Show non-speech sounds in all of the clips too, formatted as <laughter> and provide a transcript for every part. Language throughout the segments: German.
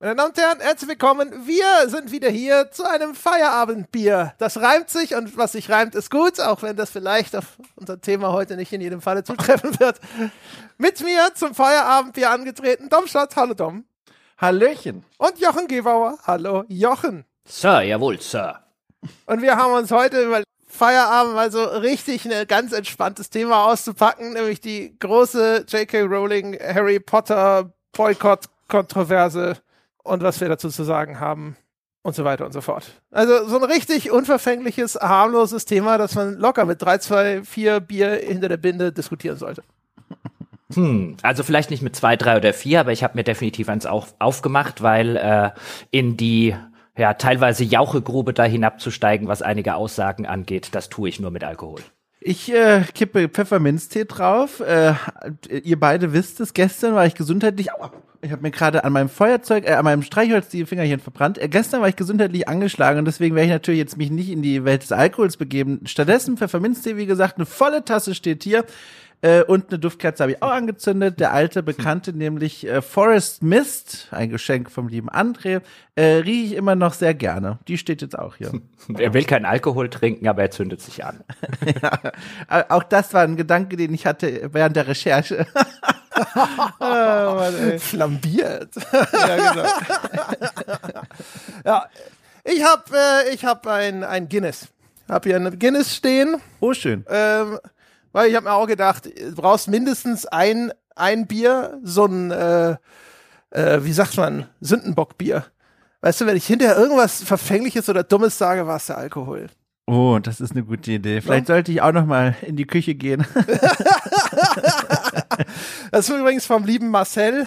Meine Damen und Herren, herzlich willkommen. Wir sind wieder hier zu einem Feierabendbier. Das reimt sich und was sich reimt, ist gut, auch wenn das vielleicht auf unser Thema heute nicht in jedem Falle zutreffen wird. Mit mir zum Feierabendbier angetreten, Dom Schott. Hallo Dom. Hallöchen. Und Jochen Gebauer. Hallo Jochen. Sir, jawohl, Sir. Und wir haben uns heute über Feierabend mal so richtig ein ganz entspanntes Thema auszupacken, nämlich die große J.K. Rowling Harry Potter Boykott-Kontroverse und was wir dazu zu sagen haben und so weiter und so fort. Also so ein richtig unverfängliches, harmloses Thema, das man locker mit drei, zwei, vier Bier hinter der Binde diskutieren sollte. Hm, also vielleicht nicht mit zwei, drei oder vier, aber ich habe mir definitiv eins auch aufgemacht, weil äh, in die ja teilweise Jauchegrube da hinabzusteigen, was einige Aussagen angeht, das tue ich nur mit Alkohol. Ich äh, kippe Pfefferminztee drauf. Äh, ihr beide wisst es, gestern war ich gesundheitlich. Aua, ich habe mir gerade an meinem Feuerzeug, äh, an meinem Streichholz die Fingerchen verbrannt. Äh, gestern war ich gesundheitlich angeschlagen und deswegen werde ich natürlich jetzt mich nicht in die Welt des Alkohols begeben. Stattdessen Pfefferminztee, wie gesagt, eine volle Tasse steht hier. Äh, und eine Duftkerze habe ich auch angezündet. Der alte Bekannte, nämlich äh, Forest Mist, ein Geschenk vom lieben André, äh, rieche ich immer noch sehr gerne. Die steht jetzt auch hier. <laughs> Er will keinen Alkohol trinken, aber er zündet sich an. <laughs> ja, auch das war ein Gedanke, den ich hatte während der Recherche. <laughs> oh, Mann, Flambiert. ja, genau. ja, ich habe äh, ich hab ein, ein Guinness. Hab hier ein Guinness stehen. Oh, schön. Ähm, weil ich habe mir auch gedacht, du brauchst mindestens ein, ein Bier, so ein, äh, äh, wie sagt man, Sündenbockbier. Weißt du, wenn ich hinterher irgendwas Verfängliches oder Dummes sage, war es der Alkohol. Oh, das ist eine gute Idee. Vielleicht ja. sollte ich auch noch mal in die Küche gehen. <laughs> das ist übrigens vom lieben Marcel,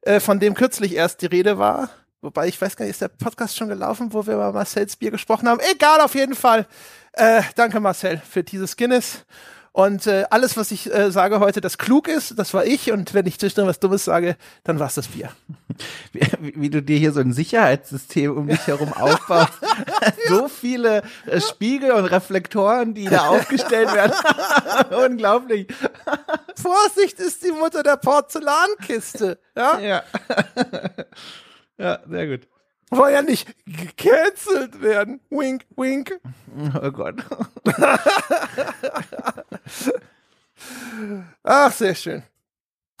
äh, von dem kürzlich erst die Rede war. Wobei ich weiß gar nicht, ist der Podcast schon gelaufen, wo wir über Marcells Bier gesprochen haben? Egal, auf jeden Fall. Äh, danke Marcel für dieses Guinness. Und äh, alles, was ich äh, sage heute, das klug ist, das war ich. Und wenn ich zwischendurch was Dummes sage, dann war es das Bier. <laughs> Wie, wie, du dir hier so ein Sicherheitssystem um dich herum aufbaust. <laughs> <laughs> so viele äh, Spiegel und Reflektoren, die da aufgestellt werden. Unglaublich. Vorsicht ist die Mutter der Porzellankiste. Ja. Ja, ja sehr gut wollen ja nicht gecancelt werden. Wink, wink. Oh Gott. Ach, sehr schön.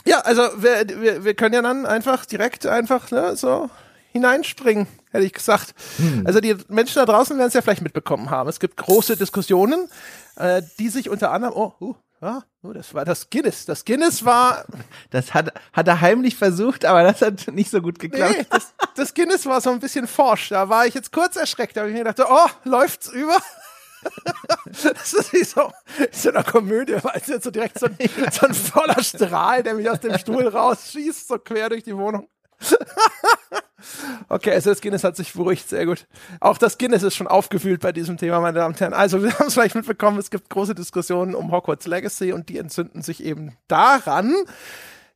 Ja, also wir, wir, wir können ja dann einfach direkt einfach ne, so hineinspringen, hätte ich gesagt. Hm. Also die Menschen da draußen werden es ja vielleicht mitbekommen haben. Es gibt große Diskussionen, äh, die sich unter anderem, oh, uh, ja, oh, das war das Guinness. Das Guinness war. <laughs> Das hat, hat er heimlich versucht, aber das hat nicht so gut geklappt. Nee, das, das Guinness war so ein bisschen forsch. Da war ich jetzt kurz erschreckt. Da habe ich mir gedacht, oh, läuft's über? <laughs> das ist wie so, so eine Komödie, weil es jetzt so direkt so ein, <laughs> so ein voller Strahl, der mich aus dem Stuhl rausschießt, so quer durch die Wohnung. Okay, also das Guinness hat sich beruhigt, sehr gut. Auch das Guinness ist schon aufgewühlt bei diesem Thema, meine Damen und Herren. Also, <laughs> wir haben es vielleicht mitbekommen, es gibt große Diskussionen um Hogwarts Legacy und die entzünden sich eben daran,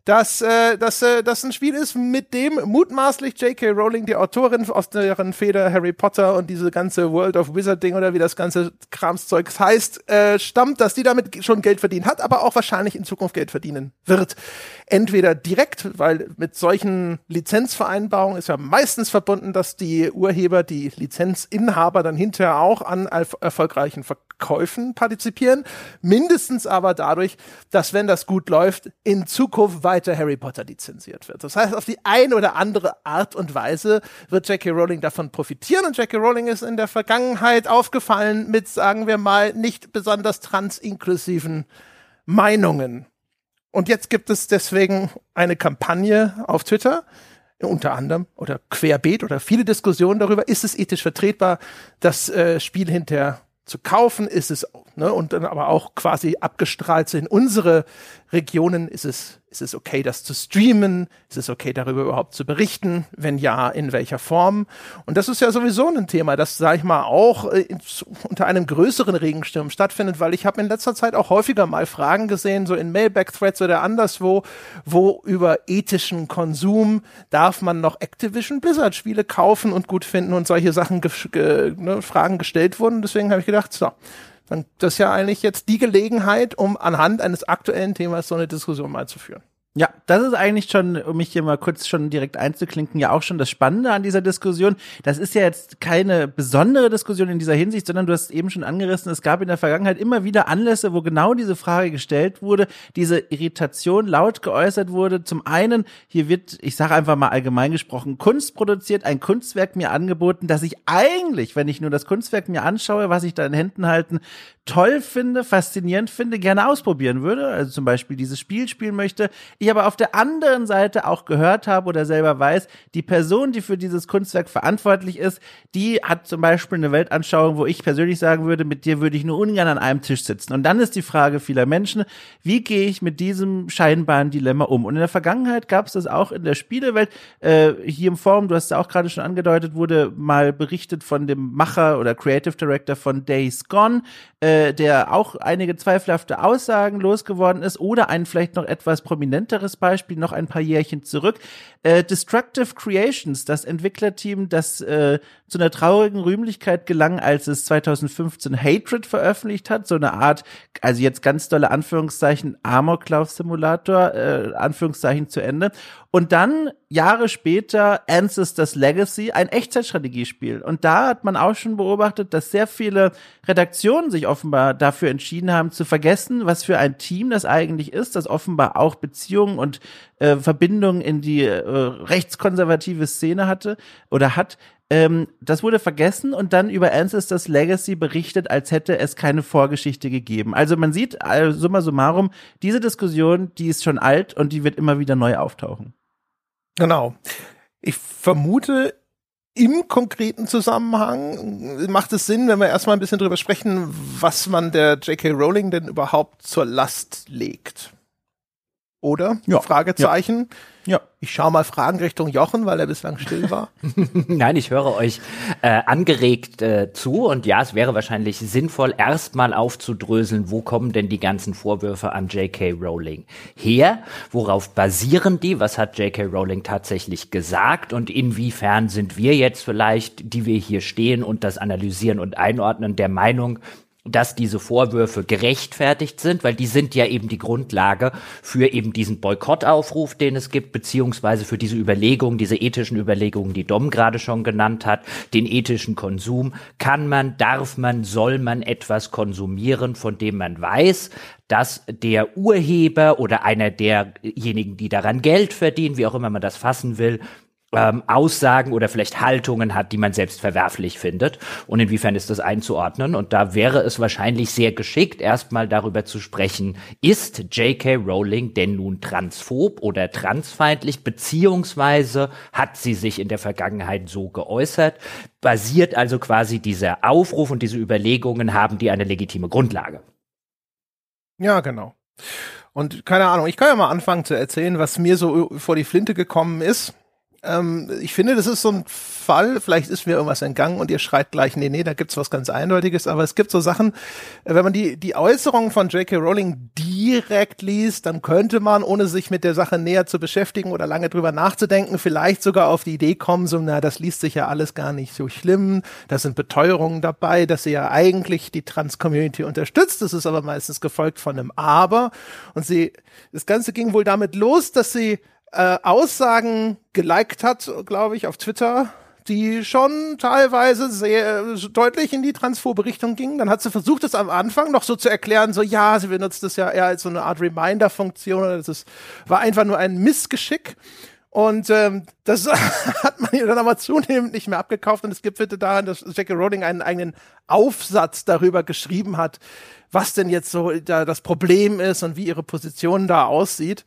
dass äh, dass äh, das ein Spiel ist, mit dem mutmaßlich J.K. Rowling, die Autorin aus deren Feder Harry Potter und diese ganze World of Wizarding oder wie das ganze Kramszeug heißt, äh, stammt, dass die damit schon Geld verdient hat, aber auch wahrscheinlich in Zukunft Geld verdienen wird. Entweder direkt, weil mit solchen Lizenzvereinbarungen ist ja meistens verbunden, dass die Urheber, die Lizenzinhaber dann hinterher auch an erfolgreichen Verkäufen partizipieren, mindestens aber dadurch, dass wenn das gut läuft, in Zukunft weiter weiter Harry Potter lizenziert wird. Das heißt, auf die eine oder andere Art und Weise wird J.K. Rowling davon profitieren und J.K. Rowling ist in der Vergangenheit aufgefallen mit, sagen wir mal, nicht besonders transinklusiven Meinungen. Und jetzt gibt es deswegen eine Kampagne auf Twitter, unter anderem oder querbeet oder viele Diskussionen darüber, ist es ethisch vertretbar, das äh, Spiel hinterher zu kaufen, ist es, ne, und dann aber auch quasi abgestrahlt in unsere Regionen, ist es ist es okay, das zu streamen? Ist es okay, darüber überhaupt zu berichten? Wenn ja, in welcher Form? Und das ist ja sowieso ein Thema, das, sage ich mal, auch äh, unter einem größeren Regensturm stattfindet, weil ich habe in letzter Zeit auch häufiger mal Fragen gesehen, so in Mailback-Threads oder anderswo, wo über ethischen Konsum darf man noch Activision Blizzard-Spiele kaufen und gut finden und solche Sachen, ge ne, Fragen gestellt wurden. Deswegen habe ich gedacht, so, das ist ja eigentlich jetzt die Gelegenheit, um anhand eines aktuellen Themas so eine Diskussion mal zu führen. Ja, das ist eigentlich schon, um mich hier mal kurz schon direkt einzuklinken, ja auch schon das Spannende an dieser Diskussion. Das ist ja jetzt keine besondere Diskussion in dieser Hinsicht, sondern du hast eben schon angerissen, es gab in der Vergangenheit immer wieder Anlässe, wo genau diese Frage gestellt wurde, diese Irritation laut geäußert wurde. Zum einen, hier wird, ich sage einfach mal allgemein gesprochen, Kunst produziert, ein Kunstwerk mir angeboten, das ich eigentlich, wenn ich nur das Kunstwerk mir anschaue, was ich da in Händen halten, toll finde, faszinierend finde, gerne ausprobieren würde. Also zum Beispiel dieses Spiel spielen möchte. Ich aber auf der anderen Seite auch gehört habe oder selber weiß, die Person, die für dieses Kunstwerk verantwortlich ist, die hat zum Beispiel eine Weltanschauung, wo ich persönlich sagen würde, mit dir würde ich nur ungern an einem Tisch sitzen. Und dann ist die Frage vieler Menschen, wie gehe ich mit diesem scheinbaren Dilemma um? Und in der Vergangenheit gab es das auch in der Spielewelt. Äh, hier im Forum, du hast ja auch gerade schon angedeutet, wurde mal berichtet von dem Macher oder Creative Director von Days Gone, äh, der auch einige zweifelhafte Aussagen losgeworden ist oder ein vielleicht noch etwas prominenteres Beispiel, noch ein paar Jährchen zurück. Äh, Destructive Creations, das Entwicklerteam, das äh, zu einer traurigen Rühmlichkeit gelang, als es 2015 Hatred veröffentlicht hat, so eine Art, also jetzt ganz dolle Anführungszeichen, Amoklauf-Simulator, äh, Anführungszeichen zu Ende. Und dann Jahre später Ancestors Legacy, ein Echtzeitstrategiespiel. Und da hat man auch schon beobachtet, dass sehr viele Redaktionen sich offenbar dafür entschieden haben, zu vergessen, was für ein Team das eigentlich ist, das offenbar auch Beziehungen und äh, Verbindungen in die äh, rechtskonservative Szene hatte oder hat. Ähm, das wurde vergessen und dann über Ancestors Legacy berichtet, als hätte es keine Vorgeschichte gegeben. Also man sieht, also summa summarum, diese Diskussion, die ist schon alt und die wird immer wieder neu auftauchen. Genau. Ich vermute, im konkreten Zusammenhang macht es Sinn, wenn wir erstmal ein bisschen drüber sprechen, was man der J.K. Rowling denn überhaupt zur Last legt. Oder? Ja. Fragezeichen. Ja. Ich schaue mal Fragen Richtung Jochen, weil er bislang still war. <laughs> Nein, ich höre euch äh, angeregt äh, zu und ja, es wäre wahrscheinlich sinnvoll, erstmal aufzudröseln, wo kommen denn die ganzen Vorwürfe an J.K. Rowling her? Worauf basieren die? Was hat J.K. Rowling tatsächlich gesagt? Und inwiefern sind wir jetzt vielleicht, die wir hier stehen und das analysieren und einordnen, der Meinung, dass diese Vorwürfe gerechtfertigt sind, weil die sind ja eben die Grundlage für eben diesen Boykottaufruf, den es gibt, beziehungsweise für diese Überlegungen, diese ethischen Überlegungen, die Dom gerade schon genannt hat, den ethischen Konsum. Kann man, darf man, soll man etwas konsumieren, von dem man weiß, dass der Urheber oder einer derjenigen, die daran Geld verdienen, wie auch immer man das fassen will, ähm, Aussagen oder vielleicht Haltungen hat, die man selbst verwerflich findet. Und inwiefern ist das einzuordnen? Und da wäre es wahrscheinlich sehr geschickt, erstmal darüber zu sprechen, ist J.K. Rowling denn nun transphob oder transfeindlich, beziehungsweise hat sie sich in der Vergangenheit so geäußert? Basiert also quasi dieser Aufruf und diese Überlegungen, haben die eine legitime Grundlage? Ja, genau. Und keine Ahnung, ich kann ja mal anfangen zu erzählen, was mir so vor die Flinte gekommen ist ähm, ich finde, das ist so ein Fall, vielleicht ist mir irgendwas entgangen und ihr schreit gleich, nee, nee, da gibt's was ganz Eindeutiges, aber es gibt so Sachen, äh, wenn man die, die Äußerungen von J.K. Rowling direkt liest, dann könnte man, ohne sich mit der Sache näher zu beschäftigen oder lange drüber nachzudenken, vielleicht sogar auf die Idee kommen, so, na, das liest sich ja alles gar nicht so schlimm, da sind Beteuerungen dabei, dass sie ja eigentlich die Trans-Community unterstützt, das ist aber meistens gefolgt von einem Aber und sie, das Ganze ging wohl damit los, dass sie äh, Aussagen geliked hat, glaube ich, auf Twitter, die schon teilweise sehr äh, deutlich in die transphobe Richtung gingen. Dann hat sie versucht, es am Anfang noch so zu erklären, so ja, sie benutzt das ja eher als so eine Art Reminder-Funktion. Das war einfach nur ein Missgeschick. Und ähm, das <laughs> hat man ihr dann aber zunehmend nicht mehr abgekauft. Und es gibt bitte daran, dass Jackie Rowling einen eigenen Aufsatz darüber geschrieben hat, was denn jetzt so da das Problem ist und wie ihre Position da aussieht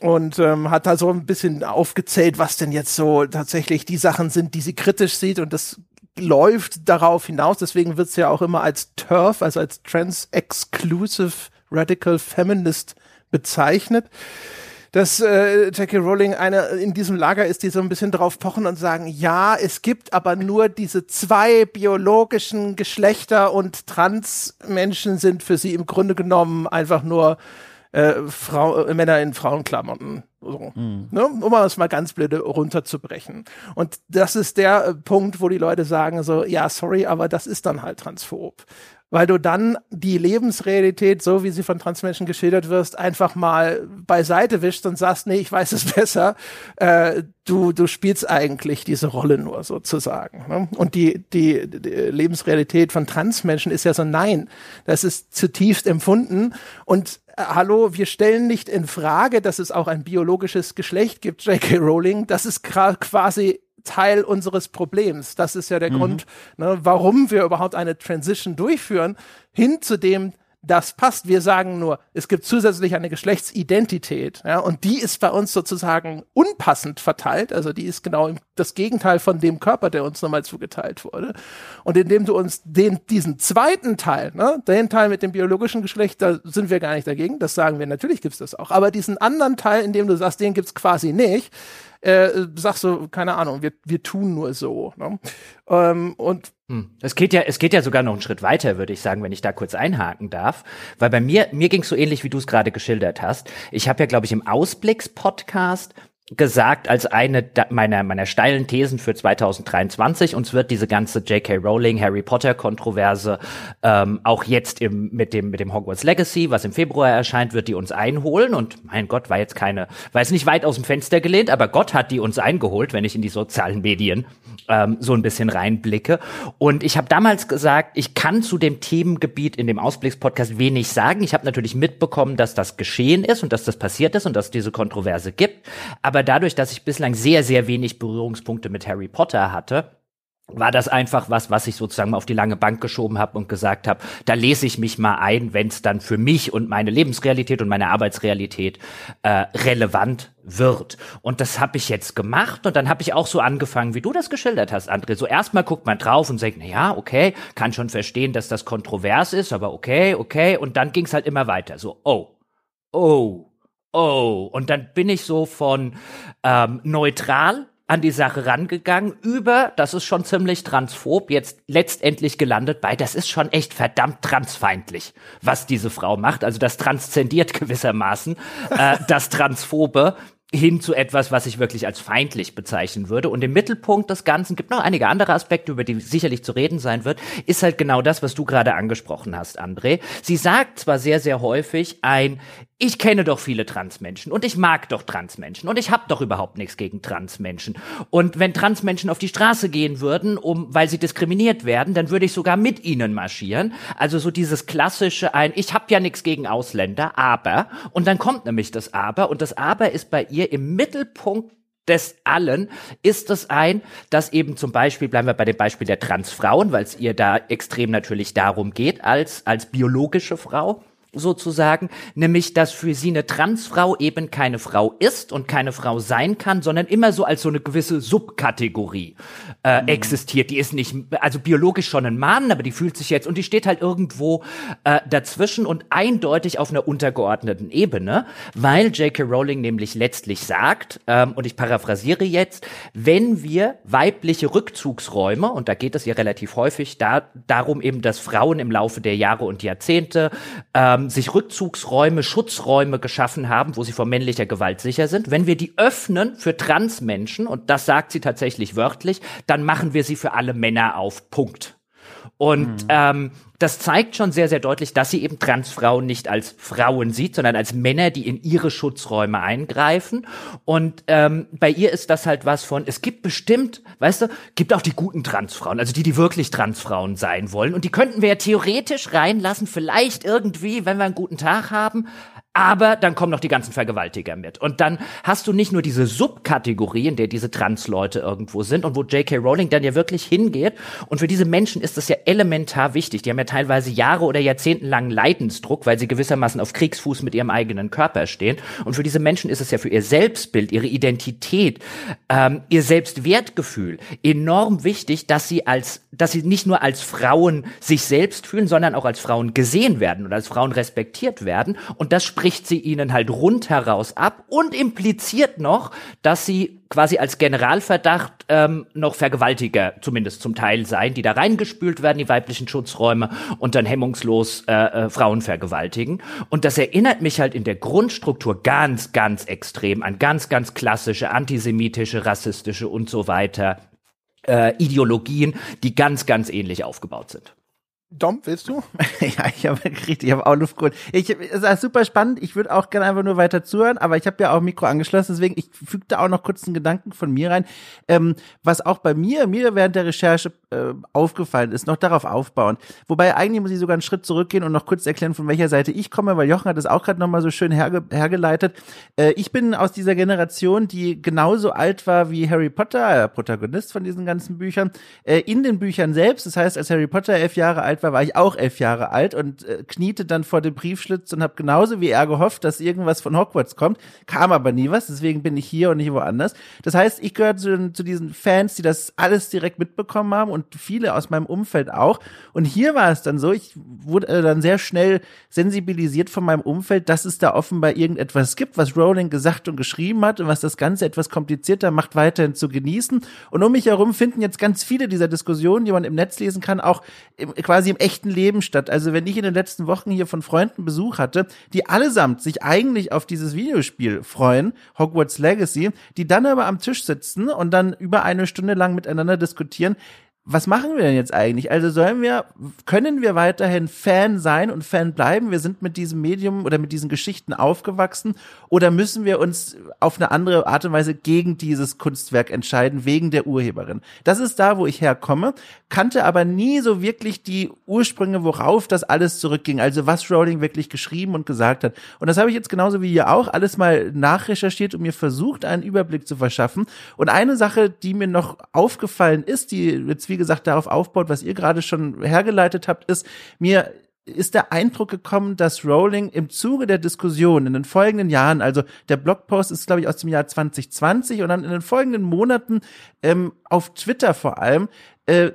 und ähm, hat da so ein bisschen aufgezählt, was denn jetzt so tatsächlich die Sachen sind, die sie kritisch sieht und das läuft darauf hinaus. Deswegen wird es ja auch immer als TERF, also als Trans-Exclusive Radical Feminist bezeichnet. Dass äh, Jackie Rowling eine in diesem Lager ist, die so ein bisschen drauf pochen und sagen, ja, es gibt aber nur diese zwei biologischen Geschlechter und Trans-Menschen sind für sie im Grunde genommen einfach nur äh, Frau, äh, Männer in Frauenklamotten. So, mhm. ne? Um das mal ganz blöde runterzubrechen. Und das ist der äh, Punkt, wo die Leute sagen so, ja, sorry, aber das ist dann halt transphob. Weil du dann die Lebensrealität, so wie sie von Transmenschen geschildert wirst, einfach mal beiseite wischst und sagst, nee, ich weiß es <laughs> besser. Äh, du, du spielst eigentlich diese Rolle nur sozusagen. Ne? Und die, die, die Lebensrealität von Transmenschen ist ja so, nein, das ist zutiefst empfunden und äh, hallo, wir stellen nicht in Frage, dass es auch ein biologisches Geschlecht gibt, J.K. Rowling. Das ist quasi Teil unseres Problems. Das ist ja der mhm. Grund, ne, warum wir überhaupt eine Transition durchführen, hin zu dem, das passt. Wir sagen nur, es gibt zusätzlich eine Geschlechtsidentität, ja, und die ist bei uns sozusagen unpassend verteilt. Also die ist genau das Gegenteil von dem Körper, der uns nochmal zugeteilt wurde. Und indem du uns den, diesen zweiten Teil, ne, den Teil mit dem biologischen Geschlecht, da sind wir gar nicht dagegen. Das sagen wir, natürlich gibt's das auch. Aber diesen anderen Teil, in dem du sagst, den gibt's quasi nicht, äh, sagst du, keine Ahnung, wir, wir tun nur so. Ne? Ähm, und hm. es geht ja, es geht ja sogar noch einen Schritt weiter, würde ich sagen, wenn ich da kurz einhaken darf, weil bei mir, mir ging es so ähnlich, wie du es gerade geschildert hast. Ich habe ja, glaube ich, im Ausblicks-Podcast gesagt als eine meiner, meiner steilen Thesen für 2023. Uns wird diese ganze J.K. Rowling, Harry Potter Kontroverse ähm, auch jetzt im, mit dem, mit dem Hogwarts Legacy, was im Februar erscheint, wird die uns einholen. Und mein Gott, war jetzt keine, war jetzt nicht weit aus dem Fenster gelehnt, aber Gott hat die uns eingeholt, wenn ich in die sozialen Medien ähm, so ein bisschen reinblicke. Und ich habe damals gesagt, ich kann zu dem Themengebiet in dem Ausblickspodcast wenig sagen. Ich habe natürlich mitbekommen, dass das geschehen ist und dass das passiert ist und dass es diese Kontroverse gibt. Aber dadurch, dass ich bislang sehr, sehr wenig Berührungspunkte mit Harry Potter hatte, war das einfach was, was ich sozusagen auf die lange Bank geschoben habe und gesagt habe, da lese ich mich mal ein, wenn es dann für mich und meine Lebensrealität und meine Arbeitsrealität äh, relevant wird. Und das habe ich jetzt gemacht und dann habe ich auch so angefangen, wie du das geschildert hast, André. So erstmal guckt man drauf und sagt, na ja, okay, kann schon verstehen, dass das kontrovers ist, aber okay, okay. Und dann ging es halt immer weiter. So, oh, oh, oh. Und dann bin ich so von ähm, neutral an die Sache rangegangen, über, das ist schon ziemlich transphob, jetzt letztendlich gelandet bei, das ist schon echt verdammt transfeindlich, was diese Frau macht. Also das transzendiert <laughs> gewissermaßen äh, das Transphobe hin zu etwas, was ich wirklich als feindlich bezeichnen würde. Und im Mittelpunkt des Ganzen gibt noch einige andere Aspekte, über die sicherlich zu reden sein wird, ist halt genau das, was du gerade angesprochen hast, André. Sie sagt zwar sehr, sehr häufig ein, ich kenne doch viele Transmenschen und ich mag doch Transmenschen und ich habe doch überhaupt nichts gegen Transmenschen. Und wenn Transmenschen auf die Straße gehen würden, um, weil sie diskriminiert werden, dann würde ich sogar mit ihnen marschieren. Also so dieses klassische ein, ich habe ja nichts gegen Ausländer, aber, und dann kommt nämlich das Aber und das Aber ist bei ihr im Mittelpunkt des allen ist es ein, dass eben zum Beispiel, bleiben wir bei dem Beispiel der Transfrauen, weil es ihr da extrem natürlich darum geht, als, als biologische Frau, sozusagen, nämlich dass für sie eine Transfrau eben keine Frau ist und keine Frau sein kann, sondern immer so als so eine gewisse Subkategorie äh, mhm. existiert. Die ist nicht, also biologisch schon ein Mann, aber die fühlt sich jetzt und die steht halt irgendwo äh, dazwischen und eindeutig auf einer untergeordneten Ebene, weil J.K. Rowling nämlich letztlich sagt, ähm, und ich paraphrasiere jetzt, wenn wir weibliche Rückzugsräume, und da geht es ja relativ häufig da, darum eben, dass Frauen im Laufe der Jahre und Jahrzehnte ähm, ähm, sich Rückzugsräume, Schutzräume geschaffen haben, wo sie vor männlicher Gewalt sicher sind. Wenn wir die öffnen für Transmenschen, und das sagt sie tatsächlich wörtlich, dann machen wir sie für alle Männer auf. Punkt. Und mhm. ähm, das zeigt schon sehr, sehr deutlich, dass sie eben Transfrauen nicht als Frauen sieht, sondern als Männer, die in ihre Schutzräume eingreifen. Und ähm, bei ihr ist das halt was von, es gibt bestimmt, weißt du, gibt auch die guten Transfrauen, also die, die wirklich Transfrauen sein wollen. Und die könnten wir ja theoretisch reinlassen, vielleicht irgendwie, wenn wir einen guten Tag haben. Aber dann kommen noch die ganzen Vergewaltiger mit. Und dann hast du nicht nur diese Subkategorie, in der diese Transleute irgendwo sind und wo J.K. Rowling dann ja wirklich hingeht. Und für diese Menschen ist das ja elementar wichtig. Die haben ja teilweise Jahre oder Jahrzehnte lang Leidensdruck, weil sie gewissermaßen auf Kriegsfuß mit ihrem eigenen Körper stehen. Und für diese Menschen ist es ja für ihr Selbstbild, ihre Identität, ähm, ihr Selbstwertgefühl enorm wichtig, dass sie als, dass sie nicht nur als Frauen sich selbst fühlen, sondern auch als Frauen gesehen werden und als Frauen respektiert werden. Und das spricht sie ihnen halt rundheraus ab und impliziert noch, dass sie quasi als Generalverdacht ähm, noch Vergewaltiger zumindest zum Teil seien, die da reingespült werden, die weiblichen Schutzräume und dann hemmungslos äh, äh, Frauen vergewaltigen. Und das erinnert mich halt in der Grundstruktur ganz, ganz extrem an ganz, ganz klassische antisemitische, rassistische und so weiter äh, Ideologien, die ganz, ganz ähnlich aufgebaut sind. Dom, willst du? <laughs> ja, ich habe <laughs> gekriegt, ich habe auch Luft geholt. Ich, es ist super spannend. Ich würde auch gerne einfach nur weiter zuhören, aber ich habe ja auch Mikro angeschlossen, deswegen ich füge da auch noch kurz einen Gedanken von mir rein. Ähm, was auch bei mir, mir während der Recherche äh, aufgefallen ist, noch darauf aufbauen. Wobei eigentlich muss ich sogar einen Schritt zurückgehen und noch kurz erklären, von welcher Seite ich komme, weil Jochen hat das auch gerade nochmal so schön herge hergeleitet. Äh, ich bin aus dieser Generation, die genauso alt war wie Harry Potter, Protagonist von diesen ganzen Büchern, äh, in den Büchern selbst. Das heißt, als Harry Potter elf Jahre alt war, war ich auch elf Jahre alt und äh, kniete dann vor dem Briefschlitz und habe genauso wie er gehofft, dass irgendwas von Hogwarts kommt. Kam aber nie was, deswegen bin ich hier und nicht woanders. Das heißt, ich gehöre zu, zu diesen Fans, die das alles direkt mitbekommen haben und viele aus meinem Umfeld auch. Und hier war es dann so, ich wurde äh, dann sehr schnell sensibilisiert von meinem Umfeld, dass es da offenbar irgendetwas gibt, was Rowling gesagt und geschrieben hat und was das Ganze etwas komplizierter macht, weiterhin zu genießen. Und um mich herum finden jetzt ganz viele dieser Diskussionen, die man im Netz lesen kann, auch quasi im echten Leben statt. Also wenn ich in den letzten Wochen hier von Freunden Besuch hatte, die allesamt sich eigentlich auf dieses Videospiel freuen, Hogwarts Legacy, die dann aber am Tisch sitzen und dann über eine Stunde lang miteinander diskutieren, was machen wir denn jetzt eigentlich? Also sollen wir, können wir weiterhin Fan sein und Fan bleiben? Wir sind mit diesem Medium oder mit diesen Geschichten aufgewachsen oder müssen wir uns auf eine andere Art und Weise gegen dieses Kunstwerk entscheiden, wegen der Urheberin? Das ist da, wo ich herkomme, kannte aber nie so wirklich die Ursprünge, worauf das alles zurückging, also was Rowling wirklich geschrieben und gesagt hat. Und das habe ich jetzt genauso wie ihr auch alles mal nachrecherchiert und mir versucht, einen Überblick zu verschaffen. Und eine Sache, die mir noch aufgefallen ist, die jetzt wie gesagt, darauf aufbaut, was ihr gerade schon hergeleitet habt, ist, mir ist der Eindruck gekommen, dass Rowling im Zuge der Diskussion in den folgenden Jahren, also der Blogpost ist, glaube ich, aus dem Jahr 2020 und dann in den folgenden Monaten ähm, auf Twitter vor allem, äh,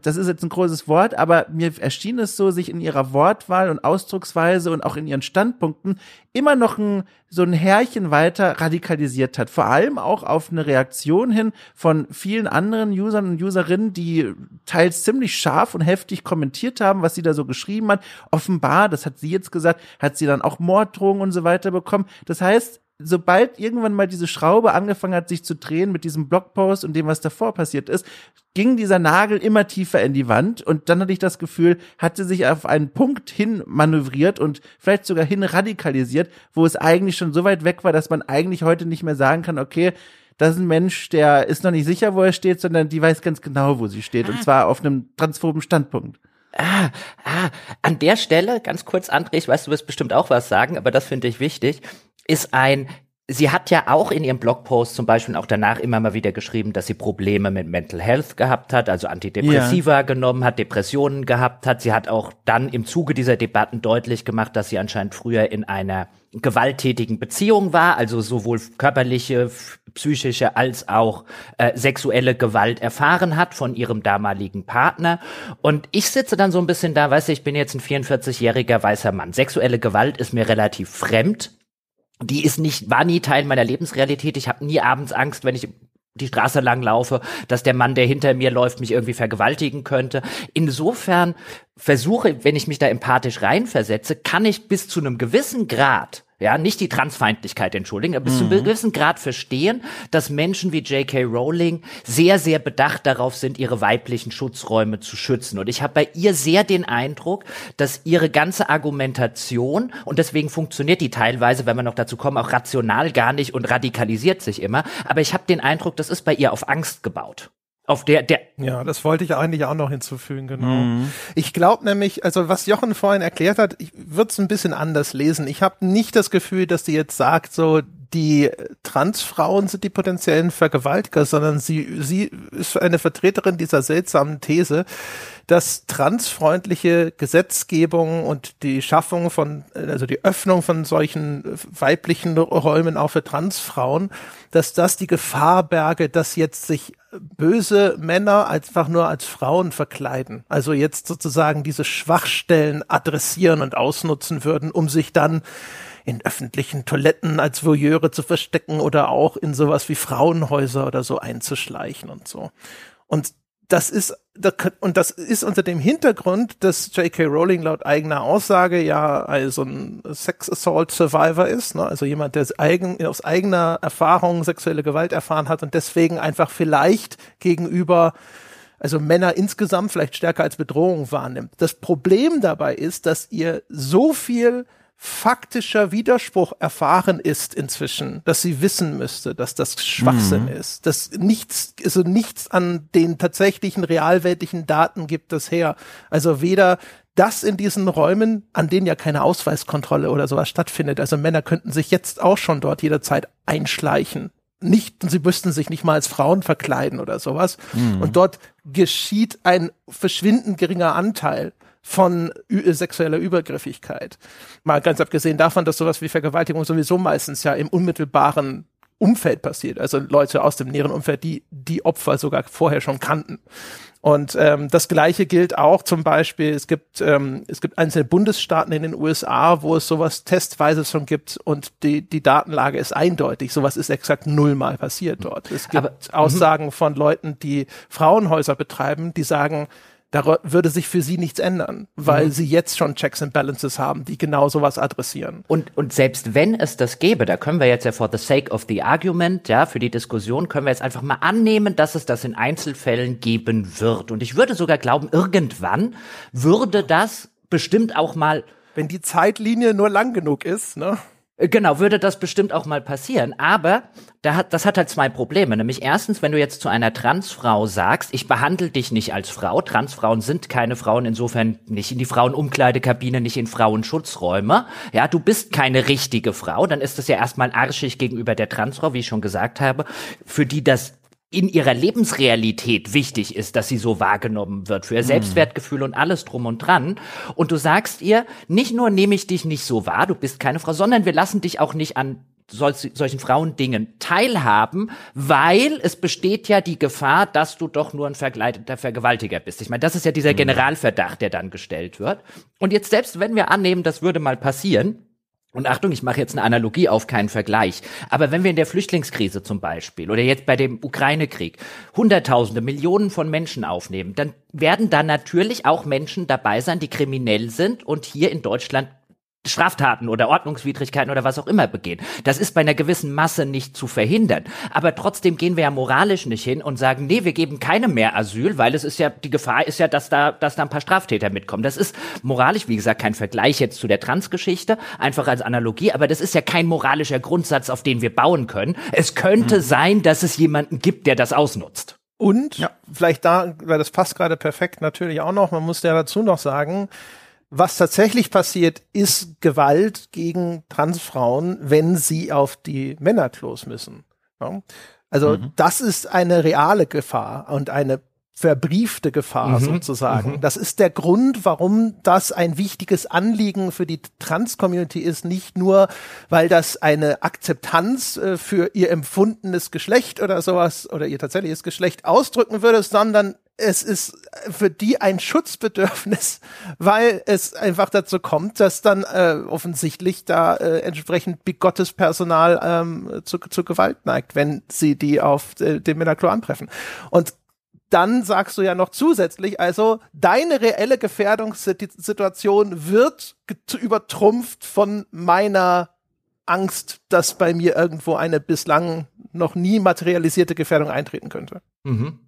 das ist jetzt ein großes Wort, aber mir erschien es so, sich in ihrer Wortwahl und Ausdrucksweise und auch in ihren Standpunkten immer noch ein, so ein Härchen weiter radikalisiert hat. Vor allem auch auf eine Reaktion hin von vielen anderen Usern und Userinnen, die teils ziemlich scharf und heftig kommentiert haben, was sie da so geschrieben hat. Offenbar, das hat sie jetzt gesagt, hat sie dann auch Morddrohungen und so weiter bekommen. Das heißt, sobald irgendwann mal diese Schraube angefangen hat, sich zu drehen mit diesem Blogpost und dem, was davor passiert ist, ging dieser Nagel immer tiefer in die Wand und dann hatte ich das Gefühl, hat sie sich auf einen Punkt hin manövriert und vielleicht sogar hin radikalisiert, wo es eigentlich schon so weit weg war, dass man eigentlich heute nicht mehr sagen kann, okay, das ist ein Mensch, der ist noch nicht sicher, wo er steht, sondern die weiß ganz genau, wo sie steht. Und zwar auf einem transphoben Standpunkt. Ah, ah, an der Stelle, ganz kurz, André, ich weiß, du wirst bestimmt auch was sagen, aber das finde ich wichtig ist ein Sie hat ja auch in ihrem Blogpost zum Beispiel auch danach immer mal wieder geschrieben, dass sie Probleme mit Mental Health gehabt hat, also Antidepressiva ja. genommen hat, Depressionen gehabt hat. Sie hat auch dann im Zuge dieser Debatten deutlich gemacht, dass sie anscheinend früher in einer gewalttätigen Beziehung war, also sowohl körperliche, psychische als auch äh, sexuelle Gewalt erfahren hat von ihrem damaligen Partner. Und ich sitze dann so ein bisschen da, weißt du, ich bin jetzt ein 44-jähriger weißer Mann. Sexuelle Gewalt ist mir relativ fremd die ist nicht, war nie Teil meiner Lebensrealität. Ich habe nie abends Angst, wenn ich die Straße lang laufe, dass der Mann, der hinter mir läuft, mich irgendwie vergewaltigen könnte. Insofern versuche, wenn ich mich da empathisch reinversetze, kann ich bis zu einem gewissen Grad ja, nicht die Transfeindlichkeit entschuldigen, aber bis mhm. zu einem gewissen Grad verstehen, dass Menschen wie J.K. Rowling sehr, sehr bedacht darauf sind, ihre weiblichen Schutzräume zu schützen. Und ich habe bei ihr sehr den Eindruck, dass ihre ganze Argumentation, und deswegen funktioniert die teilweise, wenn wir noch dazu kommen, auch rational gar nicht und radikalisiert sich immer, aber ich habe den Eindruck, das ist bei ihr auf Angst gebaut. Auf der, der. Ja, das wollte ich eigentlich auch noch hinzufügen, genau. Mhm. Ich glaube nämlich, also was Jochen vorhin erklärt hat, ich würde es ein bisschen anders lesen. Ich habe nicht das Gefühl, dass sie jetzt sagt, so die Transfrauen sind die potenziellen Vergewaltiger, sondern sie, sie ist eine Vertreterin dieser seltsamen These, dass transfreundliche Gesetzgebung und die Schaffung von, also die Öffnung von solchen weiblichen Räumen auch für Transfrauen, dass das die Gefahr berge, dass jetzt sich böse Männer einfach nur als Frauen verkleiden. Also jetzt sozusagen diese Schwachstellen adressieren und ausnutzen würden, um sich dann in öffentlichen Toiletten als Voyeure zu verstecken oder auch in sowas wie Frauenhäuser oder so einzuschleichen und so. Und das ist, und das ist unter dem Hintergrund, dass J.K. Rowling laut eigener Aussage ja also ein Sex Assault Survivor ist, ne? also jemand, der eigen, aus eigener Erfahrung sexuelle Gewalt erfahren hat und deswegen einfach vielleicht gegenüber also Männer insgesamt vielleicht stärker als Bedrohung wahrnimmt. Das Problem dabei ist, dass ihr so viel faktischer Widerspruch erfahren ist inzwischen, dass sie wissen müsste, dass das Schwachsinn mhm. ist, dass nichts, also nichts an den tatsächlichen realweltlichen Daten gibt das her. Also weder das in diesen Räumen, an denen ja keine Ausweiskontrolle oder sowas stattfindet. Also Männer könnten sich jetzt auch schon dort jederzeit einschleichen. Nicht, sie müssten sich nicht mal als Frauen verkleiden oder sowas. Mhm. Und dort geschieht ein verschwindend geringer Anteil von sexueller Übergriffigkeit. Mal ganz abgesehen davon, dass sowas wie Vergewaltigung sowieso meistens ja im unmittelbaren Umfeld passiert. Also Leute aus dem näheren Umfeld, die die Opfer sogar vorher schon kannten. Und ähm, das Gleiche gilt auch zum Beispiel, es gibt, ähm, es gibt einzelne Bundesstaaten in den USA, wo es sowas testweise schon gibt und die, die Datenlage ist eindeutig. Sowas ist exakt nullmal passiert dort. Es gibt Aber, Aussagen von Leuten, die Frauenhäuser betreiben, die sagen, da würde sich für sie nichts ändern, weil mhm. sie jetzt schon Checks and Balances haben, die genau sowas adressieren. Und, und selbst wenn es das gäbe, da können wir jetzt ja for the sake of the argument, ja, für die Diskussion, können wir jetzt einfach mal annehmen, dass es das in Einzelfällen geben wird. Und ich würde sogar glauben, irgendwann würde das bestimmt auch mal wenn die Zeitlinie nur lang genug ist, ne? Äh, genau, würde das bestimmt auch mal passieren. Aber da hat, das hat halt zwei Probleme. Nämlich erstens, wenn du jetzt zu einer Transfrau sagst, ich behandle dich nicht als Frau. Transfrauen sind keine Frauen, insofern nicht in die Frauenumkleidekabine, nicht in Frauenschutzräume. Ja, du bist keine richtige Frau. Dann ist das ja erstmal arschig gegenüber der Transfrau, wie ich schon gesagt habe, für die das in ihrer Lebensrealität wichtig ist, dass sie so wahrgenommen wird, für ihr hm. Selbstwertgefühl und alles drum und dran. Und du sagst ihr, nicht nur nehme ich dich nicht so wahr, du bist keine Frau, sondern wir lassen dich auch nicht an solch, solchen Frauendingen teilhaben, weil es besteht ja die Gefahr, dass du doch nur ein verkleideter Vergewaltiger bist. Ich meine, das ist ja dieser hm. Generalverdacht, der dann gestellt wird. Und jetzt selbst wenn wir annehmen, das würde mal passieren, und Achtung, ich mache jetzt eine Analogie auf keinen Vergleich. Aber wenn wir in der Flüchtlingskrise zum Beispiel oder jetzt bei dem Ukraine-Krieg Hunderttausende, Millionen von Menschen aufnehmen, dann werden da natürlich auch Menschen dabei sein, die kriminell sind und hier in Deutschland Straftaten oder Ordnungswidrigkeiten oder was auch immer begehen. Das ist bei einer gewissen Masse nicht zu verhindern. Aber trotzdem gehen wir ja moralisch nicht hin und sagen, nee, wir geben keinem mehr Asyl, weil es ist ja, die Gefahr ist ja, dass da, dass da ein paar Straftäter mitkommen. Das ist moralisch, wie gesagt, kein Vergleich jetzt zu der Transgeschichte, einfach als Analogie, aber das ist ja kein moralischer Grundsatz, auf den wir bauen können. Es könnte mhm. sein, dass es jemanden gibt, der das ausnutzt. Und ja. vielleicht da, weil das passt gerade perfekt natürlich auch noch, man muss ja dazu noch sagen, was tatsächlich passiert, ist Gewalt gegen Transfrauen, wenn sie auf die Männerklos müssen. Ja? Also mhm. das ist eine reale Gefahr und eine verbriefte Gefahr mhm. sozusagen. Mhm. Das ist der Grund, warum das ein wichtiges Anliegen für die Trans-Community ist. Nicht nur, weil das eine Akzeptanz äh, für ihr empfundenes Geschlecht oder sowas oder ihr tatsächliches Geschlecht ausdrücken würde, sondern es ist für die ein Schutzbedürfnis, <laughs> weil es einfach dazu kommt, dass dann äh, offensichtlich da äh, entsprechend bigottes Personal ähm, zu, zu Gewalt neigt, wenn sie die auf äh, den Männerklo antreffen. Und dann sagst du ja noch zusätzlich, also deine reelle Gefährdungssituation wird übertrumpft von meiner Angst, dass bei mir irgendwo eine bislang noch nie materialisierte Gefährdung eintreten könnte. Mhm.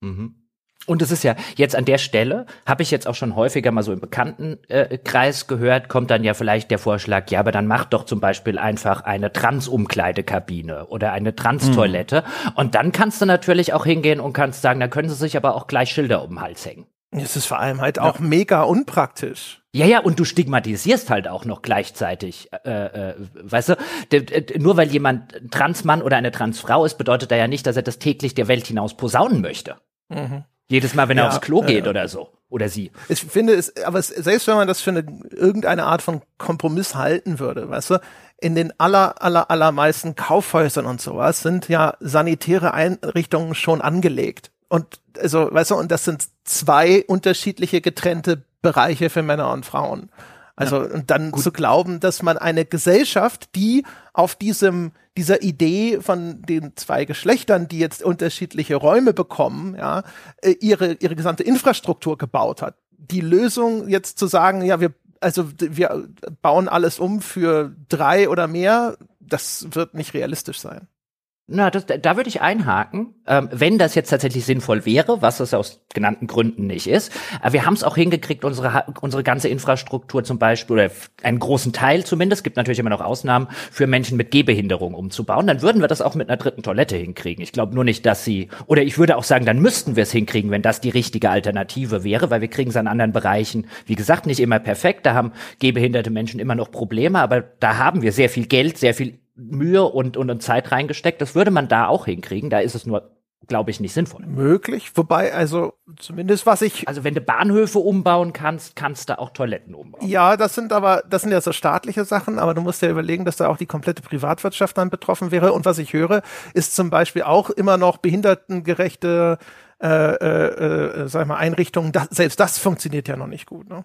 Mhm. Und es ist ja jetzt an der Stelle, habe ich jetzt auch schon häufiger mal so im Bekanntenkreis äh, gehört, kommt dann ja vielleicht der Vorschlag, ja, aber dann mach doch zum Beispiel einfach eine Trans-Umkleidekabine oder eine Trans-Toilette. Mhm. Und dann kannst du natürlich auch hingehen und kannst sagen, da können sie sich aber auch gleich Schilder um den Hals hängen. Es ist vor allem halt auch ja. mega unpraktisch. Ja, ja, und du stigmatisierst halt auch noch gleichzeitig, äh, äh, weißt du, nur weil jemand Transmann oder eine Transfrau ist, bedeutet er ja nicht, dass er das täglich der Welt hinaus posaunen möchte. Mhm. Jedes Mal, wenn er aufs Klo geht äh, oder so. Oder sie. Ich finde es, aber es, selbst wenn man das für eine, irgendeine Art von Kompromiss halten würde, weißt du, in den aller, aller, allermeisten Kaufhäusern und sowas sind ja sanitäre Einrichtungen schon angelegt. Und also, weißt du, und das sind zwei unterschiedliche getrennte Bereiche für Männer und Frauen. Also, ja, und dann gut. zu glauben, dass man eine Gesellschaft, die auf diesem, dieser Idee von den zwei Geschlechtern, die jetzt unterschiedliche Räume bekommen, ja, äh, ihre, ihre gesamte Infrastruktur gebaut hat. Die Lösung jetzt zu sagen, ja, wir, also, wir bauen alles um für drei oder mehr, das wird nicht realistisch sein. Na, das, da würde ich einhaken, ähm, wenn das jetzt tatsächlich sinnvoll wäre, was es aus genannten Gründen nicht ist. Aber wir haben es auch hingekriegt, unsere, unsere ganze Infrastruktur zum Beispiel, oder einen großen Teil zumindest, gibt natürlich immer noch Ausnahmen, für Menschen mit Gehbehinderung umzubauen. Dann würden wir das auch mit einer dritten Toilette hinkriegen. Ich glaube nur nicht, dass sie, oder ich würde auch sagen, dann müssten wir es hinkriegen, wenn das die richtige Alternative wäre, weil wir kriegen es an anderen Bereichen, wie gesagt, nicht immer perfekt. Da haben gehbehinderte Menschen immer noch Probleme, aber da haben wir sehr viel Geld, sehr viel Mühe und, und, und Zeit reingesteckt. Das würde man da auch hinkriegen. Da ist es nur glaube ich, nicht sinnvoll. Möglich, wobei, also zumindest was ich. Also wenn du Bahnhöfe umbauen kannst, kannst du auch Toiletten umbauen. Ja, das sind aber, das sind ja so staatliche Sachen, aber du musst ja überlegen, dass da auch die komplette Privatwirtschaft dann betroffen wäre. Und was ich höre, ist zum Beispiel auch immer noch behindertengerechte äh, äh, äh, sag ich mal, Einrichtungen. Das, selbst das funktioniert ja noch nicht gut. Ne?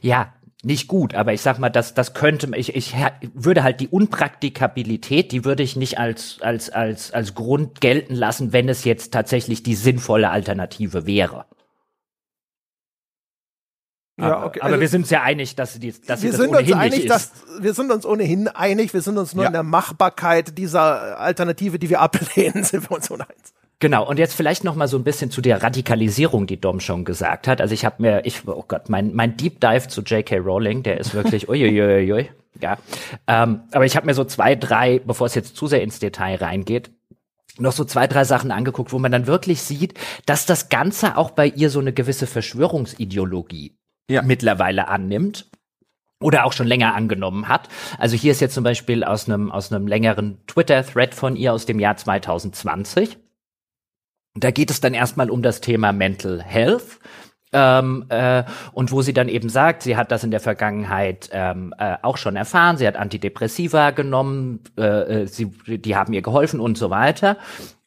Ja, nicht gut, aber ich sag mal, das, das könnte, ich, ich würde halt die Unpraktikabilität, die würde ich nicht als, als, als, als Grund gelten lassen, wenn es jetzt tatsächlich die sinnvolle Alternative wäre. Ja, okay. Aber, also, wir sind uns ja einig, dass, die, dass wir das sind uns einig, dass wir sind uns ohnehin einig. Wir sind uns nur ja. in der Machbarkeit dieser Alternative, die wir ablehnen, <laughs> sind wir uns uneins. Genau, und jetzt vielleicht noch mal so ein bisschen zu der Radikalisierung, die Dom schon gesagt hat. Also ich habe mir, ich, oh Gott, mein, mein Deep Dive zu J.K. Rowling, der ist wirklich, uiuiuiui, ja. Ähm, aber ich habe mir so zwei, drei, bevor es jetzt zu sehr ins Detail reingeht, noch so zwei, drei Sachen angeguckt, wo man dann wirklich sieht, dass das Ganze auch bei ihr so eine gewisse Verschwörungsideologie ja. mittlerweile annimmt oder auch schon länger angenommen hat. Also hier ist jetzt zum Beispiel aus einem aus einem längeren Twitter-Thread von ihr aus dem Jahr 2020. Da geht es dann erstmal um das Thema Mental Health. Ähm, äh, und wo sie dann eben sagt, sie hat das in der Vergangenheit ähm, äh, auch schon erfahren, sie hat Antidepressiva genommen, äh, äh sie, die haben ihr geholfen und so weiter.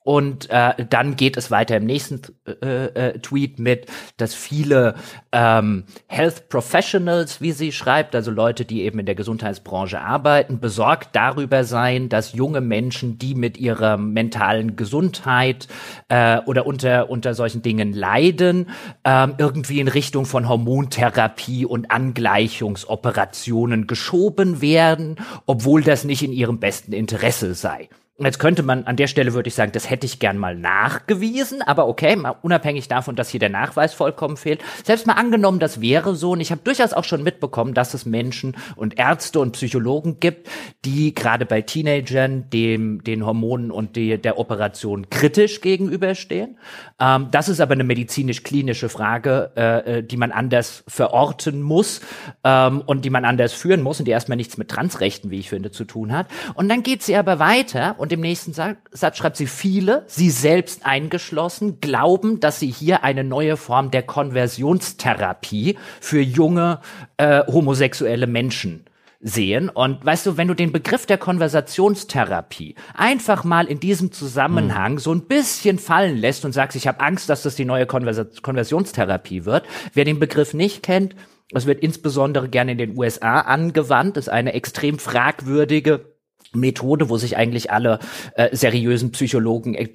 Und äh, dann geht es weiter im nächsten äh, äh, Tweet mit, dass viele ähm, Health Professionals, wie sie schreibt, also Leute, die eben in der Gesundheitsbranche arbeiten, besorgt darüber seien, dass junge Menschen, die mit ihrer mentalen Gesundheit äh, oder unter unter solchen Dingen leiden, äh, irgendwie in Richtung von Hormontherapie und Angleichungsoperationen geschoben werden, obwohl das nicht in ihrem besten Interesse sei. Jetzt könnte man an der Stelle würde ich sagen, das hätte ich gern mal nachgewiesen, aber okay, mal unabhängig davon, dass hier der Nachweis vollkommen fehlt. Selbst mal angenommen, das wäre so, und ich habe durchaus auch schon mitbekommen, dass es Menschen und Ärzte und Psychologen gibt, die gerade bei Teenagern dem den Hormonen und die, der Operation kritisch gegenüberstehen. Ähm, das ist aber eine medizinisch-klinische Frage, äh, äh, die man anders verorten muss ähm, und die man anders führen muss und die erstmal nichts mit Transrechten, wie ich finde, zu tun hat. Und dann geht sie aber weiter und im nächsten Satz schreibt sie, viele, sie selbst eingeschlossen, glauben, dass sie hier eine neue Form der Konversionstherapie für junge äh, homosexuelle Menschen sehen. Und weißt du, wenn du den Begriff der Konversationstherapie einfach mal in diesem Zusammenhang mhm. so ein bisschen fallen lässt und sagst, ich habe Angst, dass das die neue Konversa Konversionstherapie wird. Wer den Begriff nicht kennt, es wird insbesondere gerne in den USA angewandt, ist eine extrem fragwürdige Methode, wo sich eigentlich alle äh, seriösen Psychologen äh,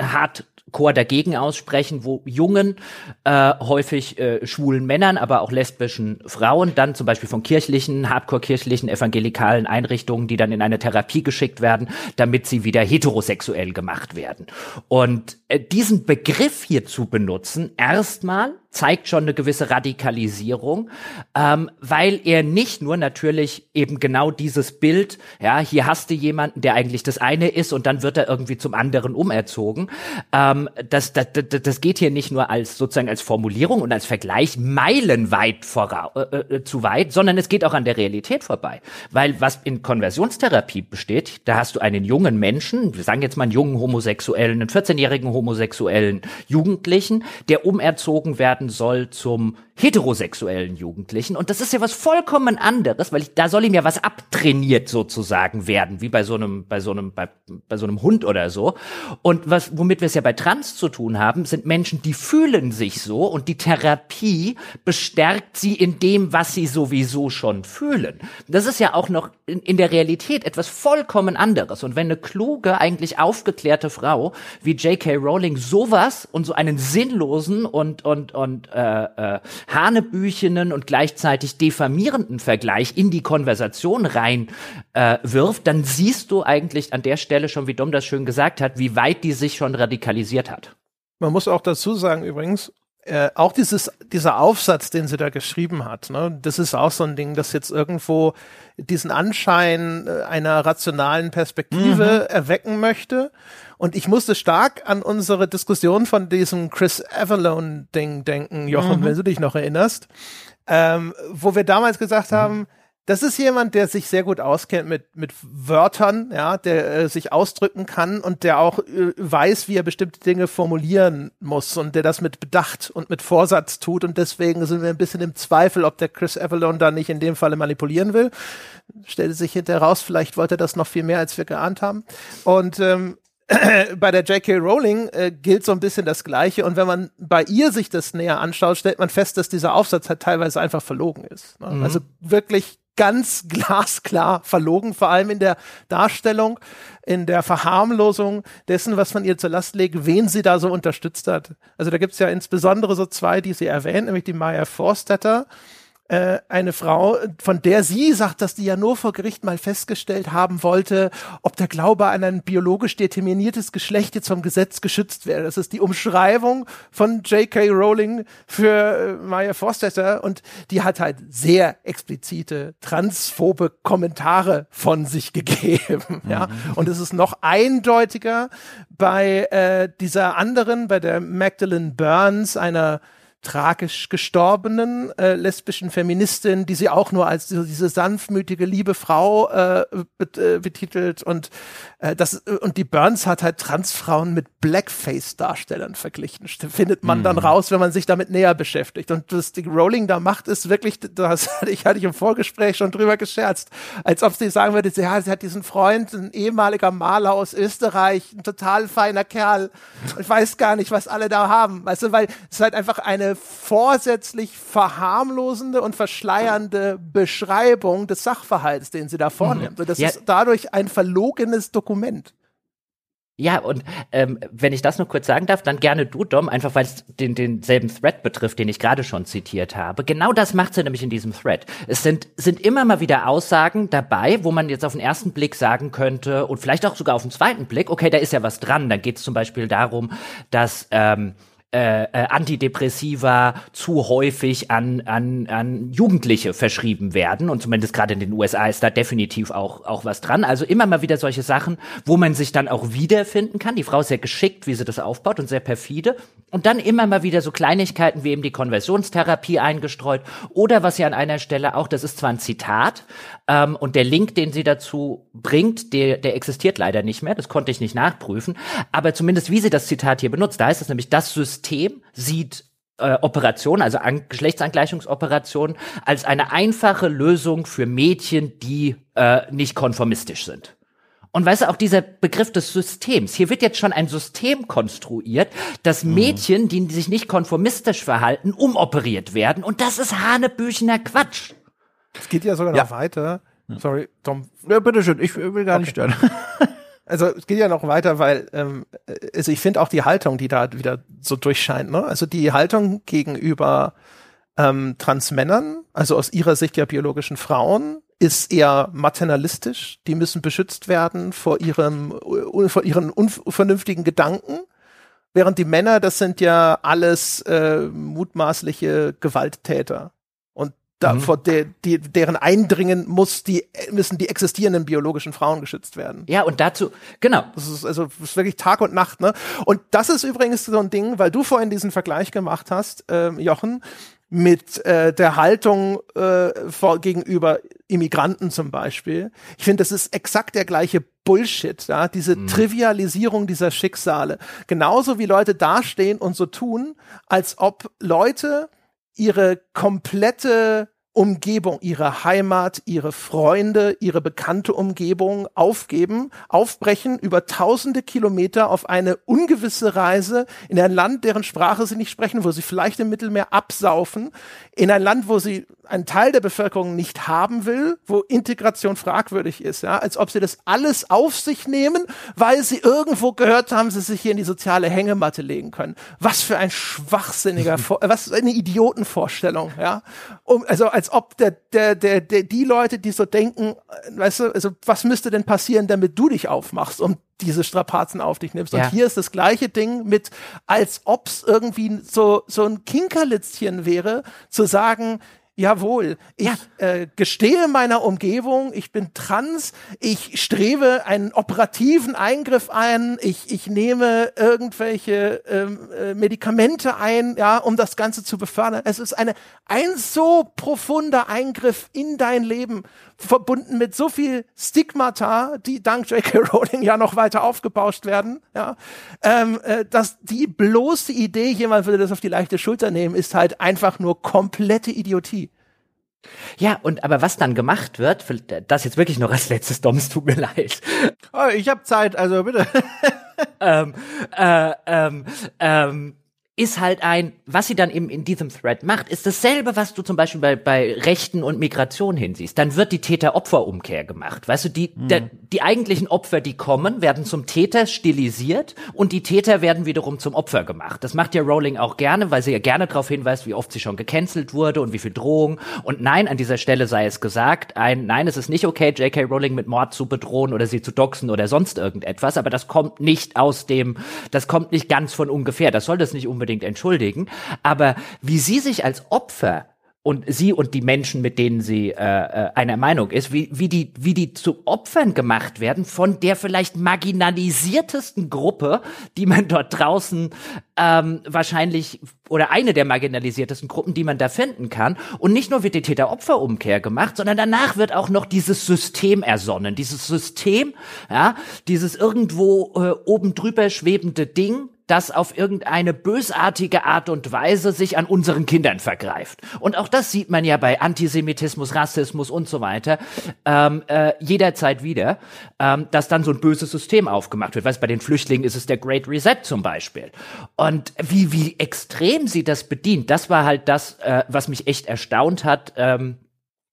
hart Chor dagegen aussprechen, wo jungen, äh, häufig äh, schwulen Männern, aber auch lesbischen Frauen dann zum Beispiel von kirchlichen, hardcore-kirchlichen, evangelikalen Einrichtungen, die dann in eine Therapie geschickt werden, damit sie wieder heterosexuell gemacht werden. Und äh, diesen Begriff hier zu benutzen, erstmal zeigt schon eine gewisse Radikalisierung, ähm, weil er nicht nur natürlich eben genau dieses Bild, ja, hier hast du jemanden, der eigentlich das eine ist und dann wird er irgendwie zum anderen umerzogen. Ähm, das, das, das, das geht hier nicht nur als sozusagen als Formulierung und als Vergleich meilenweit vorau äh, äh, zu weit, sondern es geht auch an der Realität vorbei. Weil was in Konversionstherapie besteht, da hast du einen jungen Menschen, wir sagen jetzt mal einen jungen Homosexuellen, einen 14-jährigen homosexuellen Jugendlichen, der umerzogen werden soll zum heterosexuellen Jugendlichen. Und das ist ja was vollkommen anderes, weil ich, da soll ihm ja was abtrainiert sozusagen werden, wie bei so einem, bei so einem, bei, bei so einem Hund oder so. Und was, womit wir es ja bei Trans zu tun haben, sind Menschen, die fühlen sich so und die Therapie bestärkt sie in dem, was sie sowieso schon fühlen. Das ist ja auch noch in, in der Realität etwas vollkommen anderes. Und wenn eine kluge, eigentlich aufgeklärte Frau wie J.K. Rowling sowas und so einen sinnlosen und, und, und, äh, äh, hanebüchenen und gleichzeitig diffamierenden Vergleich in die Konversation rein äh, wirft, dann siehst du eigentlich an der Stelle schon, wie Dom das schön gesagt hat, wie weit die sich schon radikalisiert hat. Man muss auch dazu sagen übrigens, äh, auch dieses, dieser Aufsatz, den sie da geschrieben hat, ne, das ist auch so ein Ding, das jetzt irgendwo diesen Anschein äh, einer rationalen Perspektive mhm. erwecken möchte. Und ich musste stark an unsere Diskussion von diesem Chris Avalone-Ding denken, Jochen, mhm. wenn du dich noch erinnerst, ähm, wo wir damals gesagt mhm. haben, das ist jemand, der sich sehr gut auskennt mit, mit Wörtern, ja, der äh, sich ausdrücken kann und der auch äh, weiß, wie er bestimmte Dinge formulieren muss und der das mit Bedacht und mit Vorsatz tut und deswegen sind wir ein bisschen im Zweifel, ob der Chris Avalon da nicht in dem Falle manipulieren will. Stellte sich hinterher raus, vielleicht wollte er das noch viel mehr, als wir geahnt haben. Und ähm, <clears throat> bei der J.K. Rowling äh, gilt so ein bisschen das Gleiche. Und wenn man bei ihr sich das näher anschaut, stellt man fest, dass dieser Aufsatz halt teilweise einfach verlogen ist. Ne? Mhm. Also wirklich ganz <laughs> glasklar verlogen, vor allem in der Darstellung, in der Verharmlosung dessen, was man ihr zur Last legt, wen sie da so unterstützt hat. Also da gibt's ja insbesondere so zwei, die sie erwähnt, nämlich die Maya Forstetter, äh, eine Frau, von der sie sagt, dass die ja nur vor Gericht mal festgestellt haben wollte, ob der Glaube an ein biologisch determiniertes Geschlecht jetzt vom Gesetz geschützt wäre. Das ist die Umschreibung von J.K. Rowling für äh, Maya Forstetter und die hat halt sehr explizite transphobe Kommentare von sich gegeben. <laughs> ja, mhm. und es ist noch eindeutiger bei äh, dieser anderen, bei der Magdalene Burns, einer tragisch gestorbenen äh, lesbischen Feministin, die sie auch nur als diese, diese sanftmütige, liebe Frau äh, äh, betitelt und das und die Burns hat halt Transfrauen mit Blackface-Darstellern verglichen. Findet man mm. dann mhm. raus, wenn man sich damit näher beschäftigt. Und was die Rowling da macht, ist wirklich, das <laughs> hatte ich, hatte ich im Vorgespräch schon drüber gescherzt, als ob sie sagen würde, ja, sie hat diesen Freund, ein ehemaliger Maler aus Österreich, ein total feiner Kerl. Ich weiß gar nicht, was alle da haben. Weißt du, weil es ist halt einfach eine vorsätzlich verharmlosende und verschleiernde Beschreibung des Sachverhalts, den sie da vornimmt. Mhm. das ja. ist dadurch ein verlogenes Dokument. Ja, und ähm, wenn ich das noch kurz sagen darf, dann gerne du, Dom, einfach weil es den, denselben Thread betrifft, den ich gerade schon zitiert habe. Genau das macht sie nämlich in diesem Thread. Es sind, sind immer mal wieder Aussagen dabei, wo man jetzt auf den ersten Blick sagen könnte und vielleicht auch sogar auf den zweiten Blick, okay, da ist ja was dran. Dann geht es zum Beispiel darum, dass ähm, äh, äh, Antidepressiva zu häufig an, an, an Jugendliche verschrieben werden. Und zumindest gerade in den USA ist da definitiv auch, auch was dran. Also immer mal wieder solche Sachen, wo man sich dann auch wiederfinden kann. Die Frau ist sehr geschickt, wie sie das aufbaut und sehr perfide. Und dann immer mal wieder so Kleinigkeiten wie eben die Konversionstherapie eingestreut. Oder was sie an einer Stelle auch, das ist zwar ein Zitat, ähm, und der Link, den sie dazu bringt, der, der existiert leider nicht mehr. Das konnte ich nicht nachprüfen. Aber zumindest wie sie das Zitat hier benutzt, da heißt es nämlich, das System System sieht äh, Operation, also An Geschlechtsangleichungsoperationen, als eine einfache Lösung für Mädchen, die äh, nicht konformistisch sind. Und weißt du, auch dieser Begriff des Systems. Hier wird jetzt schon ein System konstruiert, dass mhm. Mädchen, die sich nicht konformistisch verhalten, umoperiert werden. Und das ist hanebüchener Quatsch. Es geht ja sogar noch weiter. Sorry, Tom. Ja, bitteschön, ich will gar okay. nicht stören. <laughs> Also es geht ja noch weiter, weil ähm, also ich finde auch die Haltung, die da wieder so durchscheint, ne? Also die Haltung gegenüber ähm, Transmännern, also aus ihrer Sicht ja biologischen Frauen, ist eher maternalistisch. Die müssen beschützt werden vor ihrem vor ihren unvernünftigen Gedanken. Während die Männer, das sind ja alles äh, mutmaßliche Gewalttäter da, mhm. vor der, die, deren Eindringen muss die, müssen die existierenden biologischen Frauen geschützt werden. Ja, und dazu, genau. Das ist also das ist wirklich Tag und Nacht, ne? Und das ist übrigens so ein Ding, weil du vorhin diesen Vergleich gemacht hast, ähm, Jochen, mit äh, der Haltung äh, vor, gegenüber Immigranten zum Beispiel. Ich finde, das ist exakt der gleiche Bullshit, ja? diese mhm. Trivialisierung dieser Schicksale. Genauso wie Leute dastehen und so tun, als ob Leute ihre komplette Umgebung, ihre Heimat, ihre Freunde, ihre bekannte Umgebung aufgeben, aufbrechen über tausende Kilometer auf eine ungewisse Reise in ein Land, deren Sprache sie nicht sprechen, wo sie vielleicht im Mittelmeer absaufen, in ein Land, wo sie einen Teil der Bevölkerung nicht haben will, wo Integration fragwürdig ist, ja, als ob sie das alles auf sich nehmen, weil sie irgendwo gehört haben, sie sich hier in die soziale Hängematte legen können. Was für ein schwachsinniger, <laughs> was eine Idiotenvorstellung, ja. Um, also als ob der, der, der, der, die Leute, die so denken, weißt du, also was müsste denn passieren, damit du dich aufmachst, um diese Strapazen auf dich nimmst. Ja. Und hier ist das gleiche Ding mit, als ob's irgendwie so, so ein Kinkerlitzchen wäre, zu sagen, Jawohl, ich ja. äh, gestehe meiner Umgebung, ich bin trans, ich strebe einen operativen Eingriff ein, ich, ich nehme irgendwelche ähm, äh, Medikamente ein, ja, um das Ganze zu befördern. Es ist eine, ein so profunder Eingriff in dein Leben, verbunden mit so viel Stigmata, die dank J.K. Rowling ja noch weiter aufgebauscht werden, ja, ähm, äh, dass die bloße Idee, jemand würde das auf die leichte Schulter nehmen, ist halt einfach nur komplette Idiotie. Ja, und aber was dann gemacht wird, das jetzt wirklich noch als letztes Doms, tut mir leid. Oh, ich habe Zeit, also bitte. <laughs> ähm, äh, ähm, ähm, ist halt ein, was sie dann eben in diesem Thread macht, ist dasselbe, was du zum Beispiel bei, bei Rechten und Migration hinsiehst. Dann wird die Täter-Opfer-Umkehr gemacht. Weißt du, die, mhm. der, die eigentlichen Opfer, die kommen, werden zum Täter stilisiert und die Täter werden wiederum zum Opfer gemacht. Das macht ja Rowling auch gerne, weil sie ja gerne darauf hinweist, wie oft sie schon gecancelt wurde und wie viel Drohung. Und nein, an dieser Stelle sei es gesagt, ein, nein, es ist nicht okay, J.K. Rowling mit Mord zu bedrohen oder sie zu doxen oder sonst irgendetwas, aber das kommt nicht aus dem, das kommt nicht ganz von ungefähr. Das soll das nicht unbedingt unbedingt entschuldigen, aber wie sie sich als Opfer und sie und die Menschen, mit denen sie äh, äh, einer Meinung ist, wie, wie, die, wie die zu Opfern gemacht werden von der vielleicht marginalisiertesten Gruppe, die man dort draußen ähm, wahrscheinlich oder eine der marginalisiertesten Gruppen, die man da finden kann. Und nicht nur wird die Täter-Opfer-Umkehr gemacht, sondern danach wird auch noch dieses System ersonnen. Dieses System, ja, dieses irgendwo äh, oben drüber schwebende Ding, das auf irgendeine bösartige Art und Weise sich an unseren Kindern vergreift. Und auch das sieht man ja bei Antisemitismus, Rassismus und so weiter ähm, äh, jederzeit wieder, ähm, dass dann so ein böses System aufgemacht wird. Weißt, bei den Flüchtlingen ist es der Great Reset zum Beispiel. Und wie, wie extrem sie das bedient, das war halt das, äh, was mich echt erstaunt hat. Ähm,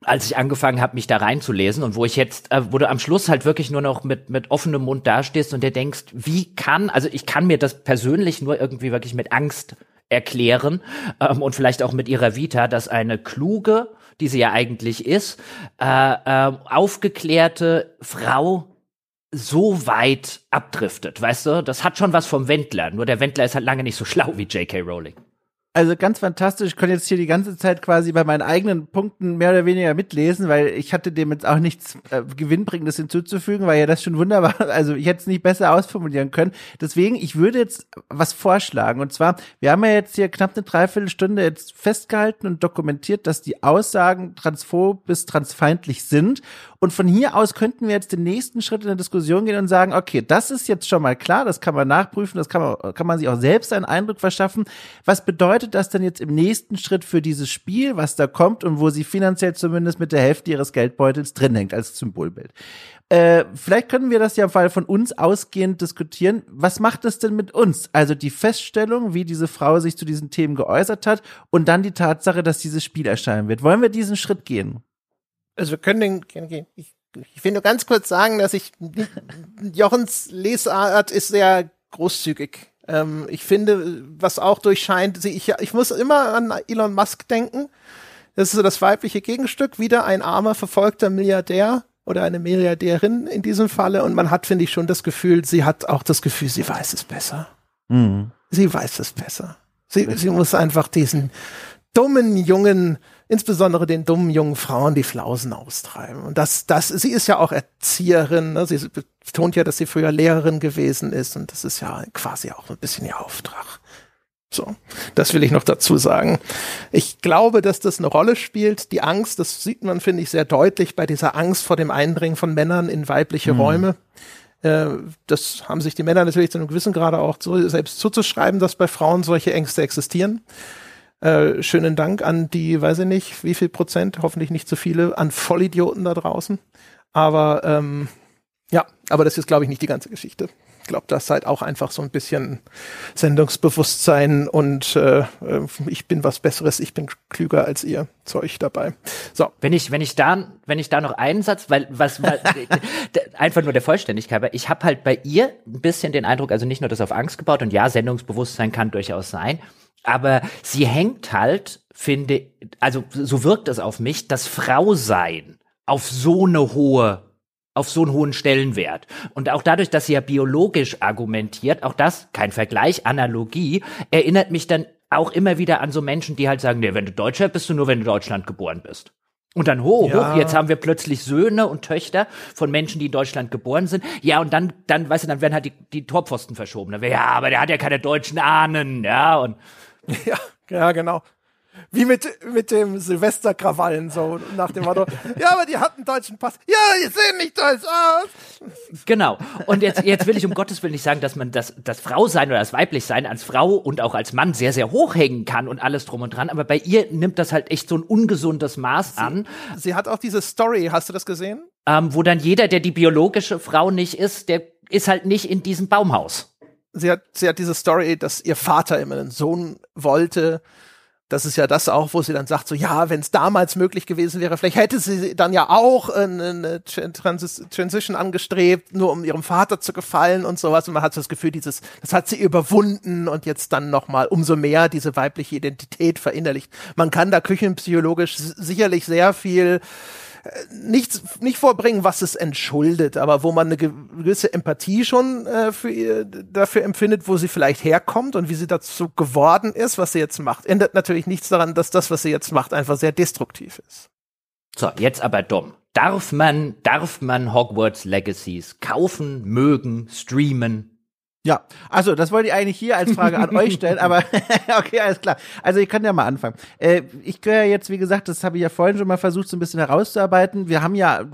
als ich angefangen habe, mich da reinzulesen und wo ich jetzt, äh, wo du am Schluss halt wirklich nur noch mit, mit offenem Mund dastehst und dir denkst, wie kann, also ich kann mir das persönlich nur irgendwie wirklich mit Angst erklären ähm, und vielleicht auch mit ihrer Vita, dass eine kluge, die sie ja eigentlich ist, äh, äh, aufgeklärte Frau so weit abdriftet, weißt du? Das hat schon was vom Wendler, nur der Wendler ist halt lange nicht so schlau wie J.K. Rowling. Also ganz fantastisch. Ich konnte jetzt hier die ganze Zeit quasi bei meinen eigenen Punkten mehr oder weniger mitlesen, weil ich hatte dem jetzt auch nichts äh, Gewinnbringendes hinzuzufügen, weil ja das schon wunderbar, <laughs> also ich hätte es nicht besser ausformulieren können. Deswegen, ich würde jetzt was vorschlagen. Und zwar, wir haben ja jetzt hier knapp eine Dreiviertelstunde jetzt festgehalten und dokumentiert, dass die Aussagen transphob bis transfeindlich sind. Und von hier aus könnten wir jetzt den nächsten Schritt in der Diskussion gehen und sagen, okay, das ist jetzt schon mal klar, das kann man nachprüfen, das kann man, kann man sich auch selbst einen Eindruck verschaffen. Was bedeutet das denn jetzt im nächsten Schritt für dieses Spiel, was da kommt und wo sie finanziell zumindest mit der Hälfte ihres Geldbeutels drin hängt als Symbolbild? Äh, vielleicht können wir das ja im Fall von uns ausgehend diskutieren. Was macht es denn mit uns? Also die Feststellung, wie diese Frau sich zu diesen Themen geäußert hat und dann die Tatsache, dass dieses Spiel erscheinen wird. Wollen wir diesen Schritt gehen? Also wir können den gehen. Ich, ich will nur ganz kurz sagen, dass ich Jochens Lesart ist sehr großzügig. Ähm, ich finde, was auch durchscheint, ich, ich muss immer an Elon Musk denken. Das ist so das weibliche Gegenstück, wieder ein armer, verfolgter Milliardär oder eine Milliardärin in diesem Falle. Und man hat, finde ich, schon das Gefühl, sie hat auch das Gefühl, sie weiß es besser. Mhm. Sie weiß es besser. Sie, sie muss einfach diesen dummen jungen insbesondere den dummen jungen Frauen die Flausen austreiben. Und das, das, sie ist ja auch Erzieherin, ne? sie betont ja, dass sie früher Lehrerin gewesen ist und das ist ja quasi auch ein bisschen ihr Auftrag. So, das will ich noch dazu sagen. Ich glaube, dass das eine Rolle spielt. Die Angst, das sieht man, finde ich, sehr deutlich bei dieser Angst vor dem Eindringen von Männern in weibliche mhm. Räume. Äh, das haben sich die Männer natürlich zu einem gewissen Grade auch selbst zuzuschreiben, dass bei Frauen solche Ängste existieren. Äh, schönen Dank an die, weiß ich nicht, wie viel Prozent, hoffentlich nicht zu viele, an Vollidioten da draußen. Aber ähm, ja, aber das ist, glaube ich, nicht die ganze Geschichte. Ich glaube, das seid auch einfach so ein bisschen Sendungsbewusstsein und äh, ich bin was Besseres, ich bin klüger als ihr Zeug dabei. So. Wenn ich, wenn ich da, wenn ich da noch einen Satz, weil was, weil, <laughs> einfach nur der Vollständigkeit, weil ich habe halt bei ihr ein bisschen den Eindruck, also nicht nur das auf Angst gebaut und ja, Sendungsbewusstsein kann durchaus sein, aber sie hängt halt, finde, also so wirkt es auf mich, das Frausein auf so eine hohe auf so einen hohen Stellenwert. Und auch dadurch, dass sie ja biologisch argumentiert, auch das, kein Vergleich, Analogie, erinnert mich dann auch immer wieder an so Menschen, die halt sagen, nee, wenn du Deutscher bist du nur, wenn du in Deutschland geboren bist. Und dann hoch, ja. hoch, jetzt haben wir plötzlich Söhne und Töchter von Menschen, die in Deutschland geboren sind. Ja, und dann, dann, weißt du, dann werden halt die, die Torpfosten verschoben. Dann wär, ja, aber der hat ja keine deutschen Ahnen, ja, und <laughs> Ja, ja, genau. Wie mit, mit dem Silvesterkrawallen, so nach dem Motto, ja, aber die hatten deutschen Pass. Ja, die sehen nicht deutsch aus. Genau. Und jetzt, jetzt will ich um Gottes Willen nicht sagen, dass man das, das Frausein oder das Weiblichsein als Frau und auch als Mann sehr, sehr hoch hängen kann und alles drum und dran. Aber bei ihr nimmt das halt echt so ein ungesundes Maß an. Sie, sie hat auch diese Story, hast du das gesehen? Ähm, wo dann jeder, der die biologische Frau nicht ist, der ist halt nicht in diesem Baumhaus sie hat, sie hat diese Story, dass ihr Vater immer einen Sohn wollte. Das ist ja das auch, wo sie dann sagt, so ja, wenn es damals möglich gewesen wäre, vielleicht hätte sie dann ja auch eine Transis Transition angestrebt, nur um ihrem Vater zu gefallen und sowas. Und man hat das Gefühl, dieses, das hat sie überwunden und jetzt dann nochmal umso mehr diese weibliche Identität verinnerlicht. Man kann da küchenpsychologisch sicherlich sehr viel nichts nicht vorbringen, was es entschuldet, aber wo man eine gewisse Empathie schon äh, für ihr, dafür empfindet, wo sie vielleicht herkommt und wie sie dazu geworden ist, was sie jetzt macht. Ändert natürlich nichts daran, dass das, was sie jetzt macht, einfach sehr destruktiv ist. So, jetzt aber dumm. Darf man, darf man Hogwarts Legacies kaufen, mögen, streamen, ja, also das wollte ich eigentlich hier als Frage an euch stellen, <laughs> aber <laughs> okay, alles klar. Also ich kann ja mal anfangen. Äh, ich gehöre jetzt, wie gesagt, das habe ich ja vorhin schon mal versucht, so ein bisschen herauszuarbeiten. Wir haben ja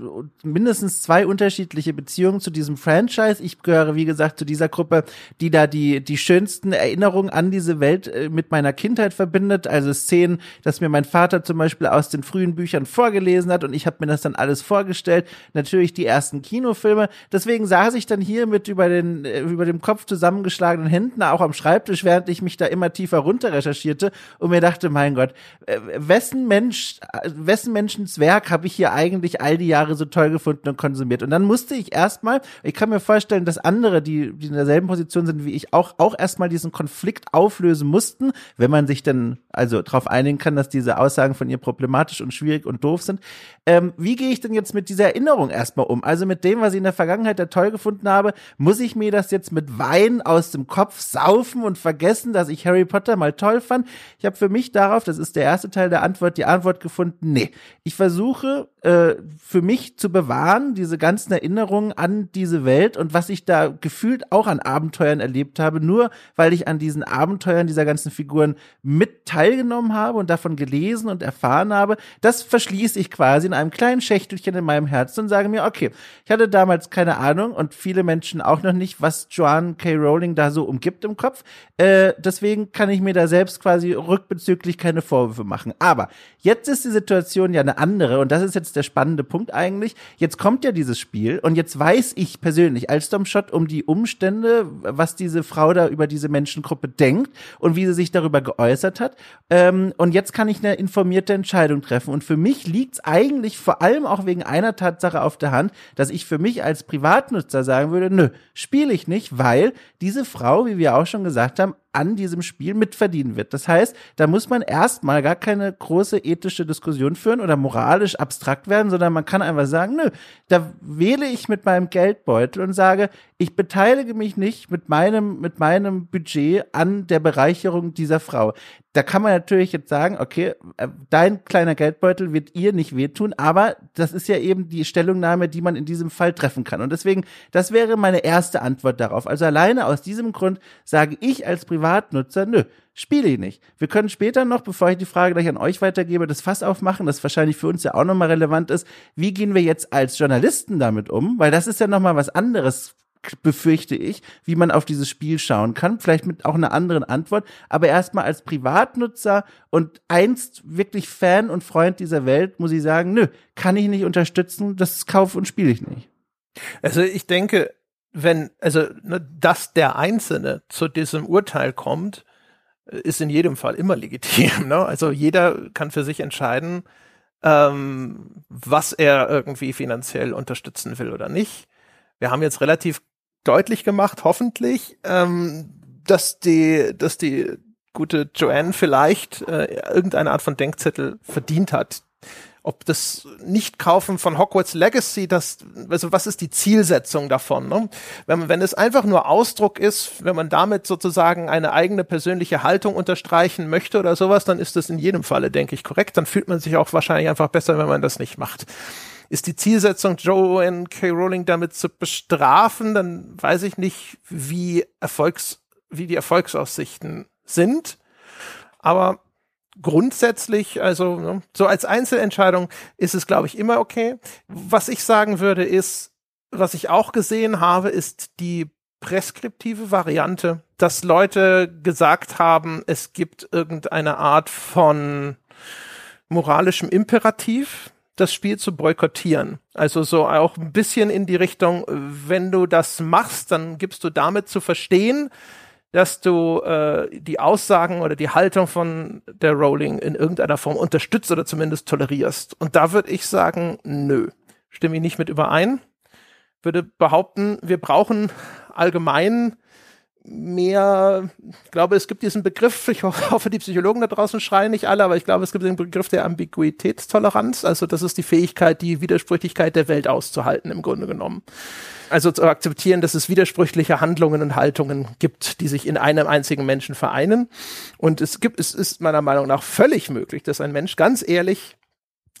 mindestens zwei unterschiedliche Beziehungen zu diesem Franchise. Ich gehöre, wie gesagt, zu dieser Gruppe, die da die, die schönsten Erinnerungen an diese Welt äh, mit meiner Kindheit verbindet. Also Szenen, dass mir mein Vater zum Beispiel aus den frühen Büchern vorgelesen hat und ich habe mir das dann alles vorgestellt. Natürlich die ersten Kinofilme. Deswegen saß ich dann hier mit über den, äh, über dem Kopf Kopf zusammengeschlagenen Händen auch am Schreibtisch, während ich mich da immer tiefer runter recherchierte und mir dachte, mein Gott, äh, wessen Mensch, wessen Menschens Werk habe ich hier eigentlich all die Jahre so toll gefunden und konsumiert? Und dann musste ich erstmal, ich kann mir vorstellen, dass andere, die, die in derselben Position sind wie ich, auch, auch erstmal diesen Konflikt auflösen mussten, wenn man sich dann also darauf einigen kann, dass diese Aussagen von ihr problematisch und schwierig und doof sind. Ähm, wie gehe ich denn jetzt mit dieser Erinnerung erstmal um? Also mit dem, was ich in der Vergangenheit da toll gefunden habe, muss ich mir das jetzt mit Wein aus dem Kopf saufen und vergessen, dass ich Harry Potter mal toll fand? Ich habe für mich darauf, das ist der erste Teil der Antwort, die Antwort gefunden, nee. Ich versuche äh, für mich zu bewahren, diese ganzen Erinnerungen an diese Welt und was ich da gefühlt auch an Abenteuern erlebt habe, nur weil ich an diesen Abenteuern dieser ganzen Figuren mit teilgenommen habe und davon gelesen und erfahren habe, das verschließe ich quasi in einem kleinen Schächtelchen in meinem Herzen und sage mir, okay, ich hatte damals keine Ahnung und viele Menschen auch noch nicht, was Joanne K. Rowling da so umgibt im Kopf. Äh, deswegen kann ich mir da selbst quasi rückbezüglich keine Vorwürfe machen. Aber jetzt ist die Situation ja eine andere und das ist jetzt der spannende Punkt eigentlich. Jetzt kommt ja dieses Spiel und jetzt weiß ich persönlich als Domshot um die Umstände, was diese Frau da über diese Menschengruppe denkt und wie sie sich darüber geäußert hat. Ähm, und jetzt kann ich eine informierte Entscheidung treffen. Und für mich liegt es eigentlich vor allem auch wegen einer Tatsache auf der Hand, dass ich für mich als Privatnutzer sagen würde, nö, spiele ich nicht, weil diese Frau, wie wir auch schon gesagt haben, an diesem Spiel mitverdienen wird. Das heißt, da muss man erstmal gar keine große ethische Diskussion führen oder moralisch abstrakt werden, sondern man kann einfach sagen, nö, da wähle ich mit meinem Geldbeutel und sage, ich beteilige mich nicht mit meinem, mit meinem Budget an der Bereicherung dieser Frau. Da kann man natürlich jetzt sagen, okay, äh, dein kleiner Geldbeutel wird ihr nicht wehtun, aber das ist ja eben die Stellungnahme, die man in diesem Fall treffen kann. Und deswegen, das wäre meine erste Antwort darauf. Also alleine aus diesem Grund sage ich als Privatnutzer, nö, spiele ich nicht. Wir können später noch, bevor ich die Frage gleich an euch weitergebe, das Fass aufmachen, das wahrscheinlich für uns ja auch nochmal relevant ist. Wie gehen wir jetzt als Journalisten damit um? Weil das ist ja nochmal was anderes befürchte ich, wie man auf dieses Spiel schauen kann. Vielleicht mit auch einer anderen Antwort. Aber erstmal als Privatnutzer und einst wirklich Fan und Freund dieser Welt muss ich sagen, nö, kann ich nicht unterstützen, das kaufe und spiele ich nicht. Also ich denke, wenn, also, ne, dass der Einzelne zu diesem Urteil kommt, ist in jedem Fall immer legitim. Ne? Also jeder kann für sich entscheiden, ähm, was er irgendwie finanziell unterstützen will oder nicht. Wir haben jetzt relativ deutlich gemacht, hoffentlich, ähm, dass die, dass die gute Joanne vielleicht äh, irgendeine Art von Denkzettel verdient hat, ob das Nicht-Kaufen von Hogwarts Legacy, das, also was ist die Zielsetzung davon? Ne? Wenn, wenn es einfach nur Ausdruck ist, wenn man damit sozusagen eine eigene persönliche Haltung unterstreichen möchte oder sowas, dann ist das in jedem Falle, denke ich, korrekt. Dann fühlt man sich auch wahrscheinlich einfach besser, wenn man das nicht macht. Ist die Zielsetzung, Joanne K. Rowling damit zu bestrafen, dann weiß ich nicht, wie Erfolgs, wie die Erfolgsaussichten sind. Aber grundsätzlich, also ne, so als Einzelentscheidung ist es, glaube ich, immer okay. Was ich sagen würde, ist, was ich auch gesehen habe, ist die preskriptive Variante, dass Leute gesagt haben, es gibt irgendeine Art von moralischem Imperativ, das Spiel zu boykottieren. Also so auch ein bisschen in die Richtung, wenn du das machst, dann gibst du damit zu verstehen, dass du äh, die Aussagen oder die Haltung von der Rowling in irgendeiner Form unterstützt oder zumindest tolerierst. Und da würde ich sagen, nö, stimme ich nicht mit überein. Würde behaupten, wir brauchen allgemein mehr, ich glaube, es gibt diesen Begriff, ich <laughs> hoffe, die Psychologen da draußen schreien nicht alle, aber ich glaube, es gibt den Begriff der Ambiguitätstoleranz. Also das ist die Fähigkeit, die Widersprüchlichkeit der Welt auszuhalten, im Grunde genommen. Also zu akzeptieren, dass es widersprüchliche Handlungen und Haltungen gibt, die sich in einem einzigen Menschen vereinen. Und es gibt, es ist meiner Meinung nach völlig möglich, dass ein Mensch ganz ehrlich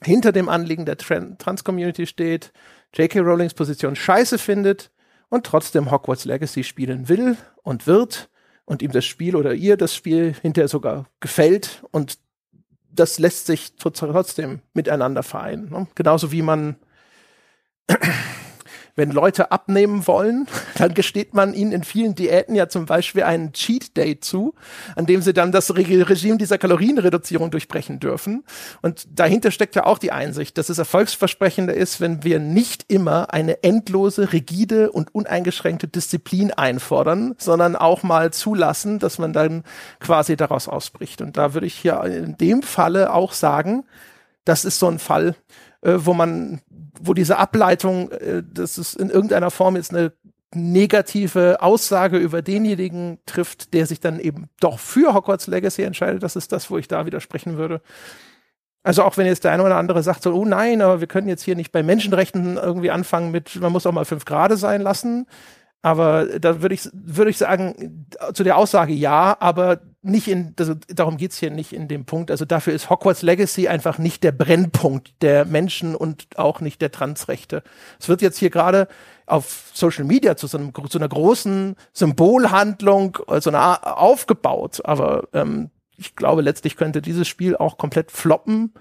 hinter dem Anliegen der Trans-Community steht, J.K. Rowlings Position scheiße findet, und trotzdem Hogwarts Legacy spielen will und wird und ihm das Spiel oder ihr das Spiel hinterher sogar gefällt und das lässt sich trotzdem miteinander vereinen. Ne? Genauso wie man wenn Leute abnehmen wollen, dann gesteht man ihnen in vielen Diäten ja zum Beispiel einen Cheat Day zu, an dem sie dann das Regime dieser Kalorienreduzierung durchbrechen dürfen. Und dahinter steckt ja auch die Einsicht, dass es erfolgsversprechender ist, wenn wir nicht immer eine endlose, rigide und uneingeschränkte Disziplin einfordern, sondern auch mal zulassen, dass man dann quasi daraus ausbricht. Und da würde ich hier in dem Falle auch sagen, das ist so ein Fall, äh, wo man wo diese Ableitung, äh, dass es in irgendeiner Form jetzt eine negative Aussage über denjenigen trifft, der sich dann eben doch für Hogwarts Legacy entscheidet, das ist das, wo ich da widersprechen würde. Also auch wenn jetzt der eine oder andere sagt so, oh nein, aber wir können jetzt hier nicht bei Menschenrechten irgendwie anfangen mit, man muss auch mal fünf Grade sein lassen. Aber da würde ich, würde ich sagen, zu der Aussage ja, aber nicht in, also darum geht's hier nicht in dem Punkt. Also dafür ist Hogwarts Legacy einfach nicht der Brennpunkt der Menschen und auch nicht der Transrechte. Es wird jetzt hier gerade auf Social Media zu, so, einem, zu einer großen Symbolhandlung so einer aufgebaut. Aber ähm, ich glaube, letztlich könnte dieses Spiel auch komplett floppen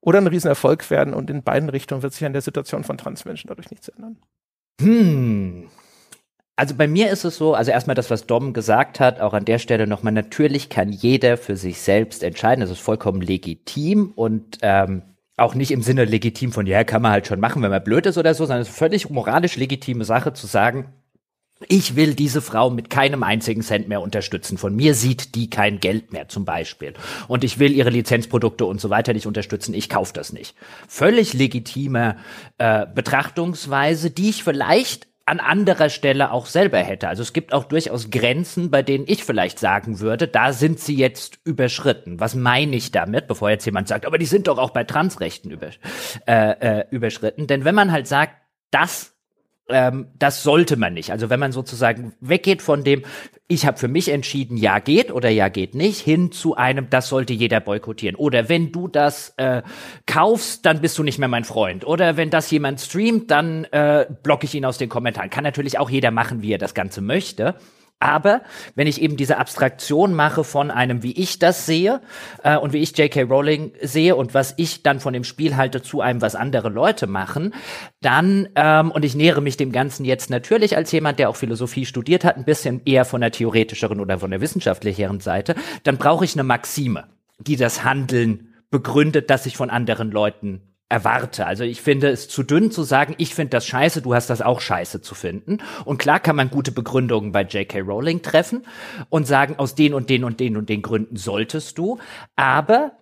oder ein Riesenerfolg werden und in beiden Richtungen wird sich an der Situation von Transmenschen dadurch nichts ändern. Hm. Also bei mir ist es so, also erstmal das, was Dom gesagt hat, auch an der Stelle nochmal, natürlich kann jeder für sich selbst entscheiden, das ist vollkommen legitim und ähm, auch nicht im Sinne legitim von, ja, kann man halt schon machen, wenn man blöd ist oder so, sondern es ist völlig moralisch legitime Sache zu sagen, ich will diese Frau mit keinem einzigen Cent mehr unterstützen. Von mir sieht die kein Geld mehr zum Beispiel. Und ich will ihre Lizenzprodukte und so weiter nicht unterstützen. Ich kaufe das nicht. Völlig legitime äh, Betrachtungsweise, die ich vielleicht an anderer Stelle auch selber hätte. Also es gibt auch durchaus Grenzen, bei denen ich vielleicht sagen würde, da sind sie jetzt überschritten. Was meine ich damit, bevor jetzt jemand sagt, aber die sind doch auch bei Transrechten über, äh, äh, überschritten. Denn wenn man halt sagt, das ähm, das sollte man nicht. Also wenn man sozusagen weggeht von dem, ich habe für mich entschieden, ja geht oder ja geht nicht, hin zu einem, das sollte jeder boykottieren. Oder wenn du das äh, kaufst, dann bist du nicht mehr mein Freund. Oder wenn das jemand streamt, dann äh, blocke ich ihn aus den Kommentaren. Kann natürlich auch jeder machen, wie er das Ganze möchte. Aber wenn ich eben diese Abstraktion mache von einem, wie ich das sehe äh, und wie ich J.K. Rowling sehe und was ich dann von dem Spiel halte zu einem, was andere Leute machen, dann, ähm, und ich nähere mich dem Ganzen jetzt natürlich als jemand, der auch Philosophie studiert hat, ein bisschen eher von der theoretischeren oder von der wissenschaftlicheren Seite, dann brauche ich eine Maxime, die das Handeln begründet, das ich von anderen Leuten erwarte. Also ich finde es zu dünn zu sagen, ich finde das scheiße, du hast das auch scheiße zu finden. Und klar kann man gute Begründungen bei J.K. Rowling treffen und sagen, aus den und den und den und den Gründen solltest du. Aber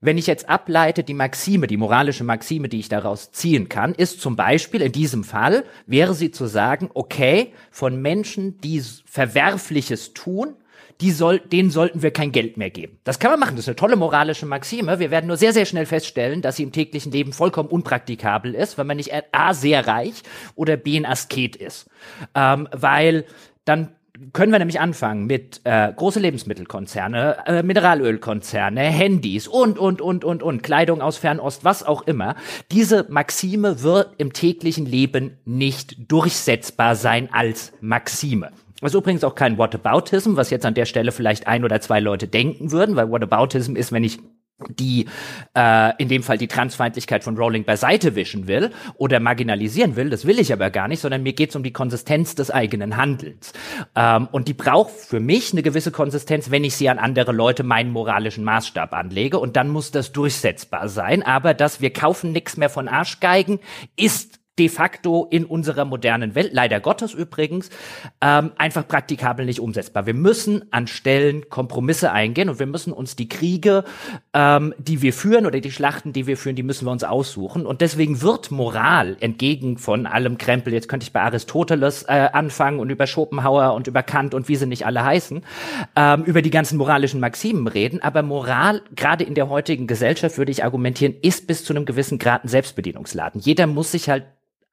wenn ich jetzt ableite, die Maxime, die moralische Maxime, die ich daraus ziehen kann, ist zum Beispiel in diesem Fall, wäre sie zu sagen, okay, von Menschen, die Verwerfliches tun, die soll, denen sollten wir kein Geld mehr geben. Das kann man machen, das ist eine tolle moralische Maxime. Wir werden nur sehr, sehr schnell feststellen, dass sie im täglichen Leben vollkommen unpraktikabel ist, wenn man nicht A, sehr reich oder B, ein Asket ist. Ähm, weil dann können wir nämlich anfangen mit äh, große Lebensmittelkonzerne, äh, Mineralölkonzerne, Handys und, und, und, und, und, Kleidung aus Fernost, was auch immer. Diese Maxime wird im täglichen Leben nicht durchsetzbar sein als Maxime. Ist übrigens auch kein Whataboutism, was jetzt an der Stelle vielleicht ein oder zwei Leute denken würden, weil Whataboutism ist, wenn ich die äh, in dem Fall die Transfeindlichkeit von Rowling beiseite wischen will oder marginalisieren will, das will ich aber gar nicht, sondern mir geht es um die Konsistenz des eigenen Handelns. Ähm, und die braucht für mich eine gewisse Konsistenz, wenn ich sie an andere Leute meinen moralischen Maßstab anlege. Und dann muss das durchsetzbar sein. Aber dass wir kaufen nichts mehr von Arschgeigen, ist de facto in unserer modernen Welt, leider Gottes übrigens, ähm, einfach praktikabel nicht umsetzbar. Wir müssen an Stellen Kompromisse eingehen und wir müssen uns die Kriege, ähm, die wir führen oder die Schlachten, die wir führen, die müssen wir uns aussuchen. Und deswegen wird Moral entgegen von allem Krempel, jetzt könnte ich bei Aristoteles äh, anfangen und über Schopenhauer und über Kant und wie sie nicht alle heißen, ähm, über die ganzen moralischen Maximen reden. Aber Moral, gerade in der heutigen Gesellschaft, würde ich argumentieren, ist bis zu einem gewissen Grad ein Selbstbedienungsladen. Jeder muss sich halt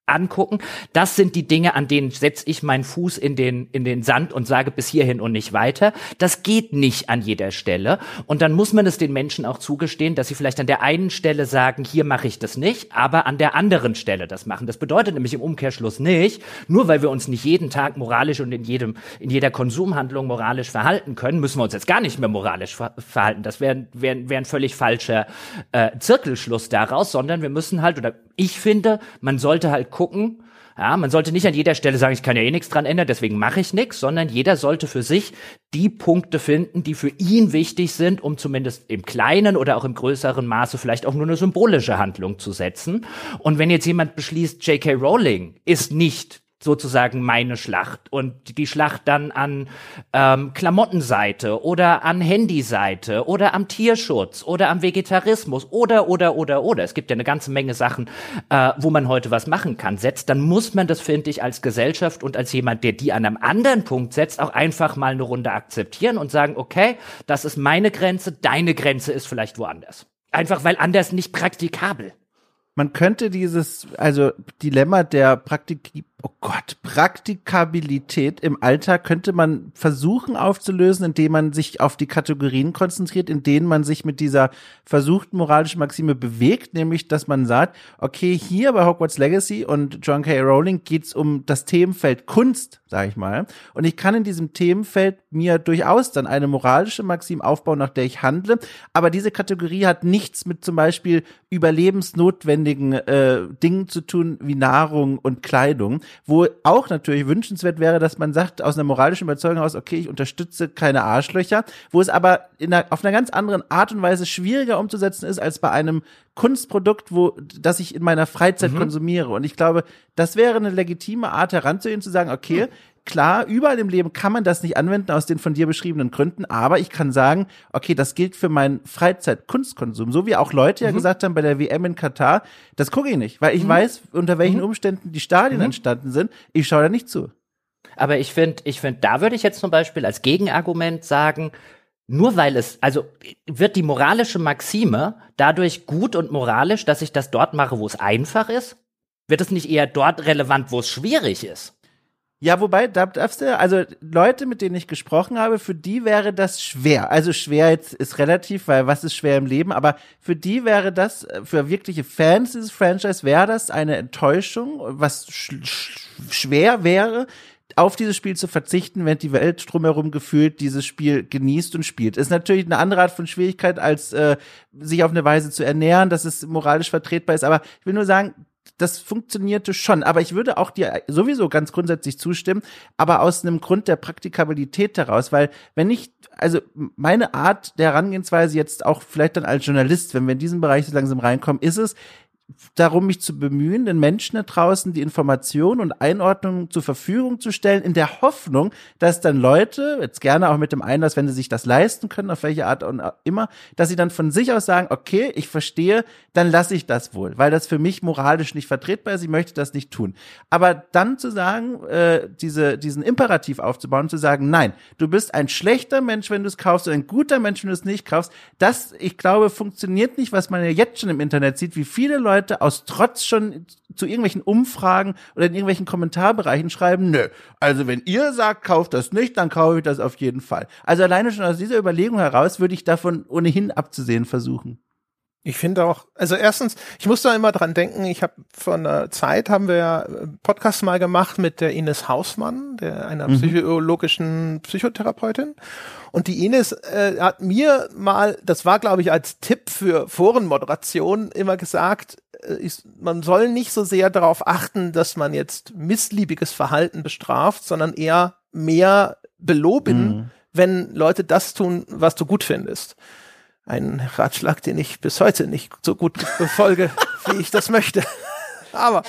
angucken. Das sind die Dinge, an denen setze ich meinen Fuß in den, in den Sand und sage bis hierhin und nicht weiter. Das geht nicht an jeder Stelle. Und dann muss man es den Menschen auch zugestehen, dass sie vielleicht an der einen Stelle sagen, hier mache ich das nicht, aber an der anderen Stelle das machen. Das bedeutet nämlich im Umkehrschluss nicht, nur weil wir uns nicht jeden Tag moralisch und in jedem, in jeder Konsumhandlung moralisch verhalten können, müssen wir uns jetzt gar nicht mehr moralisch ver verhalten. Das wäre wär, wär ein völlig falscher äh, Zirkelschluss daraus, sondern wir müssen halt, oder ich finde, man sollte halt gucken, ja, man sollte nicht an jeder Stelle sagen, ich kann ja eh nichts dran ändern, deswegen mache ich nichts, sondern jeder sollte für sich die Punkte finden, die für ihn wichtig sind, um zumindest im kleinen oder auch im größeren Maße vielleicht auch nur eine symbolische Handlung zu setzen. Und wenn jetzt jemand beschließt, J.K. Rowling ist nicht sozusagen meine Schlacht und die Schlacht dann an ähm, Klamottenseite oder an Handyseite oder am Tierschutz oder am Vegetarismus oder oder oder oder es gibt ja eine ganze Menge Sachen, äh, wo man heute was machen kann, setzt, dann muss man das finde ich als Gesellschaft und als jemand, der die an einem anderen Punkt setzt, auch einfach mal eine Runde akzeptieren und sagen, okay, das ist meine Grenze, deine Grenze ist vielleicht woanders. Einfach weil anders nicht praktikabel. Man könnte dieses, also Dilemma der Praktik oh Gott, Praktikabilität im Alltag könnte man versuchen aufzulösen, indem man sich auf die Kategorien konzentriert, in denen man sich mit dieser versuchten moralischen Maxime bewegt, nämlich, dass man sagt, okay, hier bei Hogwarts Legacy und John K. Rowling geht's um das Themenfeld Kunst, sage ich mal, und ich kann in diesem Themenfeld mir durchaus dann eine moralische Maxim aufbauen, nach der ich handle, aber diese Kategorie hat nichts mit zum Beispiel überlebensnotwendigen äh, Dingen zu tun, wie Nahrung und Kleidung, wo auch natürlich wünschenswert wäre, dass man sagt, aus einer moralischen Überzeugung aus, okay, ich unterstütze keine Arschlöcher, wo es aber in einer, auf einer ganz anderen Art und Weise schwieriger umzusetzen ist als bei einem Kunstprodukt, wo, das ich in meiner Freizeit mhm. konsumiere. Und ich glaube, das wäre eine legitime Art heranzugehen, zu sagen, okay, mhm klar, überall im Leben kann man das nicht anwenden aus den von dir beschriebenen Gründen, aber ich kann sagen, okay, das gilt für meinen Freizeit-Kunstkonsum. So wie auch Leute mhm. ja gesagt haben bei der WM in Katar, das gucke ich nicht, weil ich mhm. weiß, unter welchen mhm. Umständen die Stadien mhm. entstanden sind. Ich schaue da nicht zu. Aber ich finde, ich finde, da würde ich jetzt zum Beispiel als Gegenargument sagen, nur weil es, also wird die moralische Maxime dadurch gut und moralisch, dass ich das dort mache, wo es einfach ist? Wird es nicht eher dort relevant, wo es schwierig ist? Ja, wobei, da darfst du, also Leute, mit denen ich gesprochen habe, für die wäre das schwer. Also schwer jetzt ist relativ, weil was ist schwer im Leben, aber für die wäre das, für wirkliche Fans dieses Franchise wäre das eine Enttäuschung, was sch sch schwer wäre, auf dieses Spiel zu verzichten, wenn die Welt drumherum gefühlt dieses Spiel genießt und spielt. Ist natürlich eine andere Art von Schwierigkeit, als äh, sich auf eine Weise zu ernähren, dass es moralisch vertretbar ist. Aber ich will nur sagen, das funktionierte schon. Aber ich würde auch dir sowieso ganz grundsätzlich zustimmen, aber aus einem Grund der Praktikabilität heraus, weil wenn ich, also meine Art der Herangehensweise jetzt auch vielleicht dann als Journalist, wenn wir in diesen Bereich so langsam reinkommen, ist es, darum, mich zu bemühen, den Menschen da draußen die Informationen und Einordnungen zur Verfügung zu stellen, in der Hoffnung, dass dann Leute, jetzt gerne auch mit dem Einlass, wenn sie sich das leisten können, auf welche Art und immer, dass sie dann von sich aus sagen, okay, ich verstehe, dann lasse ich das wohl, weil das für mich moralisch nicht vertretbar ist, ich möchte das nicht tun. Aber dann zu sagen, äh, diese, diesen Imperativ aufzubauen, zu sagen, nein, du bist ein schlechter Mensch, wenn du es kaufst, und ein guter Mensch, wenn du es nicht kaufst, das, ich glaube, funktioniert nicht, was man ja jetzt schon im Internet sieht, wie viele Leute Leute aus Trotz schon zu irgendwelchen Umfragen oder in irgendwelchen Kommentarbereichen schreiben, nö, also wenn ihr sagt, kauft das nicht, dann kaufe ich das auf jeden Fall. Also alleine schon aus dieser Überlegung heraus würde ich davon ohnehin abzusehen versuchen. Ich finde auch, also erstens, ich muss da immer dran denken, ich habe vor einer Zeit haben wir ja Podcast mal gemacht mit der Ines Hausmann, der einer mhm. psychologischen Psychotherapeutin. Und die Ines äh, hat mir mal, das war glaube ich als Tipp für Forenmoderation immer gesagt, äh, ist, man soll nicht so sehr darauf achten, dass man jetzt missliebiges Verhalten bestraft, sondern eher mehr beloben, mhm. wenn Leute das tun, was du gut findest ein Ratschlag, den ich bis heute nicht so gut befolge, <laughs> wie ich das möchte. Aber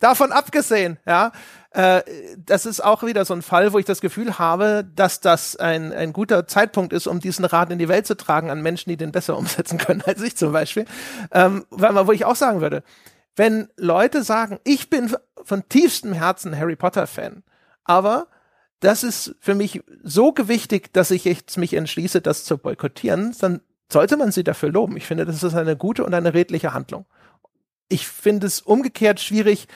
davon abgesehen, ja, äh, das ist auch wieder so ein Fall, wo ich das Gefühl habe, dass das ein, ein guter Zeitpunkt ist, um diesen Rat in die Welt zu tragen an Menschen, die den besser umsetzen können als ich zum Beispiel. Ähm, weil man, wo ich auch sagen würde, wenn Leute sagen, ich bin von tiefstem Herzen Harry Potter Fan, aber das ist für mich so gewichtig, dass ich jetzt mich entschließe, das zu boykottieren, dann sollte man sie dafür loben. Ich finde, das ist eine gute und eine redliche Handlung. Ich finde es umgekehrt schwierig,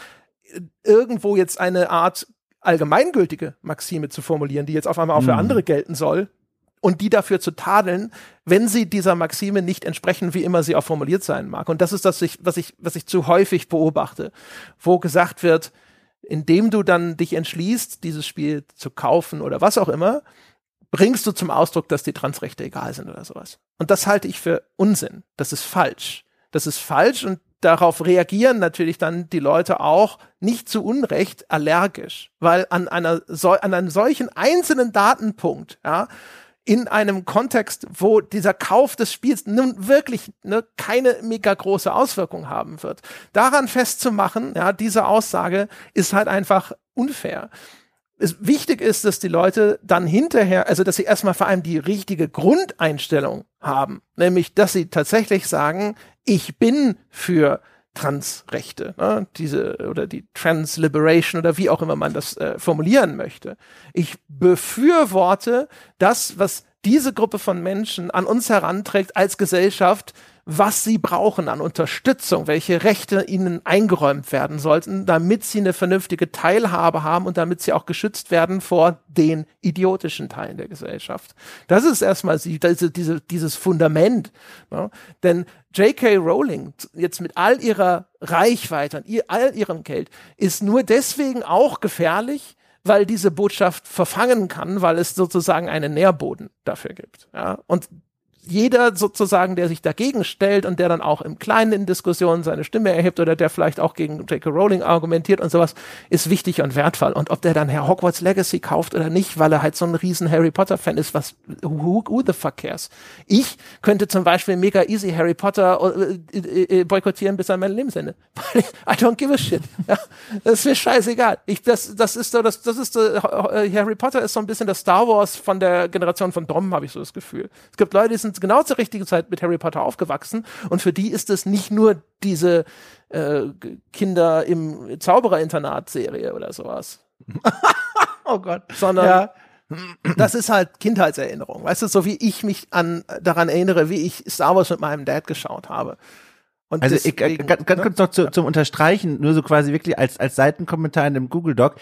irgendwo jetzt eine Art allgemeingültige Maxime zu formulieren, die jetzt auf einmal auch für mhm. andere gelten soll und die dafür zu tadeln, wenn sie dieser Maxime nicht entsprechen, wie immer sie auch formuliert sein mag. Und das ist das, was ich, was ich zu häufig beobachte, wo gesagt wird, indem du dann dich entschließt, dieses Spiel zu kaufen oder was auch immer, bringst du zum Ausdruck, dass die Transrechte egal sind oder sowas. Und das halte ich für Unsinn. Das ist falsch. Das ist falsch und darauf reagieren natürlich dann die Leute auch nicht zu Unrecht allergisch, weil an einer an einem solchen einzelnen Datenpunkt, ja, in einem Kontext, wo dieser Kauf des Spiels nun wirklich ne, keine mega große Auswirkung haben wird, daran festzumachen, ja, diese Aussage ist halt einfach unfair es wichtig ist, dass die Leute dann hinterher, also dass sie erstmal vor allem die richtige Grundeinstellung haben, nämlich dass sie tatsächlich sagen, ich bin für Transrechte, ne, diese oder die Transliberation oder wie auch immer man das äh, formulieren möchte. Ich befürworte das, was diese Gruppe von Menschen an uns heranträgt als Gesellschaft, was sie brauchen an Unterstützung, welche Rechte ihnen eingeräumt werden sollten, damit sie eine vernünftige Teilhabe haben und damit sie auch geschützt werden vor den idiotischen Teilen der Gesellschaft. Das ist erstmal diese, diese, dieses Fundament. Ne? Denn J.K. Rowling jetzt mit all ihrer Reichweite und ihr, all ihrem Geld ist nur deswegen auch gefährlich, weil diese Botschaft verfangen kann, weil es sozusagen einen Nährboden dafür gibt. Ja? Und jeder sozusagen, der sich dagegen stellt und der dann auch im Kleinen in Diskussionen seine Stimme erhebt oder der vielleicht auch gegen J.K. Rowling argumentiert und sowas, ist wichtig und wertvoll. Und ob der dann Herr Hogwarts Legacy kauft oder nicht, weil er halt so ein riesen Harry Potter Fan ist, was, who, who the fuck cares? Ich könnte zum Beispiel mega easy Harry Potter äh, äh, äh boykottieren bis an mein Lebensende. <laughs> I don't give a shit. Ja, das ist mir scheißegal. Ich, das, das ist so, das, das ist so, Harry Potter ist so ein bisschen das Star Wars von der Generation von Dom, habe ich so das Gefühl. Es gibt Leute, die sind genau zur richtigen Zeit mit Harry Potter aufgewachsen und für die ist es nicht nur diese äh, Kinder im Zaubererinternat-Serie oder sowas. <laughs> oh Gott. Sondern ja. das ist halt Kindheitserinnerung. Weißt du, so wie ich mich an daran erinnere, wie ich Star Wars mit meinem Dad geschaut habe. Und also deswegen, ich, ganz, ganz ne? kurz noch zu, zum Unterstreichen, nur so quasi wirklich als, als Seitenkommentar in dem Google Doc.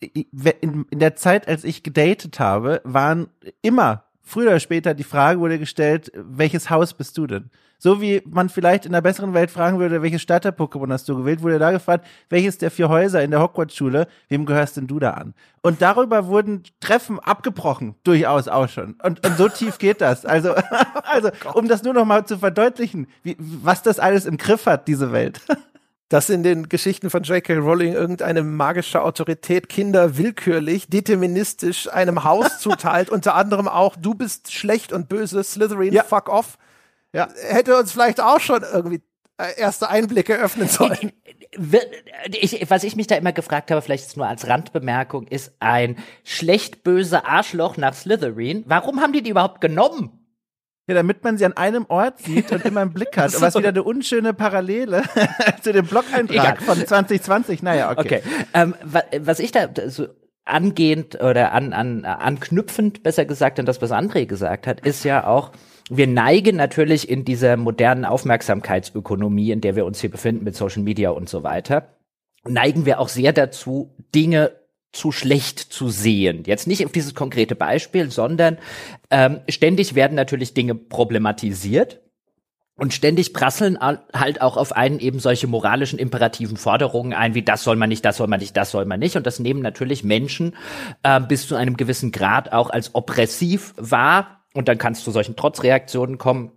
In, in der Zeit, als ich gedatet habe, waren immer früher oder später die Frage wurde gestellt, welches Haus bist du denn? So wie man vielleicht in einer besseren Welt fragen würde, welches Starter-Pokémon hast du gewählt, wurde da gefragt, welches der vier Häuser in der Hogwarts-Schule, wem gehörst denn du da an? Und darüber wurden Treffen abgebrochen, durchaus auch schon. Und, und so tief geht das. Also, <laughs> also um das nur noch mal zu verdeutlichen, wie, was das alles im Griff hat, diese Welt. <laughs> dass in den Geschichten von J.K. Rowling irgendeine magische Autorität Kinder willkürlich, deterministisch einem Haus <laughs> zuteilt, unter anderem auch, du bist schlecht und böse, Slytherin, ja. fuck off ja. hätte uns vielleicht auch schon irgendwie äh, erste Einblicke öffnen sollen. Ich, ich, was ich mich da immer gefragt habe, vielleicht nur als Randbemerkung, ist ein schlecht böse Arschloch nach Slytherin. Warum haben die die überhaupt genommen? Ja, damit man sie an einem Ort sieht und immer im Blick hat. so. was wieder eine unschöne Parallele <laughs> zu dem Blog-Eintrag von 2020. Naja, okay. okay. Ähm, was ich da so angehend oder an, an, anknüpfend, besser gesagt, an das, was André gesagt hat, ist ja auch, wir neigen natürlich in dieser modernen Aufmerksamkeitsökonomie, in der wir uns hier befinden mit Social Media und so weiter, neigen wir auch sehr dazu, Dinge zu schlecht zu sehen. Jetzt nicht auf dieses konkrete Beispiel, sondern ähm, ständig werden natürlich Dinge problematisiert. Und ständig prasseln halt auch auf einen eben solche moralischen imperativen Forderungen ein, wie das soll man nicht, das soll man nicht, das soll man nicht. Und das nehmen natürlich Menschen äh, bis zu einem gewissen Grad auch als oppressiv wahr, und dann kannst du solchen Trotzreaktionen kommen,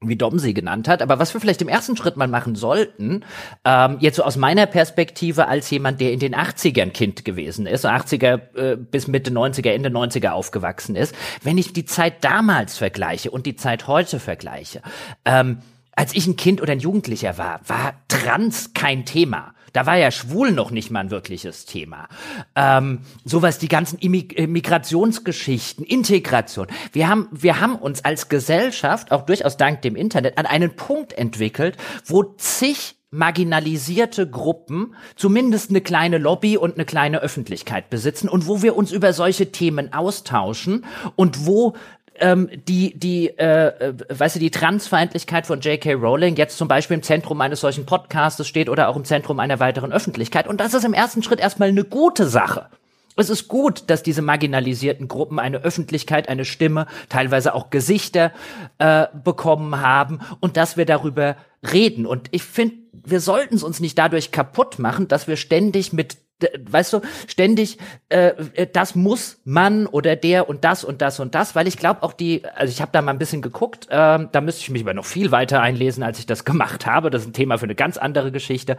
wie Dom sie genannt hat. Aber was wir vielleicht im ersten Schritt mal machen sollten, ähm, jetzt so aus meiner Perspektive als jemand, der in den 80ern Kind gewesen ist, 80er äh, bis Mitte 90er, Ende 90er aufgewachsen ist, wenn ich die Zeit damals vergleiche und die Zeit heute vergleiche, ähm, als ich ein Kind oder ein Jugendlicher war, war Trans kein Thema. Da war ja schwul noch nicht mal ein wirkliches Thema. Ähm, sowas, die ganzen äh, Migrationsgeschichten, Integration. Wir haben, wir haben uns als Gesellschaft, auch durchaus dank dem Internet, an einen Punkt entwickelt, wo zig marginalisierte Gruppen zumindest eine kleine Lobby und eine kleine Öffentlichkeit besitzen und wo wir uns über solche Themen austauschen und wo ähm, die, die, äh, weißt du, die Transfeindlichkeit von J.K. Rowling jetzt zum Beispiel im Zentrum eines solchen Podcasts steht oder auch im Zentrum einer weiteren Öffentlichkeit. Und das ist im ersten Schritt erstmal eine gute Sache. Es ist gut, dass diese marginalisierten Gruppen eine Öffentlichkeit, eine Stimme, teilweise auch Gesichter äh, bekommen haben und dass wir darüber reden. Und ich finde, wir sollten es uns nicht dadurch kaputt machen, dass wir ständig mit weißt du, ständig, äh, äh, das muss man oder der und das und das und das, weil ich glaube auch die, also ich habe da mal ein bisschen geguckt, äh, da müsste ich mich aber noch viel weiter einlesen, als ich das <laughs> gemacht habe. Das ist ein Thema für eine ganz andere Geschichte,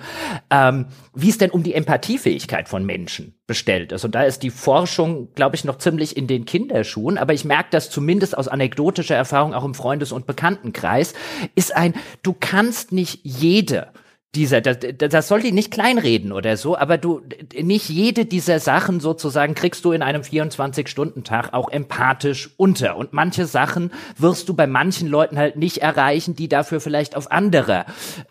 ähm, wie es denn um die Empathiefähigkeit von Menschen bestellt ist. Und da ist die Forschung, glaube ich, noch ziemlich in den Kinderschuhen, aber ich merke das zumindest aus anekdotischer Erfahrung auch im Freundes- und Bekanntenkreis, ist ein, du kannst nicht jede dieser, das, das soll die nicht kleinreden oder so, aber du, nicht jede dieser Sachen sozusagen kriegst du in einem 24-Stunden-Tag auch empathisch unter. Und manche Sachen wirst du bei manchen Leuten halt nicht erreichen, die dafür vielleicht auf anderer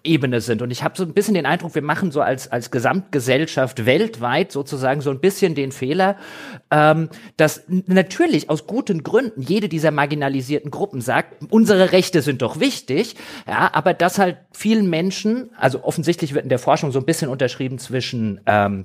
Ebene sind. Und ich habe so ein bisschen den Eindruck, wir machen so als, als Gesamtgesellschaft weltweit sozusagen so ein bisschen den Fehler, ähm, dass natürlich aus guten Gründen jede dieser marginalisierten Gruppen sagt, unsere Rechte sind doch wichtig, ja, aber dass halt vielen Menschen, also offensichtlich wird in der Forschung so ein bisschen unterschrieben zwischen ähm,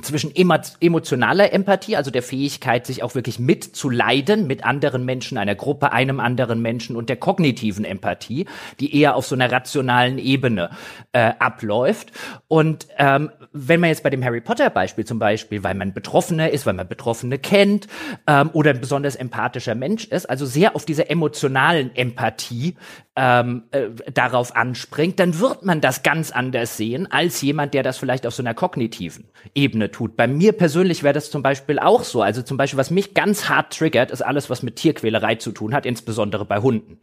zwischen emotionaler Empathie, also der Fähigkeit, sich auch wirklich mitzuleiden mit anderen Menschen, einer Gruppe, einem anderen Menschen und der kognitiven Empathie, die eher auf so einer rationalen Ebene äh, abläuft. Und ähm, wenn man jetzt bei dem Harry Potter Beispiel zum Beispiel, weil man Betroffener ist, weil man Betroffene kennt ähm, oder ein besonders empathischer Mensch ist, also sehr auf dieser emotionalen Empathie ähm, äh, darauf anspringt, dann wird man das ganz anders sehen als jemand, der das vielleicht auf so einer kognitiven Ebene tut. Bei mir persönlich wäre das zum Beispiel auch so. Also zum Beispiel, was mich ganz hart triggert, ist alles, was mit Tierquälerei zu tun hat, insbesondere bei Hunden.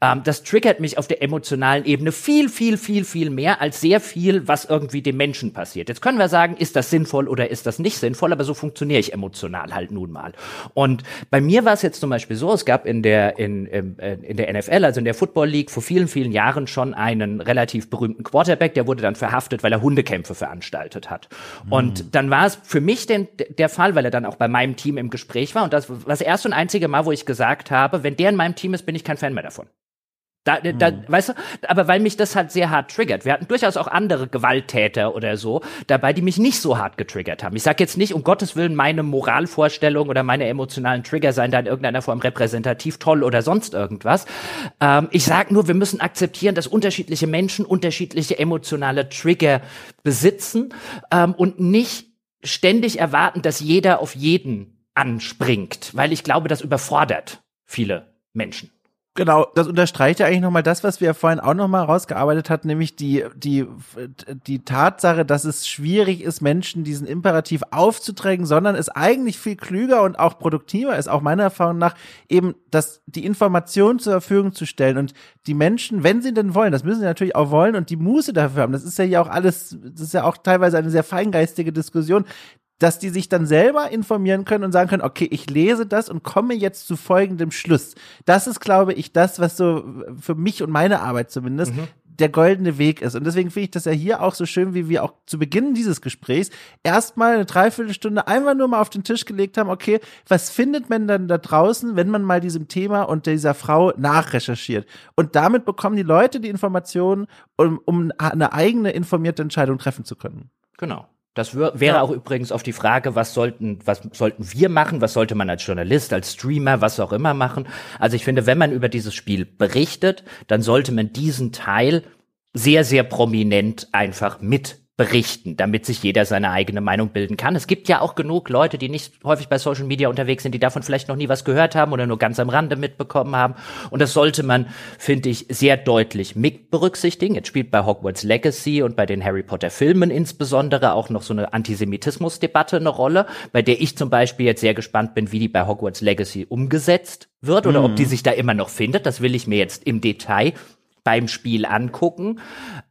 Ähm, das triggert mich auf der emotionalen Ebene viel, viel, viel, viel mehr als sehr viel, was irgendwie dem Menschen passiert. Jetzt können wir sagen, ist das sinnvoll oder ist das nicht sinnvoll, aber so funktioniere ich emotional halt nun mal. Und bei mir war es jetzt zum Beispiel so, es gab in der, in, in, äh, in der NFL, also in der Football League vor vielen, vielen Jahren schon einen relativ berühmten Quarterback, der wurde dann verhaftet, weil er Hundekämpfe veranstaltet hat. Mhm. Und dann war es für mich denn der Fall, weil er dann auch bei meinem Team im Gespräch war. Und das war das erste und einzige Mal, wo ich gesagt habe, wenn der in meinem Team ist, bin ich kein Fan mehr davon. Da, da, hm. weißt du, aber weil mich das halt sehr hart triggert. Wir hatten durchaus auch andere Gewalttäter oder so dabei, die mich nicht so hart getriggert haben. Ich sage jetzt nicht, um Gottes Willen, meine Moralvorstellung oder meine emotionalen Trigger seien da in irgendeiner Form repräsentativ toll oder sonst irgendwas. Ähm, ich sage nur, wir müssen akzeptieren, dass unterschiedliche Menschen unterschiedliche emotionale Trigger besitzen ähm, und nicht ständig erwarten, dass jeder auf jeden anspringt, weil ich glaube, das überfordert viele Menschen. Genau, das unterstreicht ja eigentlich nochmal das, was wir vorhin auch nochmal rausgearbeitet hatten, nämlich die, die, die Tatsache, dass es schwierig ist, Menschen diesen Imperativ aufzudrängen, sondern es eigentlich viel klüger und auch produktiver ist, auch meiner Erfahrung nach, eben das, die Information zur Verfügung zu stellen. Und die Menschen, wenn sie denn wollen, das müssen sie natürlich auch wollen und die Muße dafür haben, das ist ja hier auch alles, das ist ja auch teilweise eine sehr feingeistige Diskussion, dass die sich dann selber informieren können und sagen können, okay, ich lese das und komme jetzt zu folgendem Schluss. Das ist, glaube ich, das, was so für mich und meine Arbeit zumindest mhm. der goldene Weg ist. Und deswegen finde ich das ja hier auch so schön, wie wir auch zu Beginn dieses Gesprächs erstmal eine Dreiviertelstunde einfach nur mal auf den Tisch gelegt haben, okay, was findet man dann da draußen, wenn man mal diesem Thema und dieser Frau nachrecherchiert? Und damit bekommen die Leute die Informationen, um, um eine eigene informierte Entscheidung treffen zu können. Genau. Das wäre ja. auch übrigens auf die Frage, was sollten, was sollten wir machen, was sollte man als Journalist, als Streamer, was auch immer machen. Also ich finde, wenn man über dieses Spiel berichtet, dann sollte man diesen Teil sehr, sehr prominent einfach mit berichten, damit sich jeder seine eigene Meinung bilden kann. Es gibt ja auch genug Leute, die nicht häufig bei Social Media unterwegs sind, die davon vielleicht noch nie was gehört haben oder nur ganz am Rande mitbekommen haben. Und das sollte man, finde ich, sehr deutlich mit berücksichtigen. Jetzt spielt bei Hogwarts Legacy und bei den Harry Potter Filmen insbesondere auch noch so eine Antisemitismusdebatte eine Rolle, bei der ich zum Beispiel jetzt sehr gespannt bin, wie die bei Hogwarts Legacy umgesetzt wird oder mhm. ob die sich da immer noch findet. Das will ich mir jetzt im Detail beim Spiel angucken.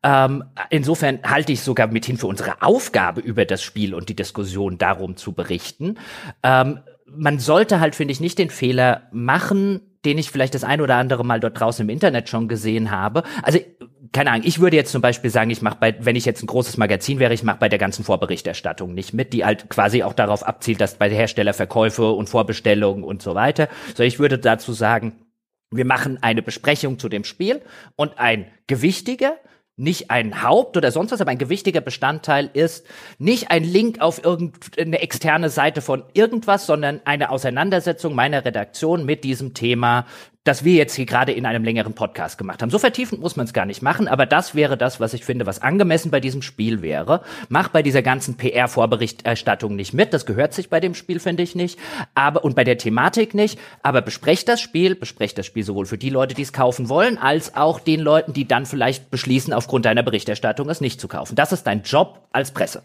Ähm, insofern halte ich sogar mithin für unsere Aufgabe, über das Spiel und die Diskussion darum zu berichten. Ähm, man sollte halt, finde ich, nicht den Fehler machen, den ich vielleicht das ein oder andere Mal dort draußen im Internet schon gesehen habe. Also keine Ahnung, ich würde jetzt zum Beispiel sagen, ich mache bei, wenn ich jetzt ein großes Magazin wäre, ich mache bei der ganzen Vorberichterstattung nicht mit, die halt quasi auch darauf abzielt, dass bei Herstellerverkäufe und Vorbestellungen und so weiter. So, ich würde dazu sagen, wir machen eine Besprechung zu dem Spiel und ein gewichtiger, nicht ein Haupt oder sonst was, aber ein gewichtiger Bestandteil ist nicht ein Link auf irgendeine externe Seite von irgendwas, sondern eine Auseinandersetzung meiner Redaktion mit diesem Thema das wir jetzt hier gerade in einem längeren Podcast gemacht haben. So vertiefend muss man es gar nicht machen, aber das wäre das, was ich finde, was angemessen bei diesem Spiel wäre. Mach bei dieser ganzen PR-Vorberichterstattung nicht mit, das gehört sich bei dem Spiel, finde ich nicht, aber und bei der Thematik nicht, aber besprecht das Spiel, besprecht das Spiel sowohl für die Leute, die es kaufen wollen, als auch den Leuten, die dann vielleicht beschließen, aufgrund deiner Berichterstattung es nicht zu kaufen. Das ist dein Job als Presse.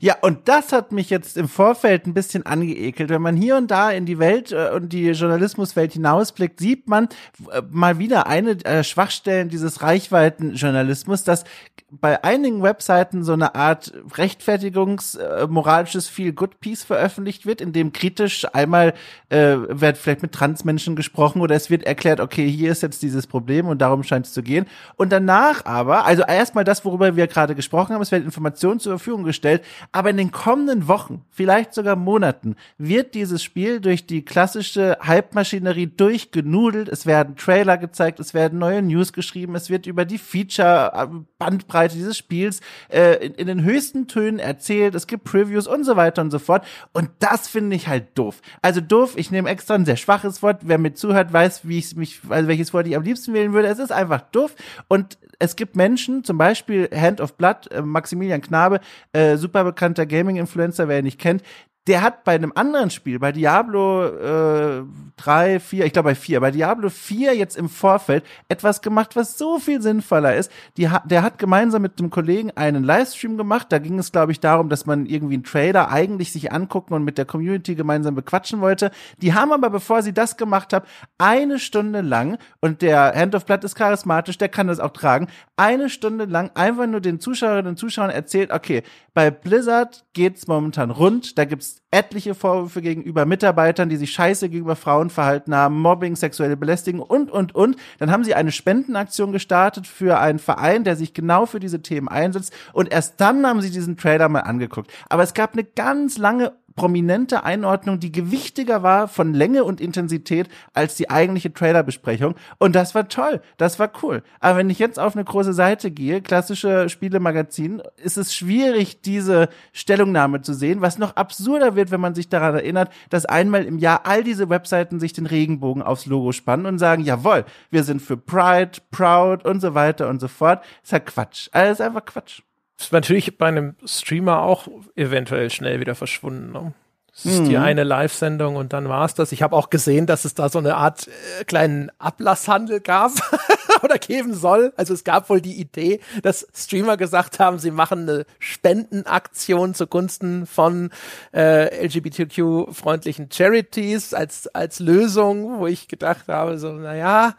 Ja, und das hat mich jetzt im Vorfeld ein bisschen angeekelt. Wenn man hier und da in die Welt äh, und die Journalismuswelt hinausblickt, sieht man äh, mal wieder eine äh, Schwachstellen dieses Reichweitenjournalismus, dass bei einigen Webseiten so eine Art rechtfertigungsmoralisches Feel-Good-Piece veröffentlicht wird, in dem kritisch einmal äh, wird vielleicht mit Transmenschen gesprochen oder es wird erklärt, okay, hier ist jetzt dieses Problem und darum scheint es zu gehen. Und danach aber, also erstmal das, worüber wir gerade gesprochen haben, es werden Informationen zur Verfügung gestellt, aber in den kommenden Wochen, vielleicht sogar Monaten, wird dieses Spiel durch die klassische Hype-Maschinerie durchgenudelt. Es werden Trailer gezeigt, es werden neue News geschrieben, es wird über die Feature-Bandbreite dieses Spiels äh, in, in den höchsten Tönen erzählt, es gibt Previews und so weiter und so fort. Und das finde ich halt doof. Also doof, ich nehme extra ein sehr schwaches Wort. Wer mir zuhört, weiß, wie ich mich, also welches Wort ich am liebsten wählen würde. Es ist einfach doof. Und es gibt Menschen, zum Beispiel Hand of Blood, äh, Maximilian Knabe, äh, super bekannter Gaming-Influencer, wer ihn nicht kennt, der hat bei einem anderen Spiel, bei Diablo äh, 3, 4, ich glaube bei 4, bei Diablo 4 jetzt im Vorfeld etwas gemacht, was so viel sinnvoller ist. Die, der hat gemeinsam mit einem Kollegen einen Livestream gemacht. Da ging es, glaube ich, darum, dass man irgendwie einen Trailer eigentlich sich angucken und mit der Community gemeinsam bequatschen wollte. Die haben aber, bevor sie das gemacht haben, eine Stunde lang, und der Hand of Blood ist charismatisch, der kann das auch tragen, eine Stunde lang einfach nur den Zuschauerinnen und Zuschauern erzählt, okay, bei Blizzard geht's momentan rund, da gibt's etliche Vorwürfe gegenüber Mitarbeitern, die sich scheiße gegenüber Frauen verhalten haben, Mobbing, sexuelle Belästigung und, und, und. Dann haben sie eine Spendenaktion gestartet für einen Verein, der sich genau für diese Themen einsetzt. Und erst dann haben sie diesen Trailer mal angeguckt. Aber es gab eine ganz lange prominente Einordnung, die gewichtiger war von Länge und Intensität als die eigentliche Trailerbesprechung. Und das war toll. Das war cool. Aber wenn ich jetzt auf eine große Seite gehe, klassische Spielemagazin, ist es schwierig, diese Stellungnahme zu sehen, was noch absurder wird, wenn man sich daran erinnert, dass einmal im Jahr all diese Webseiten sich den Regenbogen aufs Logo spannen und sagen, jawohl, wir sind für Pride, Proud und so weiter und so fort. Ist ja Quatsch. Alles einfach Quatsch. Ist natürlich bei einem Streamer auch eventuell schnell wieder verschwunden. Ne? Es ist die eine Live-Sendung und dann war es das. Ich habe auch gesehen, dass es da so eine Art äh, kleinen Ablasshandel gab <laughs> oder geben soll. Also es gab wohl die Idee, dass Streamer gesagt haben, sie machen eine Spendenaktion zugunsten von äh, LGBTQ-freundlichen Charities als, als Lösung, wo ich gedacht habe, so, naja,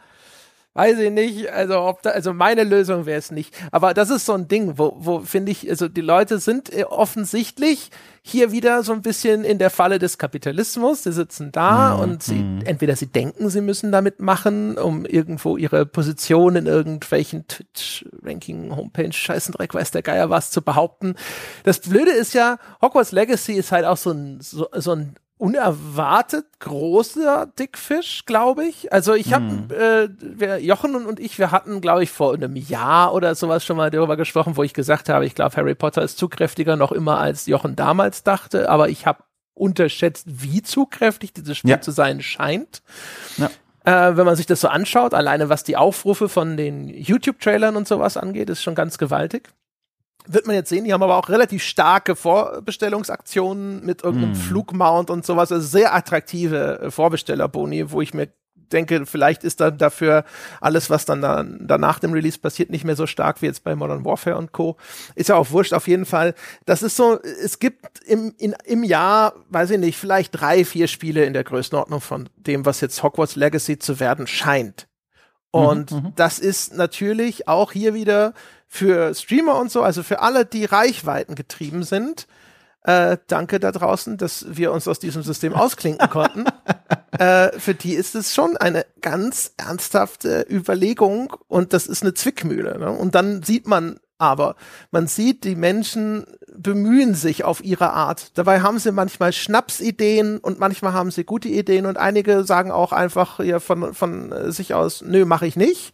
weiß ich nicht, also ob da, also meine Lösung wäre es nicht. Aber das ist so ein Ding, wo, wo finde ich, also die Leute sind äh, offensichtlich hier wieder so ein bisschen in der Falle des Kapitalismus. Sie sitzen da Mhm. und sie, entweder sie denken, sie müssen damit machen, um irgendwo ihre Position in irgendwelchen Twitch-Ranking, Homepage, Scheißendreck, weiß der Geier was zu behaupten. Das Blöde ist ja, Hogwarts Legacy ist halt auch so ein, so, so ein unerwartet großer Dickfisch, glaube ich. Also ich habe, äh, wir, Jochen und, und ich, wir hatten, glaube ich, vor einem Jahr oder sowas schon mal darüber gesprochen, wo ich gesagt habe, ich glaube, Harry Potter ist zugkräftiger noch immer als Jochen damals dachte, aber ich habe unterschätzt, wie zugkräftig dieses Spiel Ja. zu sein scheint. Ja. Äh, wenn man sich das so anschaut, alleine was die Aufrufe von den YouTube-Trailern und sowas angeht, ist schon ganz gewaltig. Wird man jetzt sehen, die haben aber auch relativ starke Vorbestellungsaktionen mit irgendeinem Flugmount und sowas, also sehr attraktive äh, Vorbestellerboni, wo ich mir denke, vielleicht ist dann dafür alles, was dann da, danach dem Release passiert, nicht mehr so stark wie jetzt bei Modern Warfare und Co. Ist ja auch wurscht, auf jeden Fall. Das ist so, es gibt im, in, im Jahr, weiß ich nicht, vielleicht drei, vier Spiele in der Größenordnung von dem, was jetzt Hogwarts Legacy zu werden scheint. Und das ist natürlich auch hier wieder für Streamer und so, also für alle, die Reichweiten getrieben sind. Äh, danke da draußen, dass wir uns aus diesem System <laughs> ausklinken konnten. äh, für die ist es schon eine ganz ernsthafte Überlegung und das ist eine Zwickmühle. Ne? Und dann sieht man aber, man sieht, die Menschen bemühen sich auf ihre Art. Dabei haben sie manchmal Schnapsideen und manchmal haben sie gute Ideen und einige sagen auch einfach ja, von, von äh, sich aus, nö, mache ich nicht.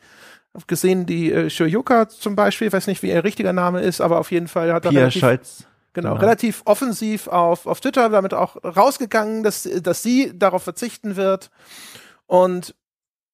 Gesehen, die äh, Shoyuka zum Beispiel, weiß nicht, wie ihr richtiger Name ist, aber auf jeden Fall hat er Pia relativ, Scholz. genau, genau. relativ offensiv auf, auf Twitter damit auch rausgegangen, dass, dass sie darauf verzichten wird. Und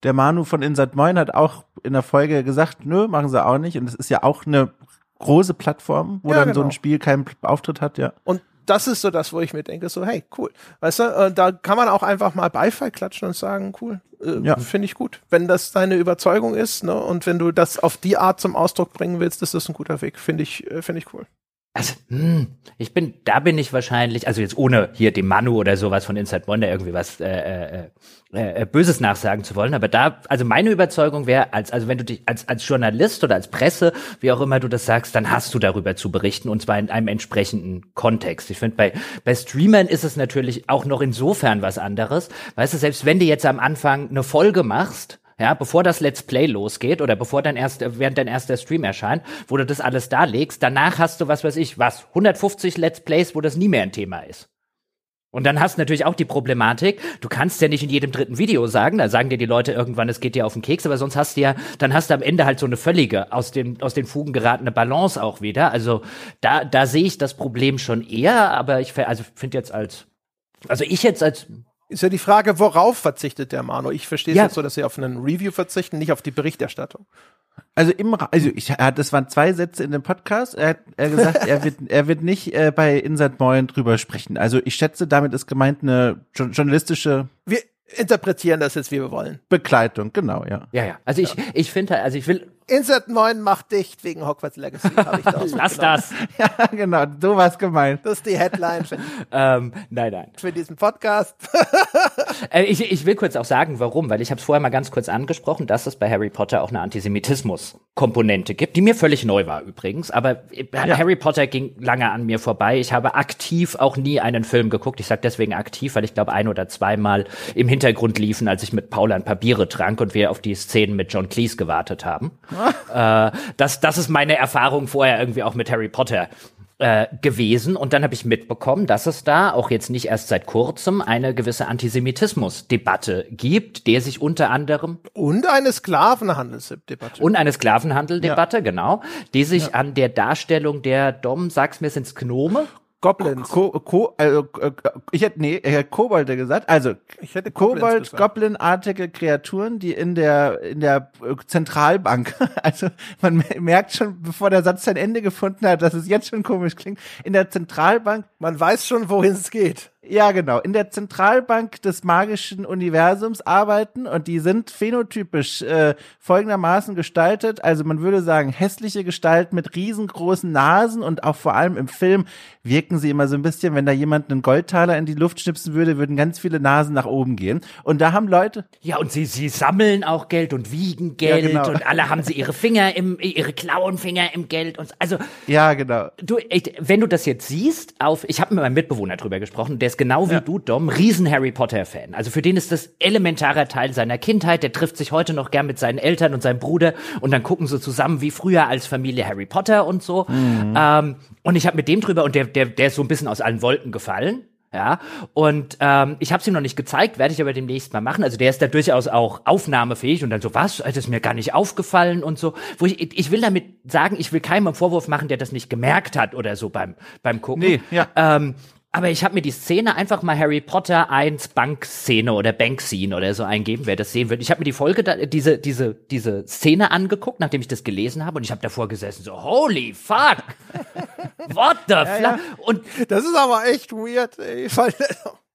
Der Manu von Insat Moin hat auch in der Folge gesagt, nö, machen sie auch nicht. Und es ist ja auch eine große Plattform, wo Ja, dann so genau. ein Spiel keinen Auftritt hat, ja. Und das ist so das, wo ich mir denke, so, hey, cool. Weißt du, äh, da kann man auch einfach mal Beifall klatschen und sagen, cool, äh, Ja. finde ich gut. Wenn das deine Überzeugung ist, ne, und wenn du das auf die Art zum Ausdruck bringen willst, ist das ein guter Weg. Finde ich, äh, finde ich cool. Also, hm, ich bin, da bin ich wahrscheinlich, also jetzt ohne hier dem Manu oder sowas von Inside Wonder irgendwie was äh, äh, äh, äh, Böses nachsagen zu wollen, aber da, also meine Überzeugung wäre, als, also wenn du dich als, als Journalist oder als Presse, wie auch immer du das sagst, dann hast du darüber zu berichten und zwar in einem entsprechenden Kontext. Ich finde, bei, bei Streamern ist es natürlich auch noch insofern was anderes. Weißt du, selbst wenn du jetzt am Anfang eine Folge machst, ja, bevor das Let's Play losgeht oder bevor dein erster, während dein erster Stream erscheint, wo du das alles darlegst, danach hast du, was weiß ich, was, 150 Let's Plays, wo das nie mehr ein Thema ist. Und dann hast du natürlich auch die Problematik, du kannst ja nicht in jedem dritten Video sagen, da sagen dir die Leute irgendwann, es geht dir auf den Keks, aber sonst hast du ja, dann hast du am Ende halt so eine völlige, aus den, aus den Fugen geratene Balance auch wieder. Also da, da sehe ich das Problem schon eher, aber ich also finde jetzt als, also ich jetzt als Ist ja die Frage, worauf verzichtet der Manu? Ich verstehe es Ja. jetzt so, dass sie auf einen Review verzichten, nicht auf die Berichterstattung. Also im, also ich, er hat, das waren zwei Sätze in dem Podcast. Er hat er hat gesagt, er wird, <laughs> er wird nicht äh, bei Insert Moin drüber sprechen. Also ich schätze, damit ist gemeint eine jo journalistische Wir interpretieren das jetzt, wie wir wollen. Begleitung. Genau, ja. ja, ja. Also ich, ich finde halt, also ich will, Insert 9 macht dicht wegen Hogwarts Legacy. Hab ich daraus <laughs> lass das. <laughs> Ja, genau. So war es gemeint. Das ist die Headline für, <laughs> ähm, nein, nein. für diesen Podcast. Äh, ich, ich will kurz auch sagen, warum, weil ich habe es vorher mal ganz kurz angesprochen, dass es bei Harry Potter auch eine Antisemitismus-Komponente gibt, die mir völlig neu war übrigens. Aber äh, Harry Potter ging lange an mir vorbei. Ich habe aktiv auch nie einen Film geguckt. Ich sage deswegen aktiv, weil ich glaube ein oder zweimal im Hintergrund liefen, als ich mit Paula ein paar Biere trank und wir auf die Szenen mit John Cleese gewartet haben. Äh, das, das ist meine Erfahrung vorher irgendwie auch mit Harry Potter äh, gewesen und dann habe ich mitbekommen, dass es da auch jetzt nicht erst seit kurzem eine gewisse Antisemitismus-Debatte gibt, der sich unter anderem und eine Sklavenhandelsdebatte und eine Sklavenhandeldebatte, ja. genau, die sich ja. an der Darstellung der Dom, sag's mir, sind's Gnome? Goblins. Ko, ko, also, ich hätte, nee, ich hätte Kobolde gesagt. Also, ich hätte Kobold, Goblin-artige Kreaturen, die in der, in der Zentralbank, <laughs> also, man merkt schon, bevor der Satz sein Ende gefunden hat, dass es jetzt schon komisch klingt, in der Zentralbank. Man weiß schon, wohin es geht. Ja, genau. In der Zentralbank des magischen Universums arbeiten und die sind phänotypisch äh, folgendermaßen gestaltet. Also man würde sagen, hässliche Gestalt mit riesengroßen Nasen und auch vor allem im Film wirken sie immer so ein bisschen, wenn da jemand einen Goldtaler in die Luft schnipsen würde, würden ganz viele Nasen nach oben gehen. Und da haben Leute. Ja, und sie, sie sammeln auch Geld und wiegen Geld ja, genau. und alle haben sie ihre Finger im, ihre Klauenfinger im Geld und also. Ja, genau. Du, ich, wenn du das jetzt siehst, auf, ich habe mit meinem Mitbewohner drüber gesprochen, der ist genau wie ja. du, Dom, riesen Harry Potter-Fan. Also für den ist das elementarer Teil seiner Kindheit. Der trifft sich heute noch gern mit seinen Eltern und seinem Bruder und dann gucken sie zusammen wie früher als Familie Harry Potter und so. Mhm. Ähm, und ich habe mit dem drüber und der, der, der ist so ein bisschen aus allen Wolken gefallen. Ja, und ähm, ich habe es ihm noch nicht gezeigt, werde ich aber demnächst mal machen. Also der ist da durchaus auch aufnahmefähig und dann so, was, das ist mir gar nicht aufgefallen und so. Wo ich, ich will damit sagen, ich will keinem einen Vorwurf machen, der das nicht gemerkt hat oder so beim, beim Gucken. Nee, ja. Ähm, aber ich habe mir die Szene einfach mal Harry Potter 1 Bankszene oder Bankscene oder so eingeben, wer das sehen wird. Ich habe mir die Folge, da, diese, diese, diese Szene angeguckt, nachdem ich das gelesen habe und ich habe davor gesessen, so, holy fuck! <laughs> What the ja, ja. Und das ist aber echt weird, ey.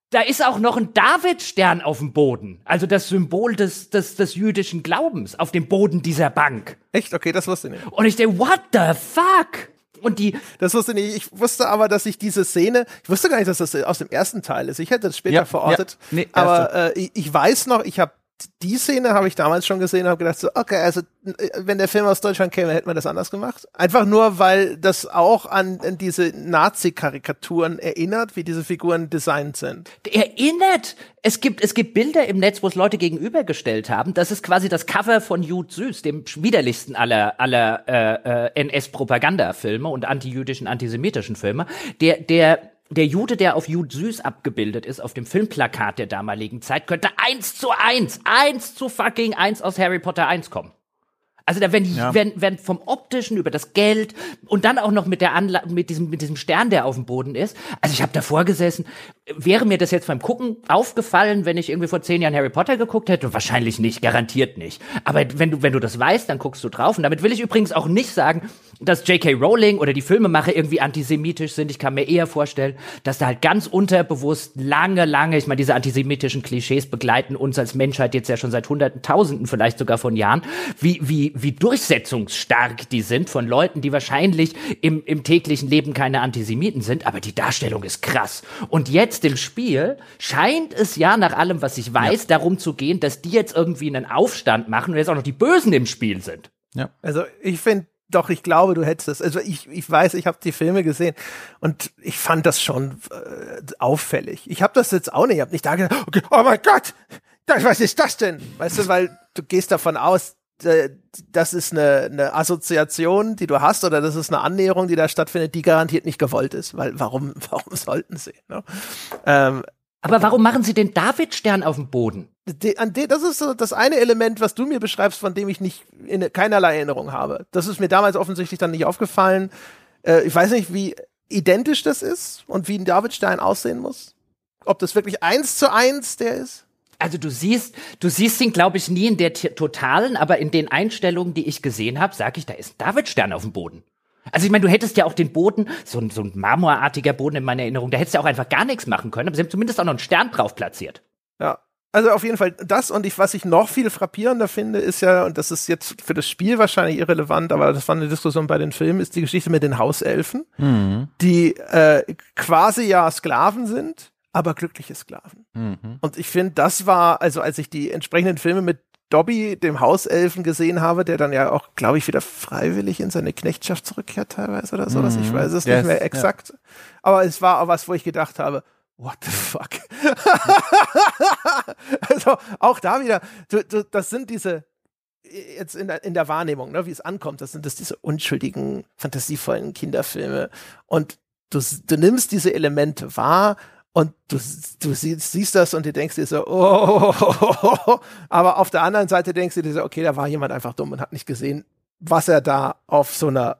Da ist auch noch ein Davidstern auf dem Boden. Also das Symbol des, des, des jüdischen Glaubens auf dem Boden dieser Bank. Echt? Okay, das wusste ich nicht. Und ich denke, what the fuck? Und die. Das wusste ich nicht. Ich wusste aber, dass ich diese Szene, ich wusste gar nicht, dass das aus dem ersten Teil ist. Ich hätte das später ja, verortet. Ja, nee, aber äh, ich, ich weiß noch, ich habe die Szene habe ich damals schon gesehen und habe gedacht so, okay, also wenn der Film aus Deutschland käme, hätte man das anders gemacht. Einfach nur, weil das auch an, an diese Nazi-Karikaturen erinnert, wie diese Figuren designt sind. Erinnert! Es gibt, es gibt Bilder im Netz, wo es Leute gegenübergestellt haben. Das ist quasi das Cover von Jude Süß, dem widerlichsten aller, aller äh, äh, NS-Propaganda-Filme und antijüdischen, antisemitischen Filme. Der, der der Jude, der auf Jude Süß abgebildet ist, auf dem Filmplakat der damaligen Zeit, könnte eins zu eins, eins zu fucking eins aus Harry Potter 1 kommen. Also da wenn, ja. wenn, wenn vom optischen über das Geld und dann auch noch mit der Anla mit diesem mit diesem Stern, der auf dem Boden ist. Also ich habe davor gesessen. Wäre mir das jetzt beim Gucken aufgefallen, wenn ich irgendwie vor zehn Jahren Harry Potter geguckt hätte? Wahrscheinlich nicht, garantiert nicht. Aber wenn du wenn du das weißt, dann guckst du drauf. Und damit will ich übrigens auch nicht sagen, dass J.K. Rowling oder die Filmemacher irgendwie antisemitisch sind. Ich kann mir eher vorstellen, dass da halt ganz unterbewusst lange, lange, ich meine, diese antisemitischen Klischees begleiten uns als Menschheit jetzt ja schon seit Hunderten, Tausenden vielleicht sogar von Jahren, wie wie wie durchsetzungsstark die sind von Leuten, die wahrscheinlich im, im täglichen Leben keine Antisemiten sind, aber die Darstellung ist krass. Und jetzt im Spiel scheint es ja nach allem, was ich weiß, ja. darum zu gehen, dass die jetzt irgendwie einen Aufstand machen und jetzt auch noch die Bösen im Spiel sind. Ja. Also ich finde doch, ich glaube, du hättest es. Also ich, ich weiß, ich habe die Filme gesehen und ich fand das schon äh, auffällig. Ich habe das jetzt auch nicht. Ich habe nicht da gedacht, okay, oh mein Gott, das, was ist das denn? Weißt du, weil du gehst davon aus, äh, das ist eine, eine Assoziation, die du hast, oder das ist eine Annäherung, die da stattfindet, die garantiert nicht gewollt ist. Weil warum, <laughs> warum sollten sie? Ne? Ähm, aber warum machen sie den Davidstern auf dem Boden? Das ist so das eine Element, was du mir beschreibst, von dem ich nicht in, keinerlei Erinnerung habe. Das ist mir damals offensichtlich dann nicht aufgefallen. Äh, ich weiß nicht, wie identisch das ist und wie ein Davidstern aussehen muss. Ob das wirklich eins zu eins der ist? Also du siehst, du siehst ihn, glaube ich, nie in der totalen, aber in den Einstellungen, die ich gesehen habe, sage ich, da ist ein Davidstern auf dem Boden. Also ich meine, du hättest ja auch den Boden, so ein, so ein marmorartiger Boden in meiner Erinnerung, da hättest du ja auch einfach gar nichts machen können, aber sie haben zumindest auch noch einen Stern drauf platziert. Ja. Also auf jeden Fall das und ich, was ich noch viel frappierender finde, ist ja, und das ist jetzt für das Spiel wahrscheinlich irrelevant, aber das war eine Diskussion bei den Filmen, ist die Geschichte mit den Hauselfen, mhm. die äh, quasi ja Sklaven sind, aber glückliche Sklaven. Mhm. Und ich finde, das war, also als ich die entsprechenden Filme mit Dobby, dem Hauselfen, gesehen habe, der dann ja auch, glaube ich, wieder freiwillig in seine Knechtschaft zurückkehrt teilweise oder so, mhm. ich weiß es yes, nicht mehr exakt. Ja. Aber es war auch was, wo ich gedacht habe, what the fuck? <laughs> also auch da wieder, du, du, das sind diese jetzt in der, in der Wahrnehmung, ne, wie es ankommt, das sind das diese unschuldigen, fantasievollen Kinderfilme. Und du, du nimmst diese Elemente wahr und du, du siehst, siehst das und du denkst dir so, oh, oh, <laughs> aber auf der anderen Seite denkst du dir so, okay, da war jemand einfach dumm und hat nicht gesehen, was er da auf so einer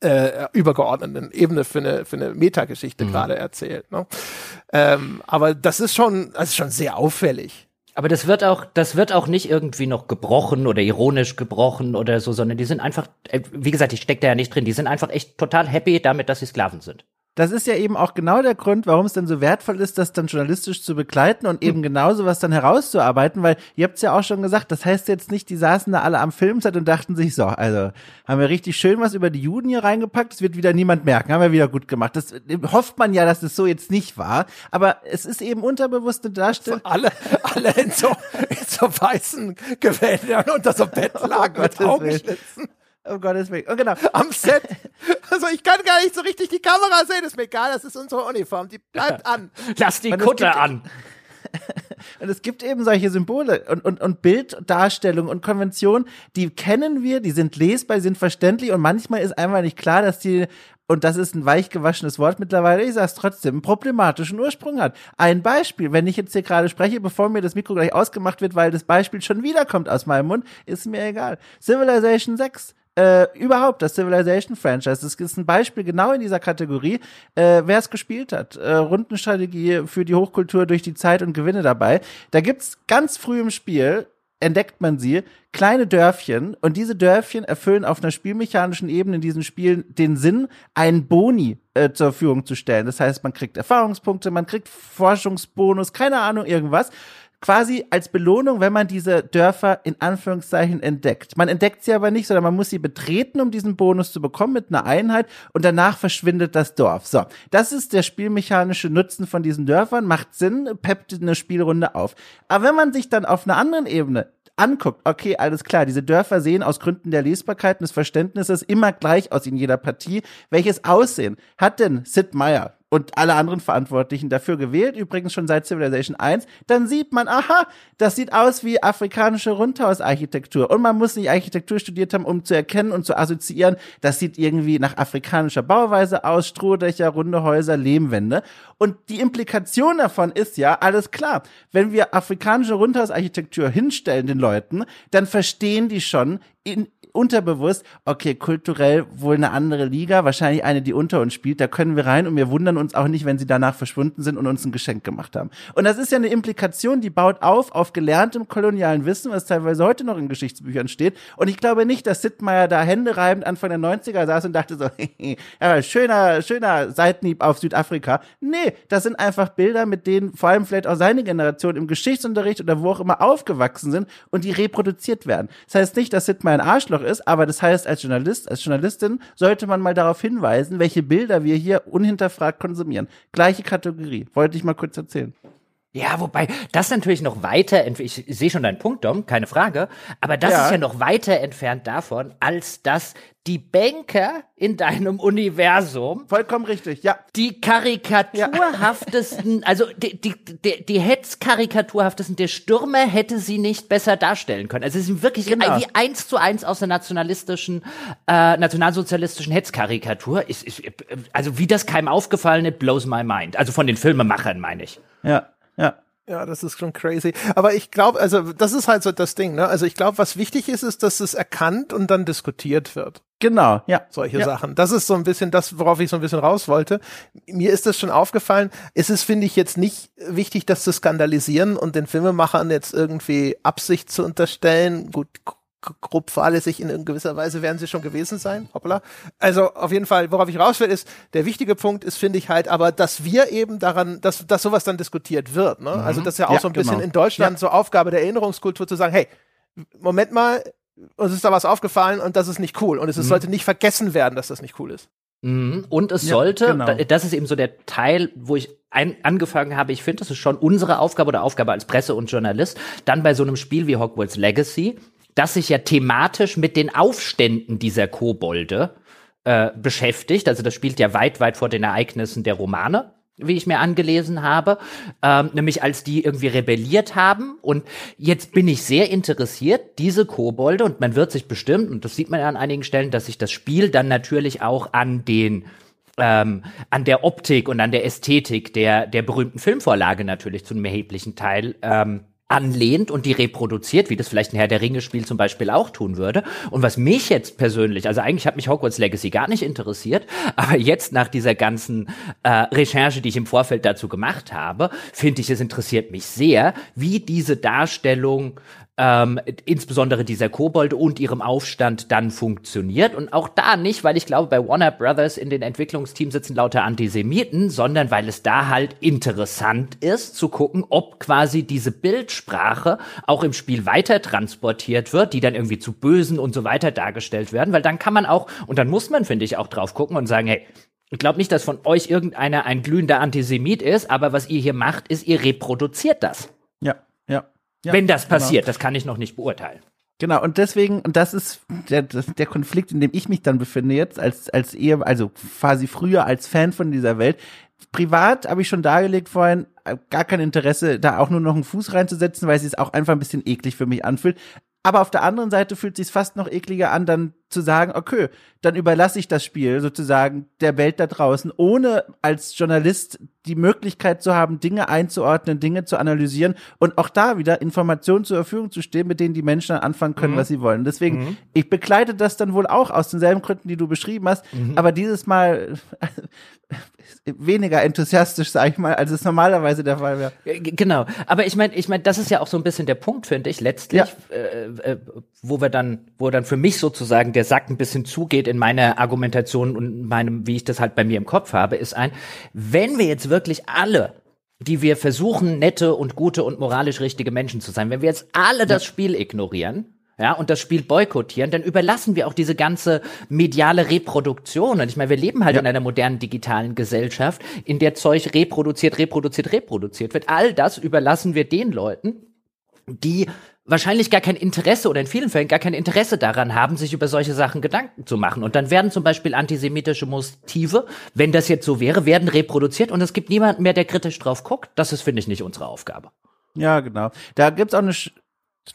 äh, übergeordneten Ebene für eine, für eine Metageschichte mhm. gerade erzählt. Ne? Ähm, aber das ist schon, das ist schon sehr auffällig. Aber das wird auch, das wird auch nicht irgendwie noch gebrochen oder ironisch gebrochen oder so, sondern die sind einfach, äh, wie gesagt, ich stecke da ja nicht drin, die sind einfach echt total happy damit, dass sie Sklaven sind. Das ist ja eben auch genau der Grund, warum es dann so wertvoll ist, das dann journalistisch zu begleiten und eben hm. genau sowas dann herauszuarbeiten, weil ihr habt es ja auch schon gesagt, das heißt jetzt nicht, die saßen da alle am Filmset und dachten sich so, also haben wir richtig schön was über die Juden hier reingepackt, das wird wieder niemand merken, haben wir wieder gut gemacht. Das hofft man ja, dass es das so jetzt nicht war, aber es ist eben unterbewusste Darstellung. Alle, alle in so, in so weißen Gewändern unter so Bettlaken <laughs> oh, mit Augenschlitzen. Um Gottes Willen. Und genau. Am Set. <laughs> Also ich kann gar nicht so richtig die Kamera sehen, ist mir egal, das ist unsere Uniform, die bleibt an. <laughs> Lass die Kutte an. <laughs> Und es gibt eben solche Symbole und, und, und Bilddarstellung und Konventionen, die kennen wir, die sind lesbar, die sind verständlich und manchmal ist einfach nicht klar, dass die und das ist ein weich gewaschenes Wort mittlerweile, ich sag's trotzdem, einen problematischen Ursprung hat. Ein Beispiel, wenn ich jetzt hier gerade spreche, bevor mir das Mikro gleich ausgemacht wird, weil das Beispiel schon wiederkommt aus meinem Mund, ist mir egal. Civilization 6 äh, überhaupt das Civilization Franchise. Das ist ein Beispiel genau in dieser Kategorie, äh, wer es gespielt hat. Äh, Rundenstrategie für die Hochkultur durch die Zeit und Gewinne dabei. Da gibt's ganz früh im Spiel entdeckt man sie, kleine Dörfchen, und diese Dörfchen erfüllen auf einer spielmechanischen Ebene in diesen Spielen den Sinn, einen Boni äh, zur Verfügung zu stellen. Das heißt, man kriegt Erfahrungspunkte, man kriegt Forschungsbonus, keine Ahnung, irgendwas quasi als Belohnung, wenn man diese Dörfer in Anführungszeichen entdeckt. Man entdeckt sie aber nicht, sondern man muss sie betreten, um diesen Bonus zu bekommen mit einer Einheit und danach verschwindet das Dorf. So, das ist der spielmechanische Nutzen von diesen Dörfern, macht Sinn, peppt eine Spielrunde auf. Aber wenn man sich dann auf einer anderen Ebene anguckt, okay, alles klar, diese Dörfer sehen aus Gründen der Lesbarkeit und des Verständnisses immer gleich aus in jeder Partie. Welches Aussehen hat denn Sid Meier, und alle anderen Verantwortlichen dafür gewählt, übrigens schon seit Civilization 1, dann sieht man, aha, das sieht aus wie afrikanische Rundhausarchitektur. Und man muss nicht Architektur studiert haben, um zu erkennen und zu assoziieren, das sieht irgendwie nach afrikanischer Bauweise aus, Strohdächer, runde Häuser, Lehmwände. Und die Implikation davon ist ja, alles klar, wenn wir afrikanische Rundhausarchitektur hinstellen den Leuten, dann verstehen die schon, in, unterbewusst, okay, kulturell wohl eine andere Liga, wahrscheinlich eine, die unter uns spielt, da können wir rein und wir wundern uns auch nicht, wenn sie danach verschwunden sind und uns ein Geschenk gemacht haben. Und das ist ja eine Implikation, die baut auf auf gelerntem kolonialen Wissen, was teilweise heute noch in Geschichtsbüchern steht. Und ich glaube nicht, dass Sittmeier da Hände reibend Anfang der 90er saß und dachte so, <laughs> ja, schöner, schöner Seitenhieb auf Südafrika. Nee, das sind einfach Bilder, mit denen vor allem vielleicht auch seine Generation im Geschichtsunterricht oder wo auch immer aufgewachsen sind und die reproduziert werden. Das heißt nicht, dass Sittmeier ein Arschloch ist, aber das heißt, als Journalist, als Journalistin sollte man mal darauf hinweisen, welche Bilder wir hier unhinterfragt konsumieren. Gleiche Kategorie. Wollte ich mal kurz erzählen. Ja, wobei das natürlich noch weiter, ich sehe schon deinen Punkt, Dom, keine Frage, aber das ja. ist ja noch weiter entfernt davon, als dass die Banker in deinem Universum vollkommen richtig, ja, die karikaturhaftesten, ja. <laughs> also die die die, die Hetzkarikaturhaftesten, der Stürmer hätte sie nicht besser darstellen können. Also sie sind wirklich genau. wie eins zu eins aus der nationalistischen, äh, nationalsozialistischen Hetzkarikatur. Ist, ist, also wie das keinem aufgefallen ist, blows my mind. Also von den Filmemachern meine ich. Ja. Ja. Ja, das ist schon crazy. Aber ich glaube, also das ist halt so das Ding, ne? Also ich glaube, was wichtig ist, ist, dass es erkannt und dann diskutiert wird. Genau, ja. Solche ja. Sachen. Das ist so ein bisschen das, worauf ich so ein bisschen raus wollte. Mir ist das schon aufgefallen. Es ist, finde ich, jetzt nicht wichtig, das zu skandalisieren und den Filmemachern jetzt irgendwie Absicht zu unterstellen. Gut, grob fahrlässig in gewisser Weise werden sie schon gewesen sein. Hoppla. Also auf jeden Fall, worauf ich raus will, ist, der wichtige Punkt ist, finde ich halt, aber dass wir eben daran, dass, dass sowas dann diskutiert wird. Ne? Also, mhm. Also das ist ja auch ja, so ein bisschen genau. in Deutschland ja. so Aufgabe der Erinnerungskultur zu sagen, hey, Moment mal, uns ist da was aufgefallen und das ist nicht cool. Und es mhm. sollte nicht vergessen werden, dass das nicht cool ist. Mhm. Und es ja, sollte, genau. das ist eben so der Teil, wo ich ein, angefangen habe, ich finde, das ist schon unsere Aufgabe oder Aufgabe als Presse und Journalist, dann bei so einem Spiel wie Hogwarts Legacy, das sich ja thematisch mit den Aufständen dieser Kobolde äh, beschäftigt. Also das spielt ja weit, weit vor den Ereignissen der Romane. wie ich mir angelesen habe, ähm, nämlich als die irgendwie rebelliert haben. Und jetzt bin ich sehr interessiert, diese Kobolde, und man wird sich bestimmt, und das sieht man ja an einigen Stellen, dass sich das Spiel dann natürlich auch an den ähm, an der Optik und an der Ästhetik der, der berühmten Filmvorlage natürlich zu einem erheblichen Teil ähm, anlehnt und die reproduziert, wie das vielleicht ein Herr der Ringe-Spiel zum Beispiel auch tun würde. Und was mich jetzt persönlich, also eigentlich hat mich Hogwarts Legacy gar nicht interessiert, <laughs> aber jetzt nach dieser ganzen äh, Recherche, die ich im Vorfeld dazu gemacht habe, finde ich, es interessiert mich sehr, wie diese Darstellung ähm, insbesondere dieser Kobold und ihrem Aufstand dann funktioniert. Und auch da nicht, weil ich glaube, bei Warner Brothers in den Entwicklungsteams sitzen lauter Antisemiten, sondern weil es da halt interessant ist zu gucken, ob quasi diese Bildsprache auch im Spiel weiter transportiert wird, die dann irgendwie zu Bösen und so weiter dargestellt werden, weil dann kann man auch, und dann muss man, finde ich, auch drauf gucken und sagen, hey, ich glaube nicht, dass von euch irgendeiner ein glühender Antisemit ist, aber was ihr hier macht, ist, ihr reproduziert das. Ja, ja. Ja, wenn das genau. passiert. Genau. Das kann ich noch nicht beurteilen. Genau, und deswegen, und das ist der, der Konflikt, in dem ich mich dann befinde jetzt, als, als eher, also quasi früher als Fan von dieser Welt. Privat habe ich schon dargelegt vorhin, äh, gar kein Interesse, da auch nur noch einen Fuß reinzusetzen, weil es sich auch einfach ein bisschen eklig für mich anfühlt. Aber auf der anderen Seite fühlt es sich fast noch ekliger an, dann zu sagen, okay, dann überlasse ich das Spiel sozusagen der Welt da draußen, ohne als Journalist die Möglichkeit zu haben, Dinge einzuordnen, Dinge zu analysieren und auch da wieder Informationen zur Verfügung zu stehen, mit denen die Menschen dann anfangen können, mhm. was sie wollen. Deswegen, mhm. ich begleite das dann wohl auch aus denselben Gründen, die du beschrieben hast, mhm. aber dieses Mal weniger enthusiastisch, sag ich mal, als es normalerweise der Fall wäre. Genau, aber ich meine, ich meine, das ist ja auch so ein bisschen der Punkt, finde ich, letztlich, ja. äh, äh, wo wir dann, wo dann für mich sozusagen der Sack ein bisschen zugeht in meiner Argumentation und meinem, wie ich das halt bei mir im Kopf habe, ist ein, wenn wir jetzt wirklich alle die wir versuchen, nette und gute und moralisch richtige Menschen zu sein. Wenn wir jetzt alle das Spiel ignorieren, ja, und das Spiel boykottieren, dann überlassen wir auch diese ganze mediale Reproduktion. Und ich meine, wir leben halt ja. in einer modernen digitalen Gesellschaft, in der Zeug reproduziert, reproduziert, reproduziert wird. All das überlassen wir den Leuten, die wahrscheinlich gar kein Interesse oder in vielen Fällen gar kein Interesse daran haben, sich über solche Sachen Gedanken zu machen. Und dann werden zum Beispiel antisemitische Motive, wenn das jetzt so wäre, werden reproduziert und es gibt niemanden mehr, der kritisch drauf guckt. Das ist, finde ich, nicht unsere Aufgabe. Ja, genau. Da gibt's auch eine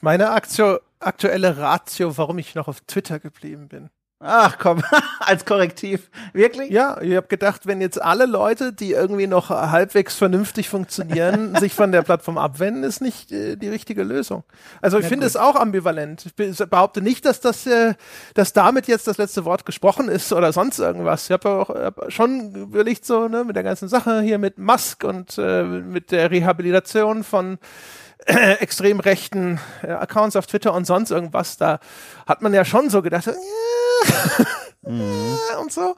meine Aktio aktuelle Ratio, warum ich noch auf Twitter geblieben bin. Ach komm, <laughs> als Korrektiv. Wirklich? Ja, ich habe gedacht, wenn jetzt alle Leute, die irgendwie noch halbwegs vernünftig funktionieren, <laughs> sich von der Plattform abwenden, ist nicht äh, die richtige Lösung. Also ich ja, finde es auch ambivalent. Ich behaupte nicht, dass das, äh, dass damit jetzt das letzte Wort gesprochen ist oder sonst irgendwas. Ich habe auch hab schon überlegt so, ne, mit der ganzen Sache hier mit Musk und äh, mit der Rehabilitation von äh, extrem rechten äh, Accounts auf Twitter und sonst irgendwas, da hat man ja schon so gedacht, <laughs> äh, mhm. und so.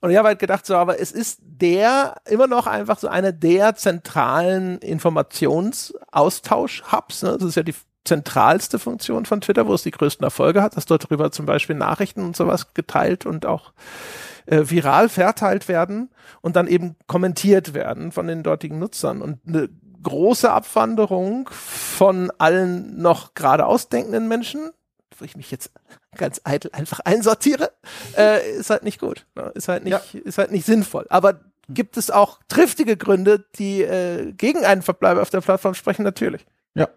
Und ich habe halt gedacht, so, aber es ist der, immer noch einfach so eine der zentralen Informationsaustausch-Hubs. Ne? Das ist ja die zentralste Funktion von Twitter, wo es die größten Erfolge hat, dass dort darüber zum Beispiel Nachrichten und sowas geteilt und auch äh, viral verteilt werden und dann eben kommentiert werden von den dortigen Nutzern. Und eine große Abwanderung von allen noch geradeaus denkenden Menschen, wo ich mich jetzt ganz eitel einfach einsortiere, äh, ist halt nicht gut. Ne? Ist halt nicht, ja. ist halt nicht sinnvoll. Aber gibt es auch triftige Gründe, die äh, gegen einen Verbleib auf der Plattform sprechen? Natürlich. Ja.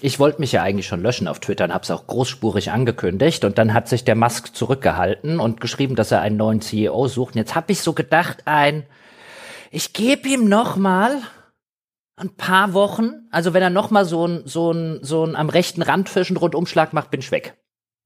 Ich wollte mich ja eigentlich schon löschen auf Twitter und habe es auch großspurig angekündigt. Und dann hat sich der Musk zurückgehalten und geschrieben, dass er einen neuen CEO sucht. Und jetzt habe ich so gedacht, ein, ich gebe ihm noch mal ein paar Wochen. Also wenn er noch mal so ein so ein so ein am rechten Rand fischen Rundumschlag macht, bin ich weg.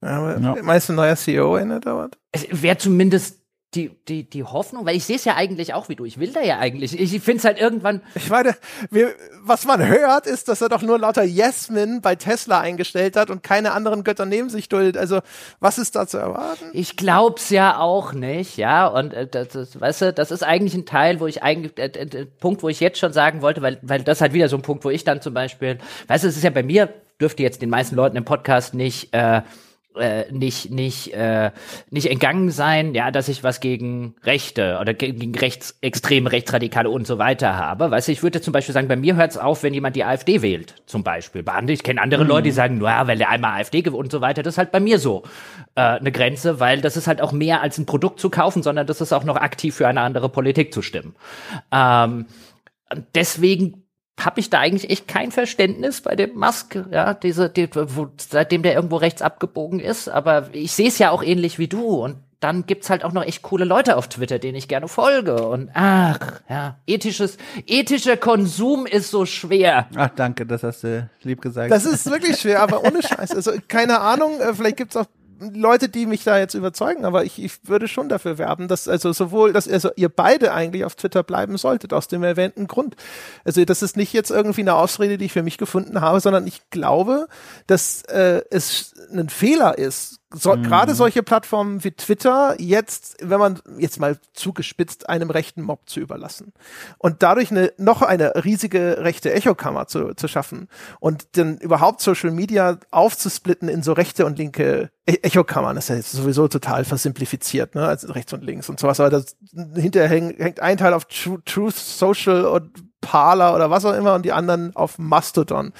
Ja, aber ja. meinst du, ein neuer CEO in der dauert? Es wäre zumindest die, die, die Hoffnung, weil ich sehe es ja eigentlich auch wie du. Ich will da ja eigentlich. Ich finde es halt irgendwann. Ich meine, wir, was man hört, ist, dass er doch nur lauter Yes-Men bei Tesla eingestellt hat und keine anderen Götter neben sich duldet. Also, was ist da zu erwarten? Ich glaub's ja auch nicht, ja. Und äh, das, das, weißt du, das ist eigentlich ein Teil, wo ich eigentlich, äh, äh, Punkt, wo ich jetzt schon sagen wollte, weil, weil das halt wieder so ein Punkt, wo ich dann zum Beispiel, weißt du, es ist ja bei mir, dürfte jetzt den meisten Leuten im Podcast nicht, äh, äh, nicht nicht äh, nicht entgangen sein, ja, dass ich was gegen Rechte oder gegen rechts extreme Rechtsradikale und so weiter habe. Weißt du, ich würde zum Beispiel sagen, bei mir hört es auf, wenn jemand die AfD wählt, zum Beispiel. Ich kenne andere mhm. Leute, die sagen, naja, wenn der einmal AfD und so weiter, das ist halt bei mir so äh, eine Grenze, weil das ist halt auch mehr als ein Produkt zu kaufen, sondern das ist auch noch aktiv für eine andere Politik zu stimmen. Ähm, deswegen habe ich da eigentlich echt kein Verständnis bei dem Musk, ja, diese, die, wo, seitdem der irgendwo rechts abgebogen ist. Aber ich sehe es ja auch ähnlich wie du und dann gibt's halt auch noch echt coole Leute auf Twitter, denen ich gerne folge. Und ach, ja, ethisches, ethischer Konsum ist so schwer. Ach, danke, das hast du lieb gesagt. Das ist wirklich schwer, aber ohne Scheiß. Also keine Ahnung, äh, vielleicht gibt's auch Leute, die mich da jetzt überzeugen, aber ich, ich würde schon dafür werben, dass also sowohl, dass also ihr beide eigentlich auf Twitter bleiben solltet, aus dem erwähnten Grund. Also das ist nicht jetzt irgendwie eine Ausrede, die ich für mich gefunden habe, sondern ich glaube, dass äh, es ein Fehler ist, so, mhm. gerade solche Plattformen wie Twitter jetzt, wenn man jetzt mal zugespitzt, einem rechten Mob zu überlassen und dadurch eine noch eine riesige rechte Echokammer zu, zu schaffen und dann überhaupt Social Media aufzusplitten in so rechte und linke e Echokammern, das ist ja jetzt sowieso total versimplifiziert, ne, also rechts und links und sowas, aber das hinterher häng, hängt ein Teil auf Tr Truth Social und Parler oder was auch immer und die anderen auf Mastodon.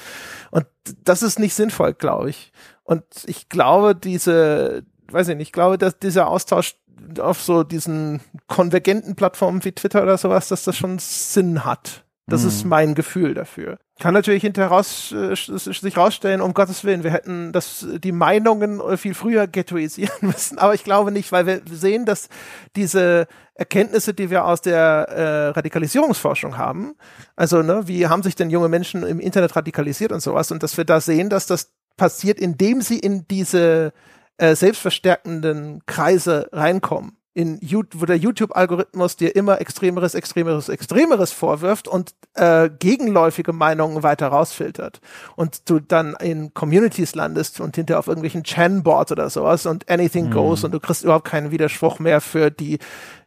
Und das ist nicht sinnvoll, glaube ich. Und ich glaube, diese, weiß ich nicht, ich glaube, dass dieser Austausch auf so diesen konvergenten Plattformen wie Twitter oder sowas, dass das schon Sinn hat. Das mhm. ist mein Gefühl dafür. Kann natürlich hinterher raus, äh, sich rausstellen, um Gottes Willen, wir hätten das, die Meinungen viel früher ghettoisieren <laughs> müssen. Aber ich glaube nicht, weil wir sehen, dass diese Erkenntnisse, die wir aus der äh, Radikalisierungsforschung haben, also ne, wie haben sich denn junge Menschen im Internet radikalisiert und sowas, und dass wir da sehen, dass das passiert, indem sie in diese äh, selbstverstärkenden Kreise reinkommen. In YouTube, wo der YouTube-Algorithmus dir immer extremeres, extremeres, extremeres vorwirft und äh, gegenläufige Meinungen weiter rausfiltert. Und du dann in Communities landest und hinter auf irgendwelchen Chan-Boards oder sowas und anything mhm. goes und du kriegst überhaupt keinen Widerspruch mehr für die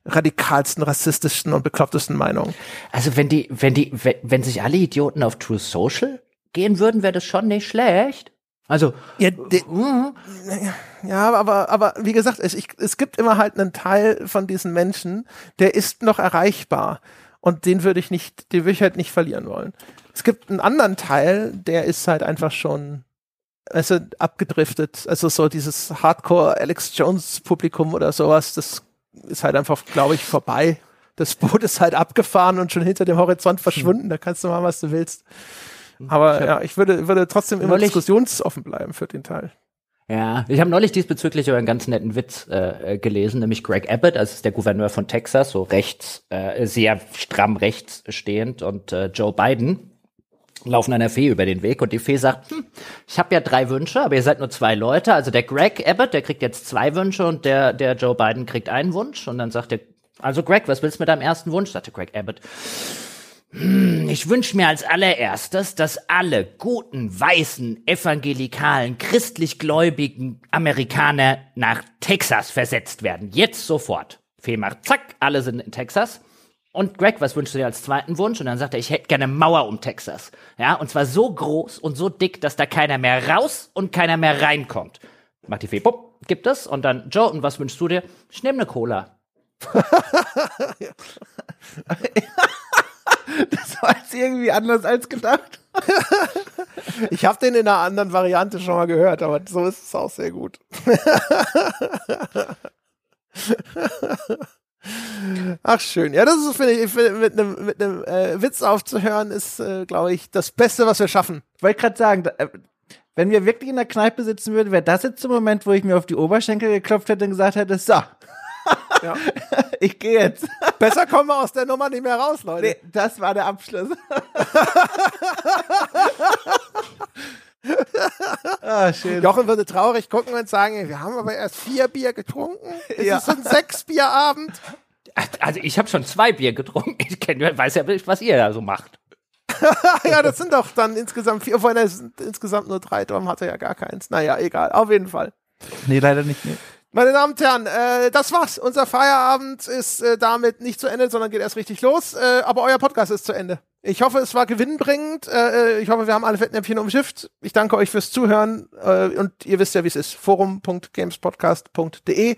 radikalsten, rassistischsten und beklopptesten Meinungen. Also wenn die, wenn die, wenn, wenn sich alle Idioten auf True Social gehen würden, wäre das schon nicht schlecht. Also ja, de, mm, ja, aber aber wie gesagt, es, ich, es gibt immer halt einen Teil von diesen Menschen, der ist noch erreichbar und den würde ich nicht, den würde ich halt nicht verlieren wollen. Es gibt einen anderen Teil, der ist halt einfach schon also abgedriftet, also so dieses Hardcore Alex Jones Publikum oder sowas, das ist halt einfach, glaube ich, vorbei. Das Boot ist halt abgefahren und schon hinter dem Horizont verschwunden. Da kannst du machen, was du willst. Aber ich ja, ich würde, würde trotzdem immer diskussionsoffen bleiben für den Teil. Ja, ich habe neulich diesbezüglich über einen ganz netten Witz äh, gelesen, nämlich Greg Abbott, das ist der Gouverneur von Texas, so rechts, äh, sehr stramm rechts stehend, und äh, Joe Biden laufen einer Fee über den Weg und die Fee sagt, hm, ich habe ja drei Wünsche, aber ihr seid nur zwei Leute. Also der Greg Abbott, der kriegt jetzt zwei Wünsche und der, der Joe Biden kriegt einen Wunsch. Und dann sagt er, also Greg, was willst du mit deinem ersten Wunsch? sagte Greg Abbott. Hm, ich wünsche mir als allererstes, dass alle guten, weißen, evangelikalen, christlich gläubigen Amerikaner nach Texas versetzt werden. Jetzt sofort. Fee macht zack, alle sind in Texas. Und Greg, was wünschst du dir als zweiten Wunsch? Und dann sagt er, ich hätte gerne Mauer um Texas. Ja, und zwar so groß und so dick, dass da keiner mehr raus und keiner mehr reinkommt. Macht die Fee, bupp, gibt es. Und dann, Joe, und was wünschst du dir? Ich nehme eine Cola. <laughs> <laughs> Das war jetzt irgendwie anders als gedacht. ich habe den in einer anderen Variante schon mal gehört, aber so ist es auch sehr gut. Ach schön. Ja, das ist, finde ich, find, mit einem mit äh, Witz aufzuhören, ist, äh, glaube ich, das Beste, was wir schaffen. Ich wollte gerade sagen, da, äh, wenn wir wirklich in der Kneipe sitzen würden, wäre das jetzt der Moment, wo ich mir auf die Oberschenkel geklopft hätte und gesagt hätte, so, ja. <laughs> Ich gehe jetzt. Besser kommen wir aus der Nummer nicht mehr raus, Leute. Nee, das war der Abschluss. <laughs> ah, schön. Jochen würde traurig gucken und sagen, wir haben aber erst vier Bier getrunken. Es ja. ist ein sechs Bierabend. Also ich habe schon zwei Bier getrunken. Ich kenn, weiß ja, was ihr da so macht. <laughs> ja, das sind doch dann insgesamt vier, vorhin sind insgesamt nur drei, darum hat er ja gar keins. Naja, egal, auf jeden Fall. Nee, leider nicht. Nee. Meine Damen und Herren, äh, das war's. Unser Feierabend ist äh, damit nicht zu Ende, sondern geht erst richtig los. Äh, aber euer Podcast ist zu Ende. Ich hoffe, es war gewinnbringend. Äh, ich hoffe, wir haben alle Fettnäpfchen umschifft. Ich danke euch fürs Zuhören äh, und ihr wisst ja, wie es ist. Forum.gamespodcast.de.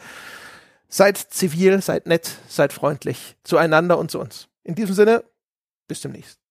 Seid zivil, seid nett, seid freundlich zueinander und zu uns. In diesem Sinne, bis demnächst.